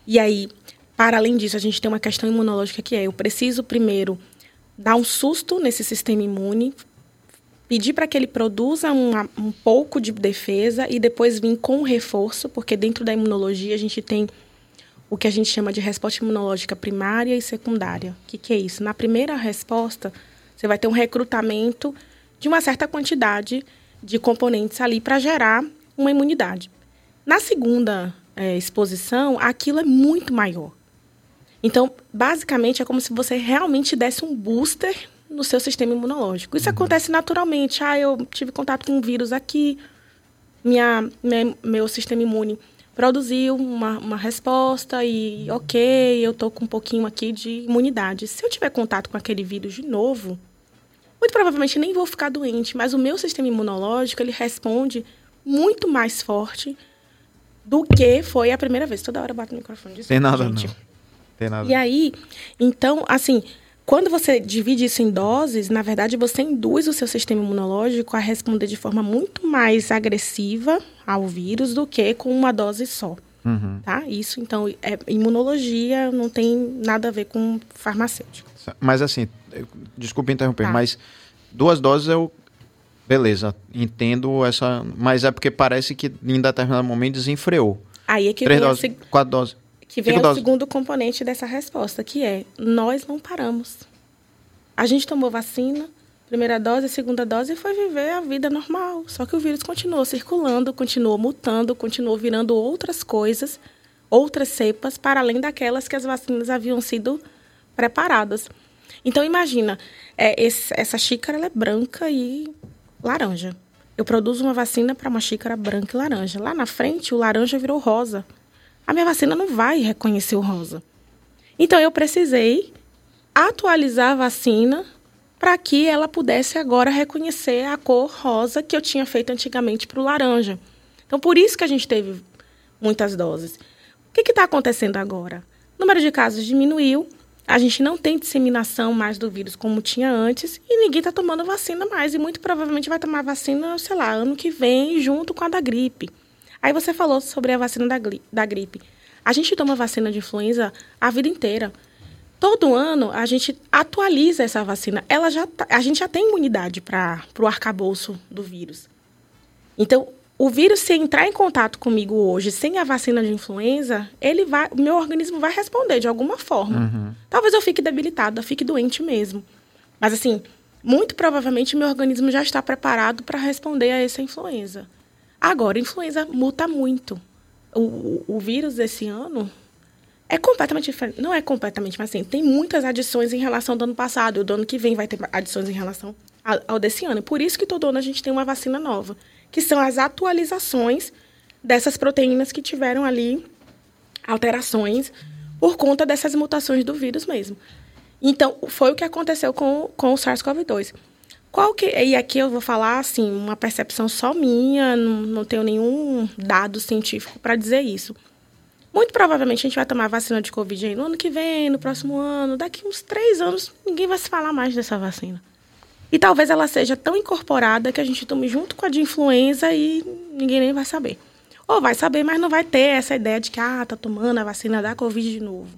Speaker 3: E aí, para além disso, a gente tem uma questão imunológica que é: eu preciso primeiro dar um susto nesse sistema imune, pedir para que ele produza um pouco de defesa e depois vir com reforço, porque dentro da imunologia a gente tem o que a gente chama de resposta imunológica primária e secundária. O que, que é isso? Na primeira resposta, você vai ter um recrutamento de uma certa quantidade de componentes ali para gerar uma imunidade. Na segunda eh, exposição, aquilo é muito maior. Então, basicamente, é como se você realmente desse um booster no seu sistema imunológico. Isso acontece naturalmente. Ah, eu tive contato com um vírus aqui, minha, minha- meu sistema imune produziu uma, uma resposta e, ok, eu estou com um pouquinho aqui de imunidade. Se eu tiver contato com aquele vírus de novo, muito provavelmente nem vou ficar doente, mas o meu sistema imunológico, ele responde muito mais forte do que foi a primeira vez. Toda hora bato no microfone.
Speaker 1: Tem
Speaker 3: desculpa,
Speaker 1: nada
Speaker 3: gente.
Speaker 1: não. Tem nada.
Speaker 3: E aí, então, assim, quando você divide isso em doses, na verdade você induz o seu sistema imunológico a responder de forma muito mais agressiva ao vírus do que com uma dose só.
Speaker 1: Uhum.
Speaker 3: Tá? Isso, então, é imunologia não tem nada a ver com farmacêutico.
Speaker 1: Mas assim, desculpe interromper,
Speaker 3: Tá.
Speaker 1: mas duas doses eu. Beleza, entendo essa. Mas é porque parece que em determinado momento desenfreou.
Speaker 3: Aí é que
Speaker 1: Três doses,
Speaker 3: seg-
Speaker 1: quatro doses.
Speaker 3: Que vem o segundo componente dessa resposta, que é nós não paramos. A gente tomou vacina, primeira dose, segunda dose, e foi viver a vida normal. Só que o vírus continuou circulando, continuou mutando, continuou virando outras coisas, outras cepas, para além daquelas que as vacinas haviam sido preparadas. Então, imagina, é, esse- essa xícara é branca e laranja. Eu produzo uma vacina para uma xícara branca e laranja. Lá na frente, o laranja virou rosa. A minha vacina não vai reconhecer o rosa. Então, eu precisei atualizar a vacina para que ela pudesse agora reconhecer a cor rosa que eu tinha feito antigamente para o laranja. Então, por isso que a gente teve muitas doses. O que está acontecendo agora? O número de casos diminuiu, a gente não tem disseminação mais do vírus como tinha antes e ninguém está tomando vacina mais. E muito provavelmente vai tomar vacina, sei lá, ano que vem, junto com a da gripe. Aí você falou sobre a vacina da, da gripe. A gente toma vacina de influenza a vida inteira. Todo ano a gente atualiza essa vacina. Ela já tá- a gente já tem imunidade para o arcabouço do vírus. Então, o vírus, se entrar em contato comigo hoje sem a vacina de influenza, ele vai, o meu organismo vai responder de alguma forma. Talvez eu fique debilitada, fique doente mesmo. Mas assim, muito provavelmente meu organismo já está preparado para responder a essa influenza. Agora, influenza muta muito. O, o, vírus desse ano é completamente diferente. Não é completamente, mas assim, tem muitas adições em relação ao ano passado. O do ano que vem vai ter adições em relação ao desse ano. Por isso que todo ano a gente tem uma vacina nova, que são as atualizações dessas proteínas que tiveram ali alterações por conta dessas mutações do vírus mesmo. Então, foi o que aconteceu com, com o SARS-CoV-2. Qual que e aqui eu vou falar assim, uma percepção só minha, não, não tenho nenhum dado científico para dizer isso. Muito provavelmente a gente vai tomar vacina de Covid aí no ano que vem, no próximo ano, daqui uns três anos, ninguém vai se falar mais dessa vacina. E talvez ela seja tão incorporada que a gente tome junto com a de influenza e ninguém nem vai saber. Ou vai saber, mas não vai ter essa ideia de que, ah, tá tomando a vacina da Covid de novo.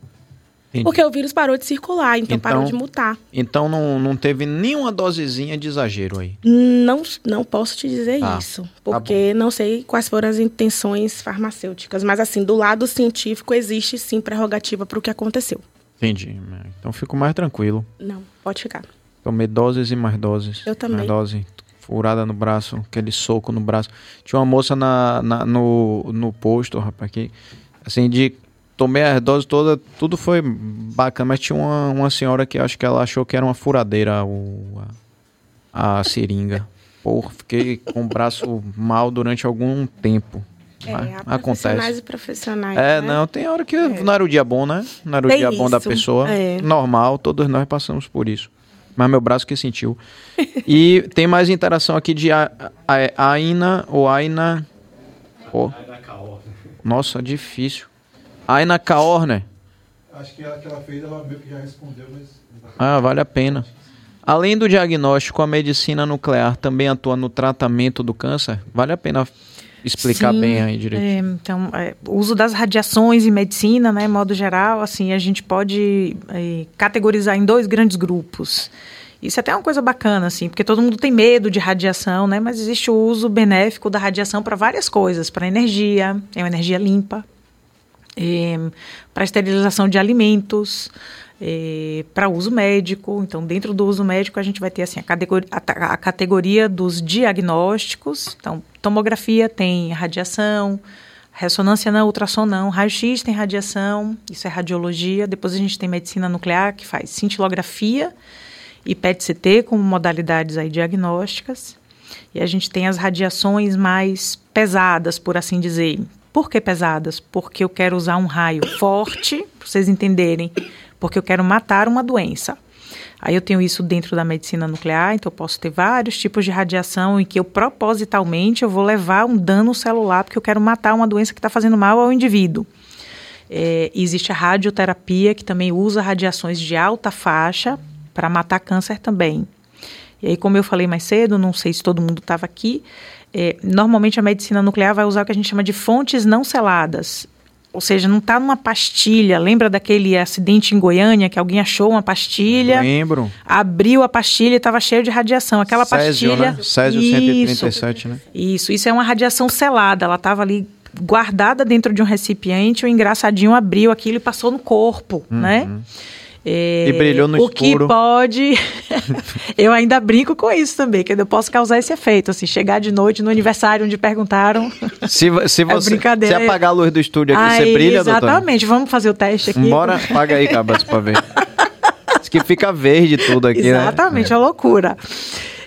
Speaker 1: Entendi.
Speaker 3: Porque o vírus parou de circular, então,
Speaker 1: Então-
Speaker 3: parou de mutar.
Speaker 1: Então não, não teve nenhuma dosezinha de exagero aí.
Speaker 3: Não, não posso te dizer
Speaker 1: Tá,
Speaker 3: isso,
Speaker 1: tá
Speaker 3: porque não sei quais foram as intenções farmacêuticas, mas assim, do lado científico existe sim prerrogativa para o que aconteceu.
Speaker 1: Entendi. Então fico mais tranquilo.
Speaker 3: Não, pode ficar.
Speaker 1: Tomei doses e mais doses.
Speaker 3: Eu também.
Speaker 1: Mais dose. Furada no braço, aquele soco no braço. Tinha uma moça na, na- no, no posto, rapaz, que assim, de. Tomei as doses todas, tudo foi bacana, mas tinha uma, uma senhora que acho que ela achou que era uma furadeira o, a, a seringa. Porra, fiquei com o braço mal durante algum tempo.
Speaker 3: É,
Speaker 1: Mas
Speaker 3: há profissionais
Speaker 1: acontece.
Speaker 3: e profissionais.
Speaker 1: É,
Speaker 3: né?
Speaker 1: não, tem hora que não era o dia bom, né? Não era o
Speaker 3: Tem
Speaker 1: dia bom da
Speaker 3: isso,
Speaker 1: pessoa.
Speaker 3: é.
Speaker 1: Normal, todos nós passamos por isso. Mas meu braço que sentiu. *laughs* e tem mais interação aqui de a, a, Aina ou Aina. Pô, nossa, difícil. Aina Kaorner.
Speaker 7: Acho que ela que ela fez, ela meio que já respondeu, mas.
Speaker 1: Ah, vale a pena. Além do diagnóstico, a medicina nuclear também atua no tratamento do câncer? Vale a pena explicar
Speaker 4: Sim,
Speaker 1: bem aí direito.
Speaker 4: é, então, é, o uso das radiações em medicina, né, em modo geral, assim, a gente pode é, categorizar em dois grandes grupos. Isso é até uma coisa bacana, assim, porque todo mundo tem medo de radiação, né, mas existe o uso benéfico da radiação para várias coisas, para energia, é uma energia limpa, para esterilização de alimentos, para uso médico. Então, dentro do uso médico, a gente vai ter assim, a, categoria, a, a categoria dos diagnósticos. Então, tomografia tem radiação, ressonância não, ultrassom não, raio-x tem radiação, isso é radiologia. Depois a gente tem medicina nuclear, que faz cintilografia e PET-CT como modalidades aí diagnósticas. E a gente tem as radiações mais pesadas, por assim dizer. Por que pesadas? Porque eu quero usar um raio forte, para vocês entenderem, porque eu quero matar uma doença. Aí eu tenho isso dentro da medicina nuclear, então eu posso ter vários tipos de radiação em que eu propositalmente eu vou levar um dano celular porque eu quero matar uma doença que está fazendo mal ao indivíduo. É, existe a radioterapia que também usa radiações de alta faixa para matar câncer também. E aí, como eu falei mais cedo, não sei se todo mundo estava aqui, é, normalmente a medicina nuclear vai usar o que a gente chama de fontes não seladas. Ou seja, não está numa pastilha. Lembra daquele acidente em Goiânia que alguém achou uma pastilha,
Speaker 1: Lembro.
Speaker 4: abriu a pastilha e estava cheio de radiação. Aquela
Speaker 1: Césio,
Speaker 4: pastilha.
Speaker 1: né? Césio
Speaker 4: Isso.
Speaker 1: 137, né?
Speaker 4: Isso, isso é uma radiação selada. Ela estava ali guardada dentro de um recipiente, o engraçadinho abriu aquilo e passou no corpo, né? É.
Speaker 1: E brilhou no
Speaker 4: o
Speaker 1: escuro.
Speaker 4: que pode. *laughs* eu ainda brinco com isso também, que eu posso causar esse efeito. Assim, chegar de noite no aniversário onde perguntaram.
Speaker 1: Se, se você se
Speaker 4: brincadeira.
Speaker 1: apagar a luz do estúdio aqui, você
Speaker 4: Aí,
Speaker 1: brilha, doutor?
Speaker 4: Exatamente, vamos fazer o teste aqui.
Speaker 1: Bora, paga aí, Cabas, pra ver. Diz que fica verde tudo aqui, né?
Speaker 4: Exatamente, é uma loucura.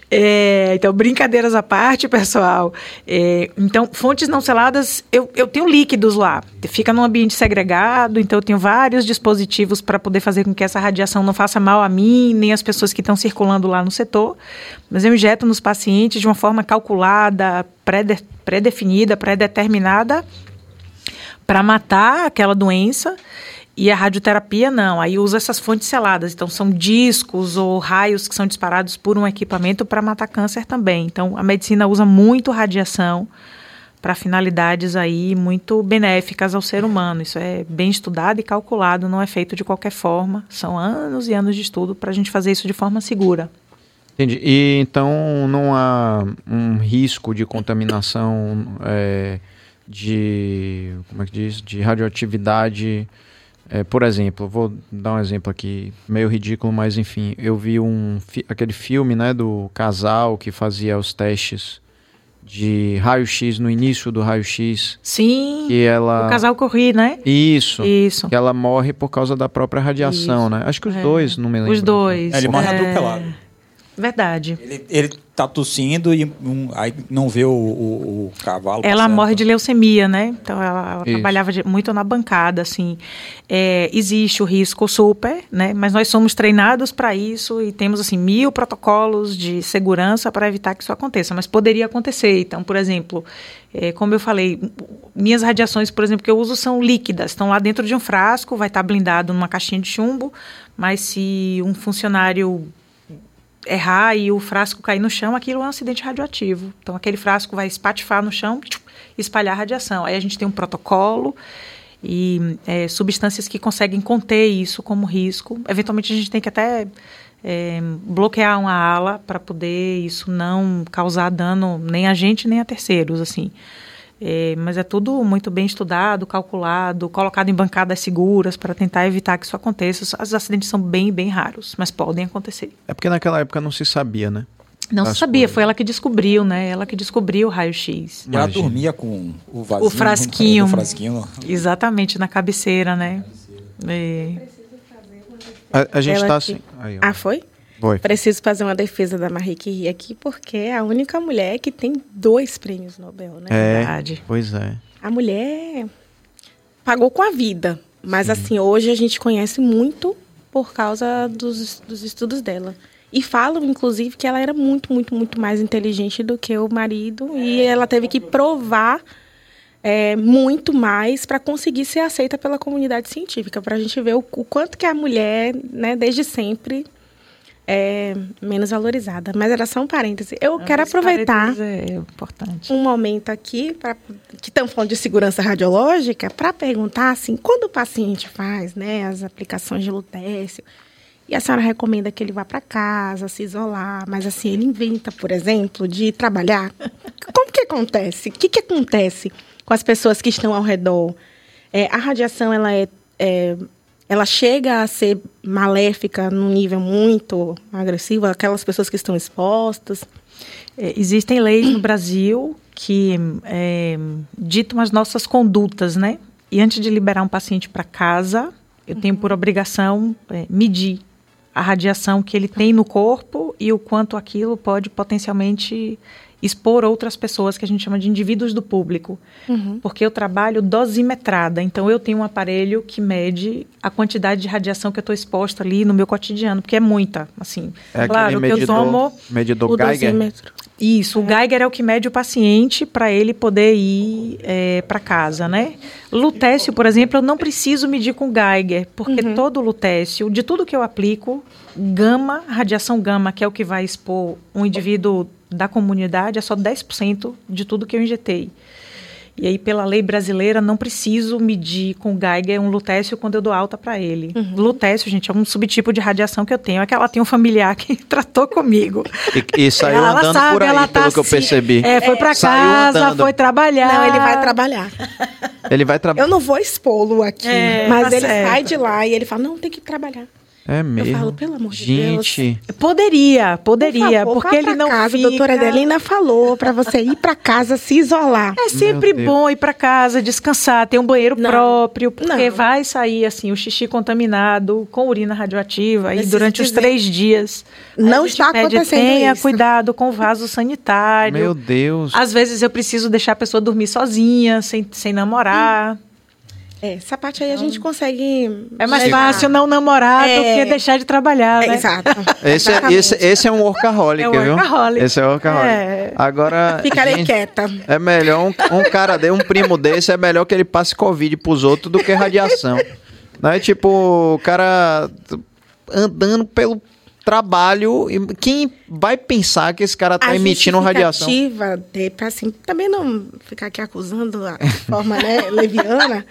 Speaker 4: É, então, brincadeiras à parte, *laughs* pessoal. É, então, fontes não seladas, eu, eu tenho líquidos lá. Fica num ambiente segregado, então eu tenho vários dispositivos para poder fazer com que essa radiação não faça mal a mim, nem as pessoas que estão circulando lá no setor. Mas eu injeto nos pacientes de uma forma calculada, pré-de- pré-definida, pré-determinada, para matar aquela doença. E a radioterapia não, aí usa essas fontes seladas. Então são discos ou raios que são disparados por um equipamento para matar câncer também. Então a medicina usa muito radiação para finalidades aí muito benéficas ao ser humano. Isso é bem estudado e calculado, não é feito de qualquer forma. São anos e anos de estudo para a gente fazer isso de forma segura.
Speaker 1: Entendi. E então não há um risco de contaminação é, de. Como é que diz? De radioatividade. É, por exemplo, vou dar um exemplo aqui, meio ridículo, mas enfim, eu vi um fi- aquele filme né, do casal que fazia os testes de raio-x no início do raio-x.
Speaker 4: Sim,
Speaker 1: Que ela.
Speaker 4: o casal corri, né?
Speaker 1: Isso.
Speaker 4: Isso.
Speaker 1: Que ela morre por causa da própria radiação,
Speaker 4: Isso.
Speaker 1: né? Acho que os
Speaker 4: É.
Speaker 1: dois, não me lembro.
Speaker 4: Os dois.
Speaker 2: É, ele morre
Speaker 4: é,
Speaker 2: atropelado.
Speaker 4: Verdade.
Speaker 2: Ele, ele tá tossindo e um, aí não vê o, o, o cavalo.
Speaker 4: Ela
Speaker 2: passando.
Speaker 4: morre de leucemia, né? Então ela, ela trabalhava de- muito na bancada, assim. É, existe o risco super, né? Mas nós somos treinados para isso e temos assim mil protocolos de segurança para evitar que isso aconteça. Mas poderia acontecer. Então, por exemplo, é, como eu falei, minhas radiações, por exemplo, que eu uso são líquidas, estão lá dentro de um frasco, vai estar blindado numa caixinha de chumbo. Mas se um funcionário errar e o frasco cair no chão, aquilo é um acidente radioativo. Então, aquele frasco vai espatifar no chão e espalhar radiação. Aí a gente tem um protocolo e é, substâncias que conseguem conter isso como risco. Eventualmente, a gente tem que até é, bloquear uma ala para poder isso não causar dano nem a gente nem a terceiros, assim. É, mas é tudo muito bem estudado, calculado, colocado em bancadas seguras para tentar evitar que isso aconteça. Os acidentes são bem, bem raros, mas podem acontecer.
Speaker 1: É porque naquela época não se sabia, né?
Speaker 4: Não se sabia,
Speaker 1: coisas.
Speaker 4: foi ela que descobriu, né? Ela que descobriu o raio-x.
Speaker 2: Ela dormia com o vasinho.
Speaker 4: O *laughs* frasquinho.
Speaker 2: O frasquinho.
Speaker 4: Exatamente, na cabeceira, né? É.
Speaker 1: A, a gente tá
Speaker 3: que-
Speaker 1: assim. Aí.
Speaker 3: Ah, foi?
Speaker 1: Foi.
Speaker 3: Preciso fazer uma defesa da Marie Curie aqui, porque é a única mulher que tem dois prêmios Nobel, né?
Speaker 1: É,
Speaker 4: verdade.
Speaker 1: pois é.
Speaker 3: A mulher pagou com a vida, mas assim, hoje a gente conhece muito por causa dos, dos estudos dela. E falam, inclusive, que ela era muito, muito, muito mais inteligente do que o marido e ela teve que provar é, muito mais para conseguir ser aceita pela comunidade científica, para a gente ver o, o quanto que a mulher, né, desde sempre, é menos valorizada. Mas era só um parêntese. Eu quero
Speaker 4: Esse
Speaker 3: aproveitar
Speaker 4: parênteses É importante.
Speaker 3: um momento aqui, pra, que estamos falando de segurança radiológica, para perguntar assim, quando o paciente faz né, as aplicações de lutécio, e a senhora recomenda que ele vá para casa, se isolar, mas assim, ele inventa, por exemplo, de trabalhar. Como que acontece? O que, que acontece com as pessoas que estão ao redor? É, a radiação, ela é, é- ela chega a ser maléfica num nível muito agressivo, aquelas pessoas que estão expostas.
Speaker 4: É, existem leis no Brasil que é, ditam as nossas condutas, né? E antes de liberar um paciente para casa, eu tenho por obrigação é, medir a radiação que ele tem no corpo e o quanto aquilo pode potencialmente expor outras pessoas que a gente chama de indivíduos do público. Porque eu trabalho dosimetrada, então eu tenho um aparelho que mede a quantidade de radiação que eu estou exposta ali no meu cotidiano, porque é muita, assim.
Speaker 1: É
Speaker 4: claro que eu tomo
Speaker 1: medidor
Speaker 3: o
Speaker 1: Geiger.
Speaker 3: dosímetro.
Speaker 4: Isso, o Geiger é o que mede o paciente para ele poder ir para casa, né? Lutécio, por exemplo, eu não preciso medir com Geiger, porque todo lutécio, de tudo que eu aplico, gama, radiação gama, que é o que vai expor um indivíduo da comunidade, é só 10% de tudo que eu injetei. E aí, pela lei brasileira, não preciso medir com Geiger um lutécio quando eu dou alta para ele. Lutécio, gente, é um subtipo de radiação que eu tenho. É que ela tem um familiar que *laughs* tratou comigo.
Speaker 1: E, e saiu
Speaker 4: Ela
Speaker 1: andando
Speaker 4: sabe,
Speaker 1: por aí,
Speaker 4: ela
Speaker 1: pelo
Speaker 4: tá
Speaker 1: que eu
Speaker 4: assim,
Speaker 1: percebi.
Speaker 4: É, foi pra
Speaker 1: Saiu
Speaker 4: casa,
Speaker 1: andando.
Speaker 4: foi trabalhar.
Speaker 3: Não, ele vai trabalhar.
Speaker 1: Ele vai trabalhar.
Speaker 3: Eu não vou expô-lo aqui,
Speaker 4: É,
Speaker 3: mas
Speaker 4: tá
Speaker 3: ele
Speaker 4: certo.
Speaker 3: sai de lá e ele fala, não, tem que trabalhar.
Speaker 1: É mesmo.
Speaker 3: falo, pelo amor de
Speaker 1: Gente,
Speaker 4: Poderia, poderia,
Speaker 3: Por favor,
Speaker 4: porque ele não
Speaker 3: casa,
Speaker 4: fica...
Speaker 3: A doutora Adelina falou pra você ir pra casa se isolar.
Speaker 4: É sempre
Speaker 1: Deus.
Speaker 4: bom ir pra casa, descansar, ter um banheiro
Speaker 3: Não,
Speaker 4: próprio, porque
Speaker 3: não.
Speaker 4: vai sair assim o xixi contaminado com urina radioativa e durante os três dias.
Speaker 3: não
Speaker 4: a gente
Speaker 3: está
Speaker 4: pede,
Speaker 3: acontecendo
Speaker 4: Tenha
Speaker 3: isso."
Speaker 4: cuidado com o vaso sanitário.
Speaker 1: meu Deus.
Speaker 4: Às vezes eu preciso deixar a pessoa dormir sozinha, sem, sem namorar.
Speaker 3: É, essa parte aí a gente consegue...
Speaker 4: É mais
Speaker 3: levar.
Speaker 4: fácil não namorar
Speaker 3: É.
Speaker 4: do que deixar de trabalhar,
Speaker 3: É,
Speaker 4: né?
Speaker 3: exato. *laughs*
Speaker 1: Esse é, esse, esse é um workaholic,
Speaker 4: É um
Speaker 1: viu?
Speaker 4: workaholic.
Speaker 1: Esse é um workaholic.
Speaker 4: É.
Speaker 1: Agora, *laughs*
Speaker 3: Ficarei
Speaker 1: gente,
Speaker 3: quieta.
Speaker 1: é melhor um, um cara de um primo desse é melhor que ele passe covid pros outros do que radiação. *laughs* Não é tipo o cara andando pelo trabalho e quem vai pensar que esse cara tá
Speaker 3: a
Speaker 1: emitindo radiação?
Speaker 3: de, pra, assim, também não ficar aqui acusando a forma né, leviana,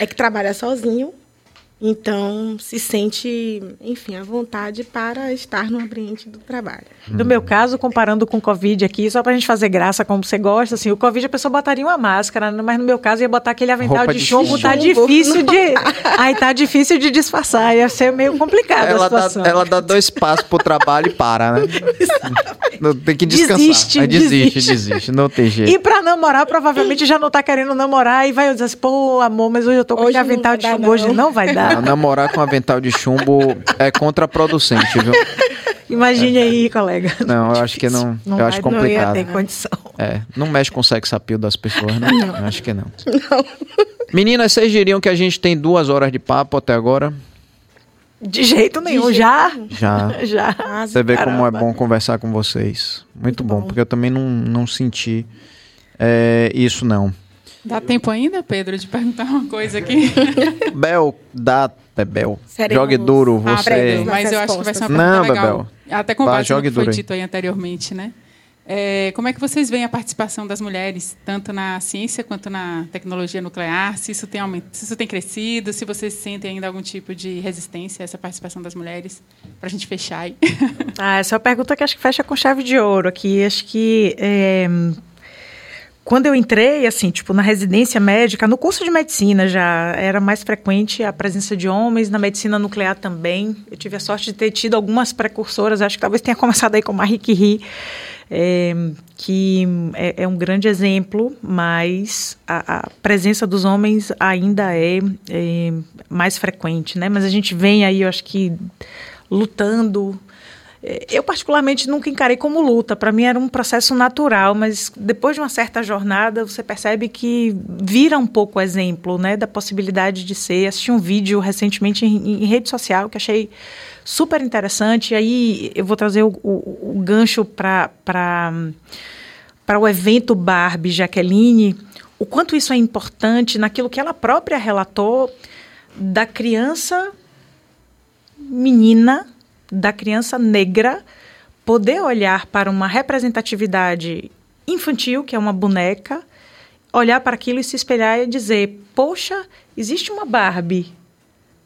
Speaker 3: é que trabalha sozinho, então se sente, enfim, à vontade para estar no ambiente do trabalho.
Speaker 4: No meu caso, comparando com o Covid aqui, só pra gente fazer graça como você gosta, assim, o Covid a pessoa botaria uma máscara, mas no meu caso ia botar aquele avental
Speaker 1: Roupa
Speaker 4: de
Speaker 1: de
Speaker 4: chumbo, tá
Speaker 3: chumbo.
Speaker 4: difícil *laughs* de. Aí tá difícil de disfarçar, ia ser meio complicado a
Speaker 1: Ela dá,
Speaker 4: situação.
Speaker 1: ela dá dois passos pro trabalho e para, né? Tem que descansar.
Speaker 4: Desiste,
Speaker 1: Aí desiste,
Speaker 4: desiste.
Speaker 1: desiste. Não tem jeito.
Speaker 4: E pra namorar, provavelmente já não tá querendo namorar e vai dizer assim, pô, amor, mas hoje eu tô com
Speaker 3: Hoje
Speaker 4: aquele avental de
Speaker 3: dar,
Speaker 4: chumbo, hoje
Speaker 3: não.
Speaker 4: vai
Speaker 1: Ah,
Speaker 4: dar.
Speaker 1: namorar com avental de chumbo é contraproducente, viu?
Speaker 4: Imagine aí, colega.
Speaker 1: Não, eu acho que não.
Speaker 4: Não
Speaker 1: eu acho
Speaker 4: vai- não ia
Speaker 1: complicado.
Speaker 4: ter condição.
Speaker 1: É, não mexe com o sex appeal das pessoas, né? Eu acho que não. Meninas, vocês diriam que a gente tem duas horas de papo até agora?
Speaker 4: De jeito nenhum, já?
Speaker 1: Já. *laughs*
Speaker 4: Já.
Speaker 3: Quase.
Speaker 1: Você vê como é
Speaker 4: Caramba.
Speaker 1: bom conversar com vocês. Muito bom, porque eu também não, não senti é, isso, não.
Speaker 5: Dá tempo ainda, Pedro, de perguntar uma coisa aqui? *laughs*
Speaker 1: Bel, dá, Bebel.
Speaker 3: Seremos
Speaker 1: Jogue duro, você.
Speaker 5: Mas eu acho que vai ser uma
Speaker 1: Não,
Speaker 5: pergunta legal.
Speaker 1: Bebel.
Speaker 5: Até com base no que foi dito aí anteriormente, né? É, como é que vocês veem a participação das mulheres, tanto na ciência quanto na tecnologia nuclear? Se isso tem, aument... se isso tem crescido, se vocês sentem ainda algum tipo de resistência a essa participação das mulheres? Para a gente fechar aí.
Speaker 4: Ah, essa é uma pergunta que acho que fecha com chave de ouro aqui. Acho que é, quando eu entrei, assim, tipo, na residência médica, no curso de medicina já era mais frequente a presença de homens, na medicina nuclear também. Eu tive a sorte de ter tido algumas precursoras, acho que talvez tenha *laughs* começado aí com Marie Curie, é, que é, é um grande exemplo, mas a, a presença dos homens ainda é, é mais frequente, né? Mas a gente vem aí, eu acho que lutando eu, particularmente, nunca encarei como luta. Para mim era um processo natural, mas depois de uma certa jornada, você percebe que vira um pouco o exemplo né, da possibilidade de ser. Assisti um vídeo recentemente em, em rede social que achei super interessante. Aí eu vou trazer o, o, o gancho para o evento Barbie Jaqueline, o quanto isso é importante naquilo que ela própria relatou da criança menina da criança negra poder olhar para uma representatividade infantil, que é uma boneca, olhar para aquilo e se espelhar e dizer: poxa, existe uma Barbie.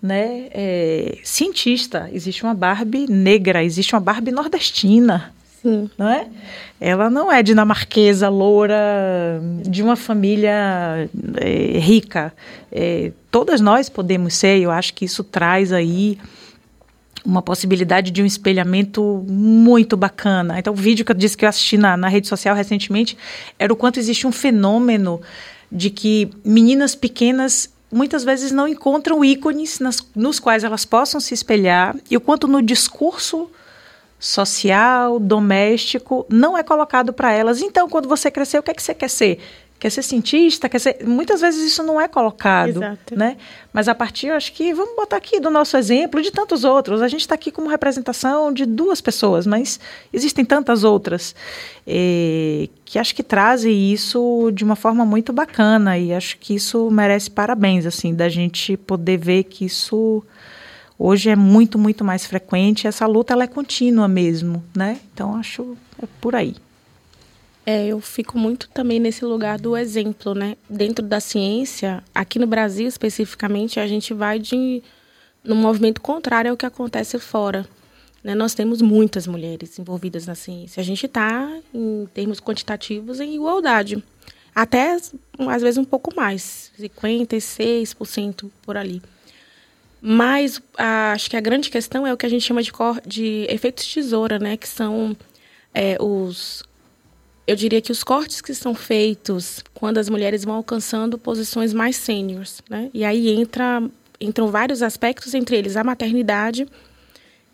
Speaker 4: Né, é, cientista, existe uma Barbie negra, existe uma Barbie nordestina,
Speaker 3: Sim.
Speaker 4: não é? Ela não é dinamarquesa, loura, de uma família é, rica. É, todas nós podemos ser, eu acho que isso traz aí uma possibilidade de um espelhamento muito bacana. Então, o vídeo que eu disse que eu assisti na, na rede social recentemente era o quanto existe um fenômeno de que meninas pequenas muitas vezes não encontram ícones nas, nos quais elas possam se espelhar e o quanto no discurso social, doméstico, não é colocado para elas. Então, quando você crescer, o que é que você quer ser? Quer ser cientista? Quer ser... Muitas vezes isso não é colocado,
Speaker 3: Exato.
Speaker 4: né? Mas a partir, eu acho que vamos botar aqui do nosso exemplo, de tantos outros. A gente está aqui como representação de duas pessoas, mas existem tantas outras eh, que acho que trazem isso de uma forma muito bacana e acho que isso merece parabéns, assim, da gente poder ver que isso hoje é muito, muito mais frequente. Essa luta ela é contínua mesmo, né? Então acho é por aí.
Speaker 3: É, eu fico muito também nesse lugar do exemplo, né? Dentro da ciência, aqui no Brasil especificamente, a gente vai de num movimento contrário ao que acontece fora. Né? Nós temos muitas mulheres envolvidas na ciência. A gente está, em termos quantitativos, em igualdade. Até, às vezes, um pouco mais. 56% por ali. Mas a- acho que a grande questão é o que a gente chama de, cor- de efeitos tesoura, né? Que são é, os eu diria que os cortes que são feitos quando as mulheres vão alcançando posições mais sêniores, né? E aí entra, entram vários aspectos, entre eles a maternidade,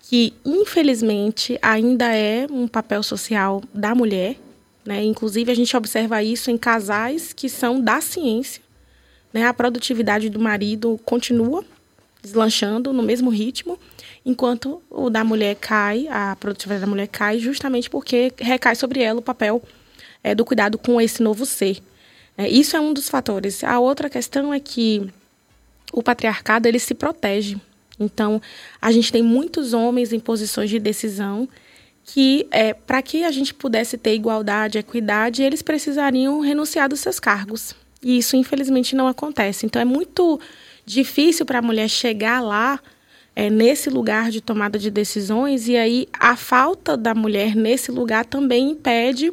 Speaker 3: que infelizmente ainda é um papel social da mulher, né? Inclusive a gente observa isso em casais que são da ciência, né? A produtividade do marido continua deslanchando no mesmo ritmo, enquanto o da mulher cai, a produtividade da mulher cai justamente porque recai sobre ela o papel é, do cuidado com esse novo ser. É, isso é um dos fatores. A outra questão é que o patriarcado ele se protege. Então, a gente tem muitos homens em posições de decisão que, é, para que a gente pudesse ter igualdade, equidade, eles precisariam renunciar dos seus cargos. E isso, infelizmente, não acontece. Então, é muito difícil para a mulher chegar lá, é, nesse lugar de tomada de decisões, e aí a falta da mulher nesse lugar também impede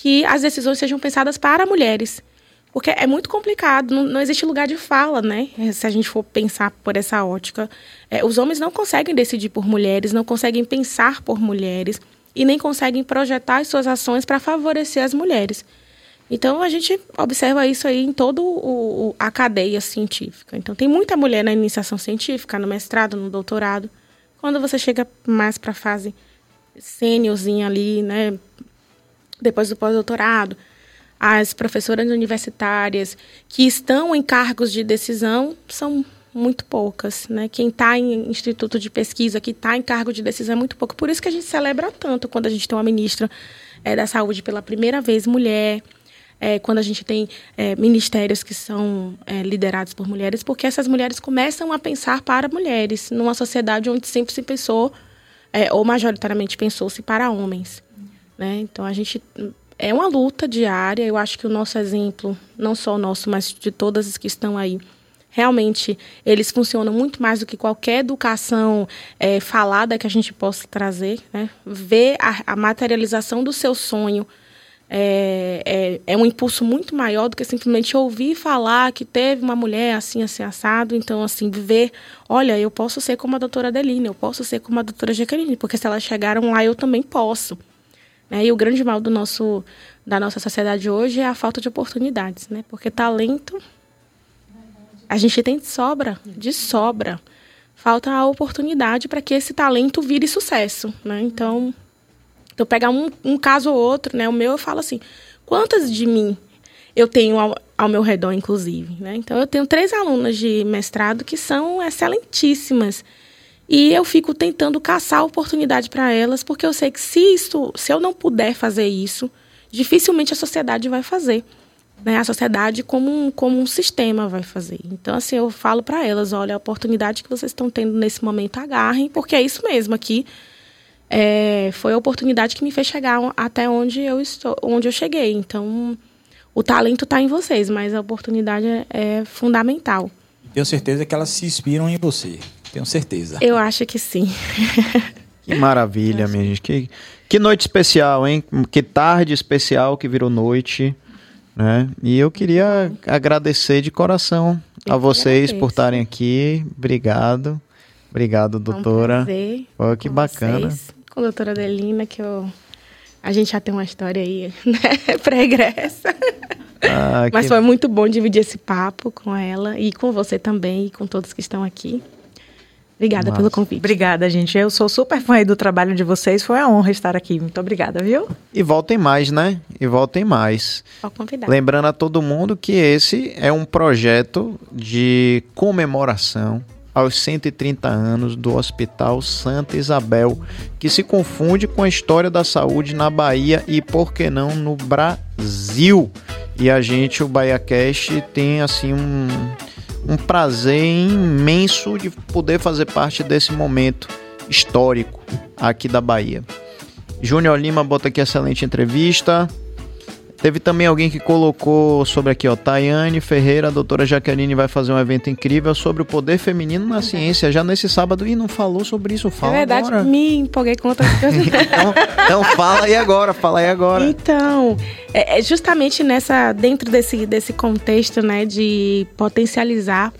Speaker 3: que as decisões sejam pensadas para mulheres. Porque é muito complicado, não, não existe lugar de fala, né? Se a gente for pensar por essa ótica. É, os homens não conseguem decidir por mulheres, não conseguem pensar por mulheres e nem conseguem projetar as suas ações para favorecer as mulheres. Então a gente observa isso aí em toda a cadeia científica. Então tem muita mulher na iniciação científica, no mestrado, no doutorado. Quando você chega mais para a fase sêniorzinha ali, né? Depois do pós-doutorado, as professoras universitárias que estão em cargos de decisão são muito poucas, né? Quem está em instituto de pesquisa, que está em cargo de decisão é muito pouco. Por isso que a gente celebra tanto quando a gente tem uma ministra é, da saúde pela primeira vez mulher, é, quando a gente tem é, ministérios que são liderados por mulheres, porque essas mulheres começam a pensar para mulheres, numa sociedade onde sempre se pensou, ou majoritariamente pensou-se para homens. Né? Então, a gente. É uma luta diária. Eu acho que o nosso exemplo, não só o nosso, mas de todas as que estão aí, realmente eles funcionam muito mais do que qualquer educação é, falada que a gente possa trazer. Né? Ver a, a materialização do seu sonho é, é, é, um impulso muito maior do que simplesmente ouvir falar que teve uma mulher assim, assim, assado. Então, assim, ver, olha, eu posso ser como a doutora Adeline, eu posso ser como a doutora Jaqueline, porque se elas chegaram lá, eu também posso. Né? E o grande mal do nosso, da nossa sociedade hoje é a falta de oportunidades, né? Porque talento a gente tem de sobra, de sobra. Falta a oportunidade para que esse talento vire sucesso, né? Então, então, pegar um, um caso ou outro, né? O meu eu falo assim, quantas de mim eu tenho ao, ao meu redor, inclusive, né? Então, eu tenho três alunas de mestrado que são excelentíssimas. E eu fico tentando caçar oportunidade para elas, porque eu sei que se isso, se eu não puder fazer isso, dificilmente a sociedade vai fazer. Né? A sociedade como um, como um sistema vai fazer. Então, assim, eu falo para elas, olha, a oportunidade que vocês estão tendo nesse momento, agarrem, porque é isso mesmo aqui é, foi a oportunidade que me fez chegar até onde eu estou, onde eu cheguei. Então, o talento está em vocês, mas a oportunidade é, é fundamental.
Speaker 2: Tenho certeza que elas se inspiram em você. Tenho certeza.
Speaker 3: Eu acho que sim. *laughs*
Speaker 1: que maravilha, minha gente. Que, que noite especial, hein? Que tarde especial que virou noite. Né? E eu queria agradecer de coração eu a vocês por estarem aqui. Obrigado. Obrigado, doutora. É um
Speaker 3: prazer
Speaker 1: Pô, que bacana.
Speaker 3: Vocês com a doutora Adelina, que eu, a gente já tem uma história aí, *laughs* né, pregressa. Ah, Mas que... foi muito bom dividir esse papo com ela e com você também e com todos que estão aqui. Obrigada Nossa. pelo convite.
Speaker 4: Obrigada, gente. Eu sou super fã do trabalho de vocês. Foi uma honra estar aqui. Muito obrigada, viu?
Speaker 1: E voltem mais, né? E voltem mais. Lembrando a todo mundo que esse é um projeto de comemoração aos 130 anos do Hospital Santa Isabel, que se confunde com a história da saúde na Bahia e, por que não, no Brasil. E a gente, o BahiaCast, tem assim um, um prazer imenso de poder fazer parte desse momento histórico aqui da Bahia. Júnior Lima bota aqui excelente entrevista. Teve também alguém que colocou sobre aqui, ó, Tayane Ferreira, a doutora Jaqueline vai fazer um evento incrível sobre o poder feminino na ciência, já nesse sábado, e não falou sobre isso, fala
Speaker 3: É verdade,
Speaker 1: agora.
Speaker 3: me empolguei com outra *laughs* coisa.
Speaker 1: então, então fala aí agora, fala aí agora.
Speaker 3: Então, é, é justamente nessa, dentro desse, desse contexto, né, de potencializar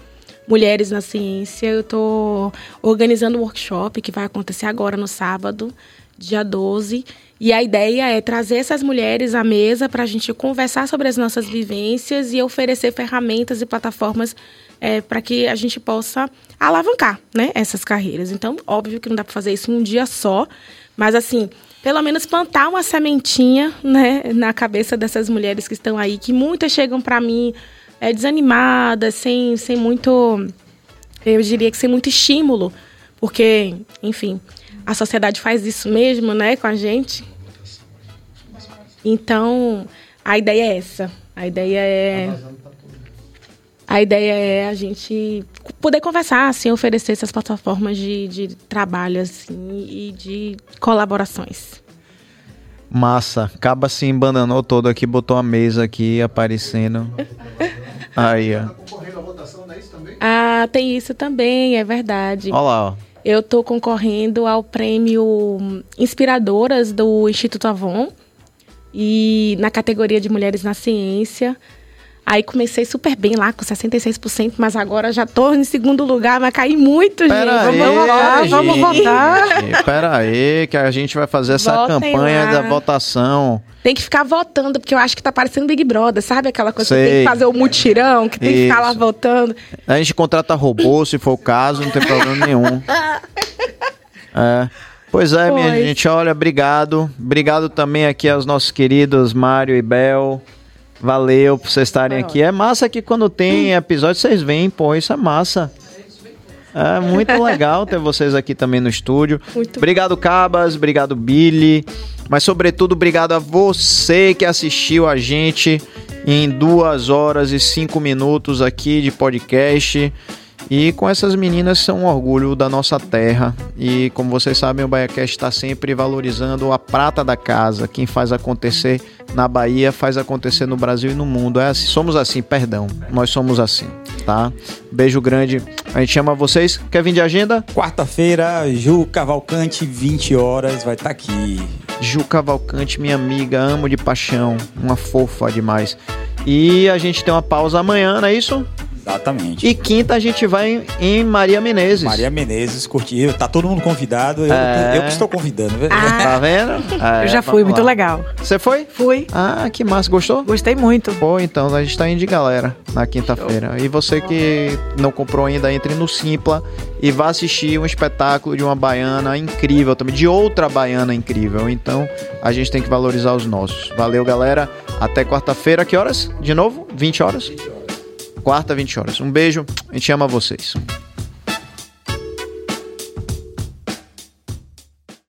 Speaker 3: mulheres na ciência, eu estou organizando um workshop que vai acontecer agora no sábado, dia 12, e a ideia é trazer essas mulheres à mesa para a gente conversar sobre as nossas vivências e oferecer ferramentas e plataformas é, para que a gente possa alavancar né, essas carreiras. Então, óbvio que não dá para fazer isso em um dia só, mas assim, pelo menos plantar uma sementinha né, na cabeça dessas mulheres que estão aí, que muitas chegam para mim é, desanimadas, sem, sem muito, eu diria que sem muito estímulo, porque, enfim, a sociedade faz isso mesmo, né, com a gente. Então, a ideia é essa. A ideia é a ideia é a gente poder conversar, assim, oferecer essas plataformas de, de trabalho assim, e de colaborações.
Speaker 1: Massa. Acaba se embananou todo aqui, botou a mesa aqui aparecendo. *laughs* Aí, ó.
Speaker 3: Ah, tem isso também, é verdade.
Speaker 1: Olha lá, ó.
Speaker 3: Eu estou concorrendo ao prêmio Inspiradoras do Instituto Avon e na categoria de Mulheres na Ciência. Aí comecei super bem lá, com 66%, mas agora já tô em segundo lugar, mas caí muito,
Speaker 1: Pera
Speaker 3: gente.
Speaker 1: Aí, vamos votar, vamos votar. Pera aí, que a gente vai fazer essa Votem campanha lá. da votação.
Speaker 3: Tem que ficar votando, porque eu acho que tá parecendo Big Brother, sabe? Aquela coisa Sei. que tem que fazer o mutirão, que tem Isso. que ficar lá votando.
Speaker 1: A gente contrata robô, se for o caso, não tem problema nenhum. *laughs* É. Pois é, minha
Speaker 3: Pois.
Speaker 1: gente, olha, obrigado. Obrigado também aqui aos nossos queridos Mário e Bel. Valeu por vocês estarem
Speaker 4: Foi
Speaker 1: aqui. É massa que quando tem episódio vocês vêm, pô, isso é massa. É muito *laughs* legal ter vocês aqui também no estúdio.
Speaker 3: Muito
Speaker 1: Obrigado, Cabas. Obrigado, Billy. Mas, sobretudo, obrigado a você que assistiu a gente em duas horas e cinco minutos aqui de podcast. E com essas meninas são um orgulho da nossa terra. E como vocês sabem, o BahiaCast está sempre valorizando a prata da casa. Quem faz acontecer na Bahia faz acontecer no Brasil e no mundo. É assim, somos assim, perdão. Nós somos assim, tá? Beijo grande. A gente chama vocês. Quer vir de agenda?
Speaker 2: Quarta-feira, Ju Cavalcante, 20 horas, vai estar aqui.
Speaker 1: Ju Cavalcante, minha amiga, amo de paixão, uma fofa demais. E a gente tem uma pausa amanhã, não é isso?
Speaker 2: Exatamente.
Speaker 1: E quinta a gente vai em Maria Menezes.
Speaker 2: Maria Menezes curtiu. Tá todo mundo convidado. Eu,
Speaker 1: É.
Speaker 2: eu que estou convidando. viu?
Speaker 1: Tá vendo? *laughs* É,
Speaker 4: eu já fui, muito
Speaker 1: lá.
Speaker 4: legal.
Speaker 1: Você foi?
Speaker 4: Fui,
Speaker 1: Ah, que massa. Gostou?
Speaker 4: gostei muito.
Speaker 1: Pô, então a gente tá indo de galera na quinta-feira. E você que não comprou ainda, entre no Simpla e vá assistir um espetáculo de uma baiana incrível também, de outra baiana incrível. Então a gente tem que valorizar os nossos. Valeu, galera. Até quarta-feira. Que horas? De novo? 20 horas? Quarta, 20 horas. Um beijo. A gente ama vocês.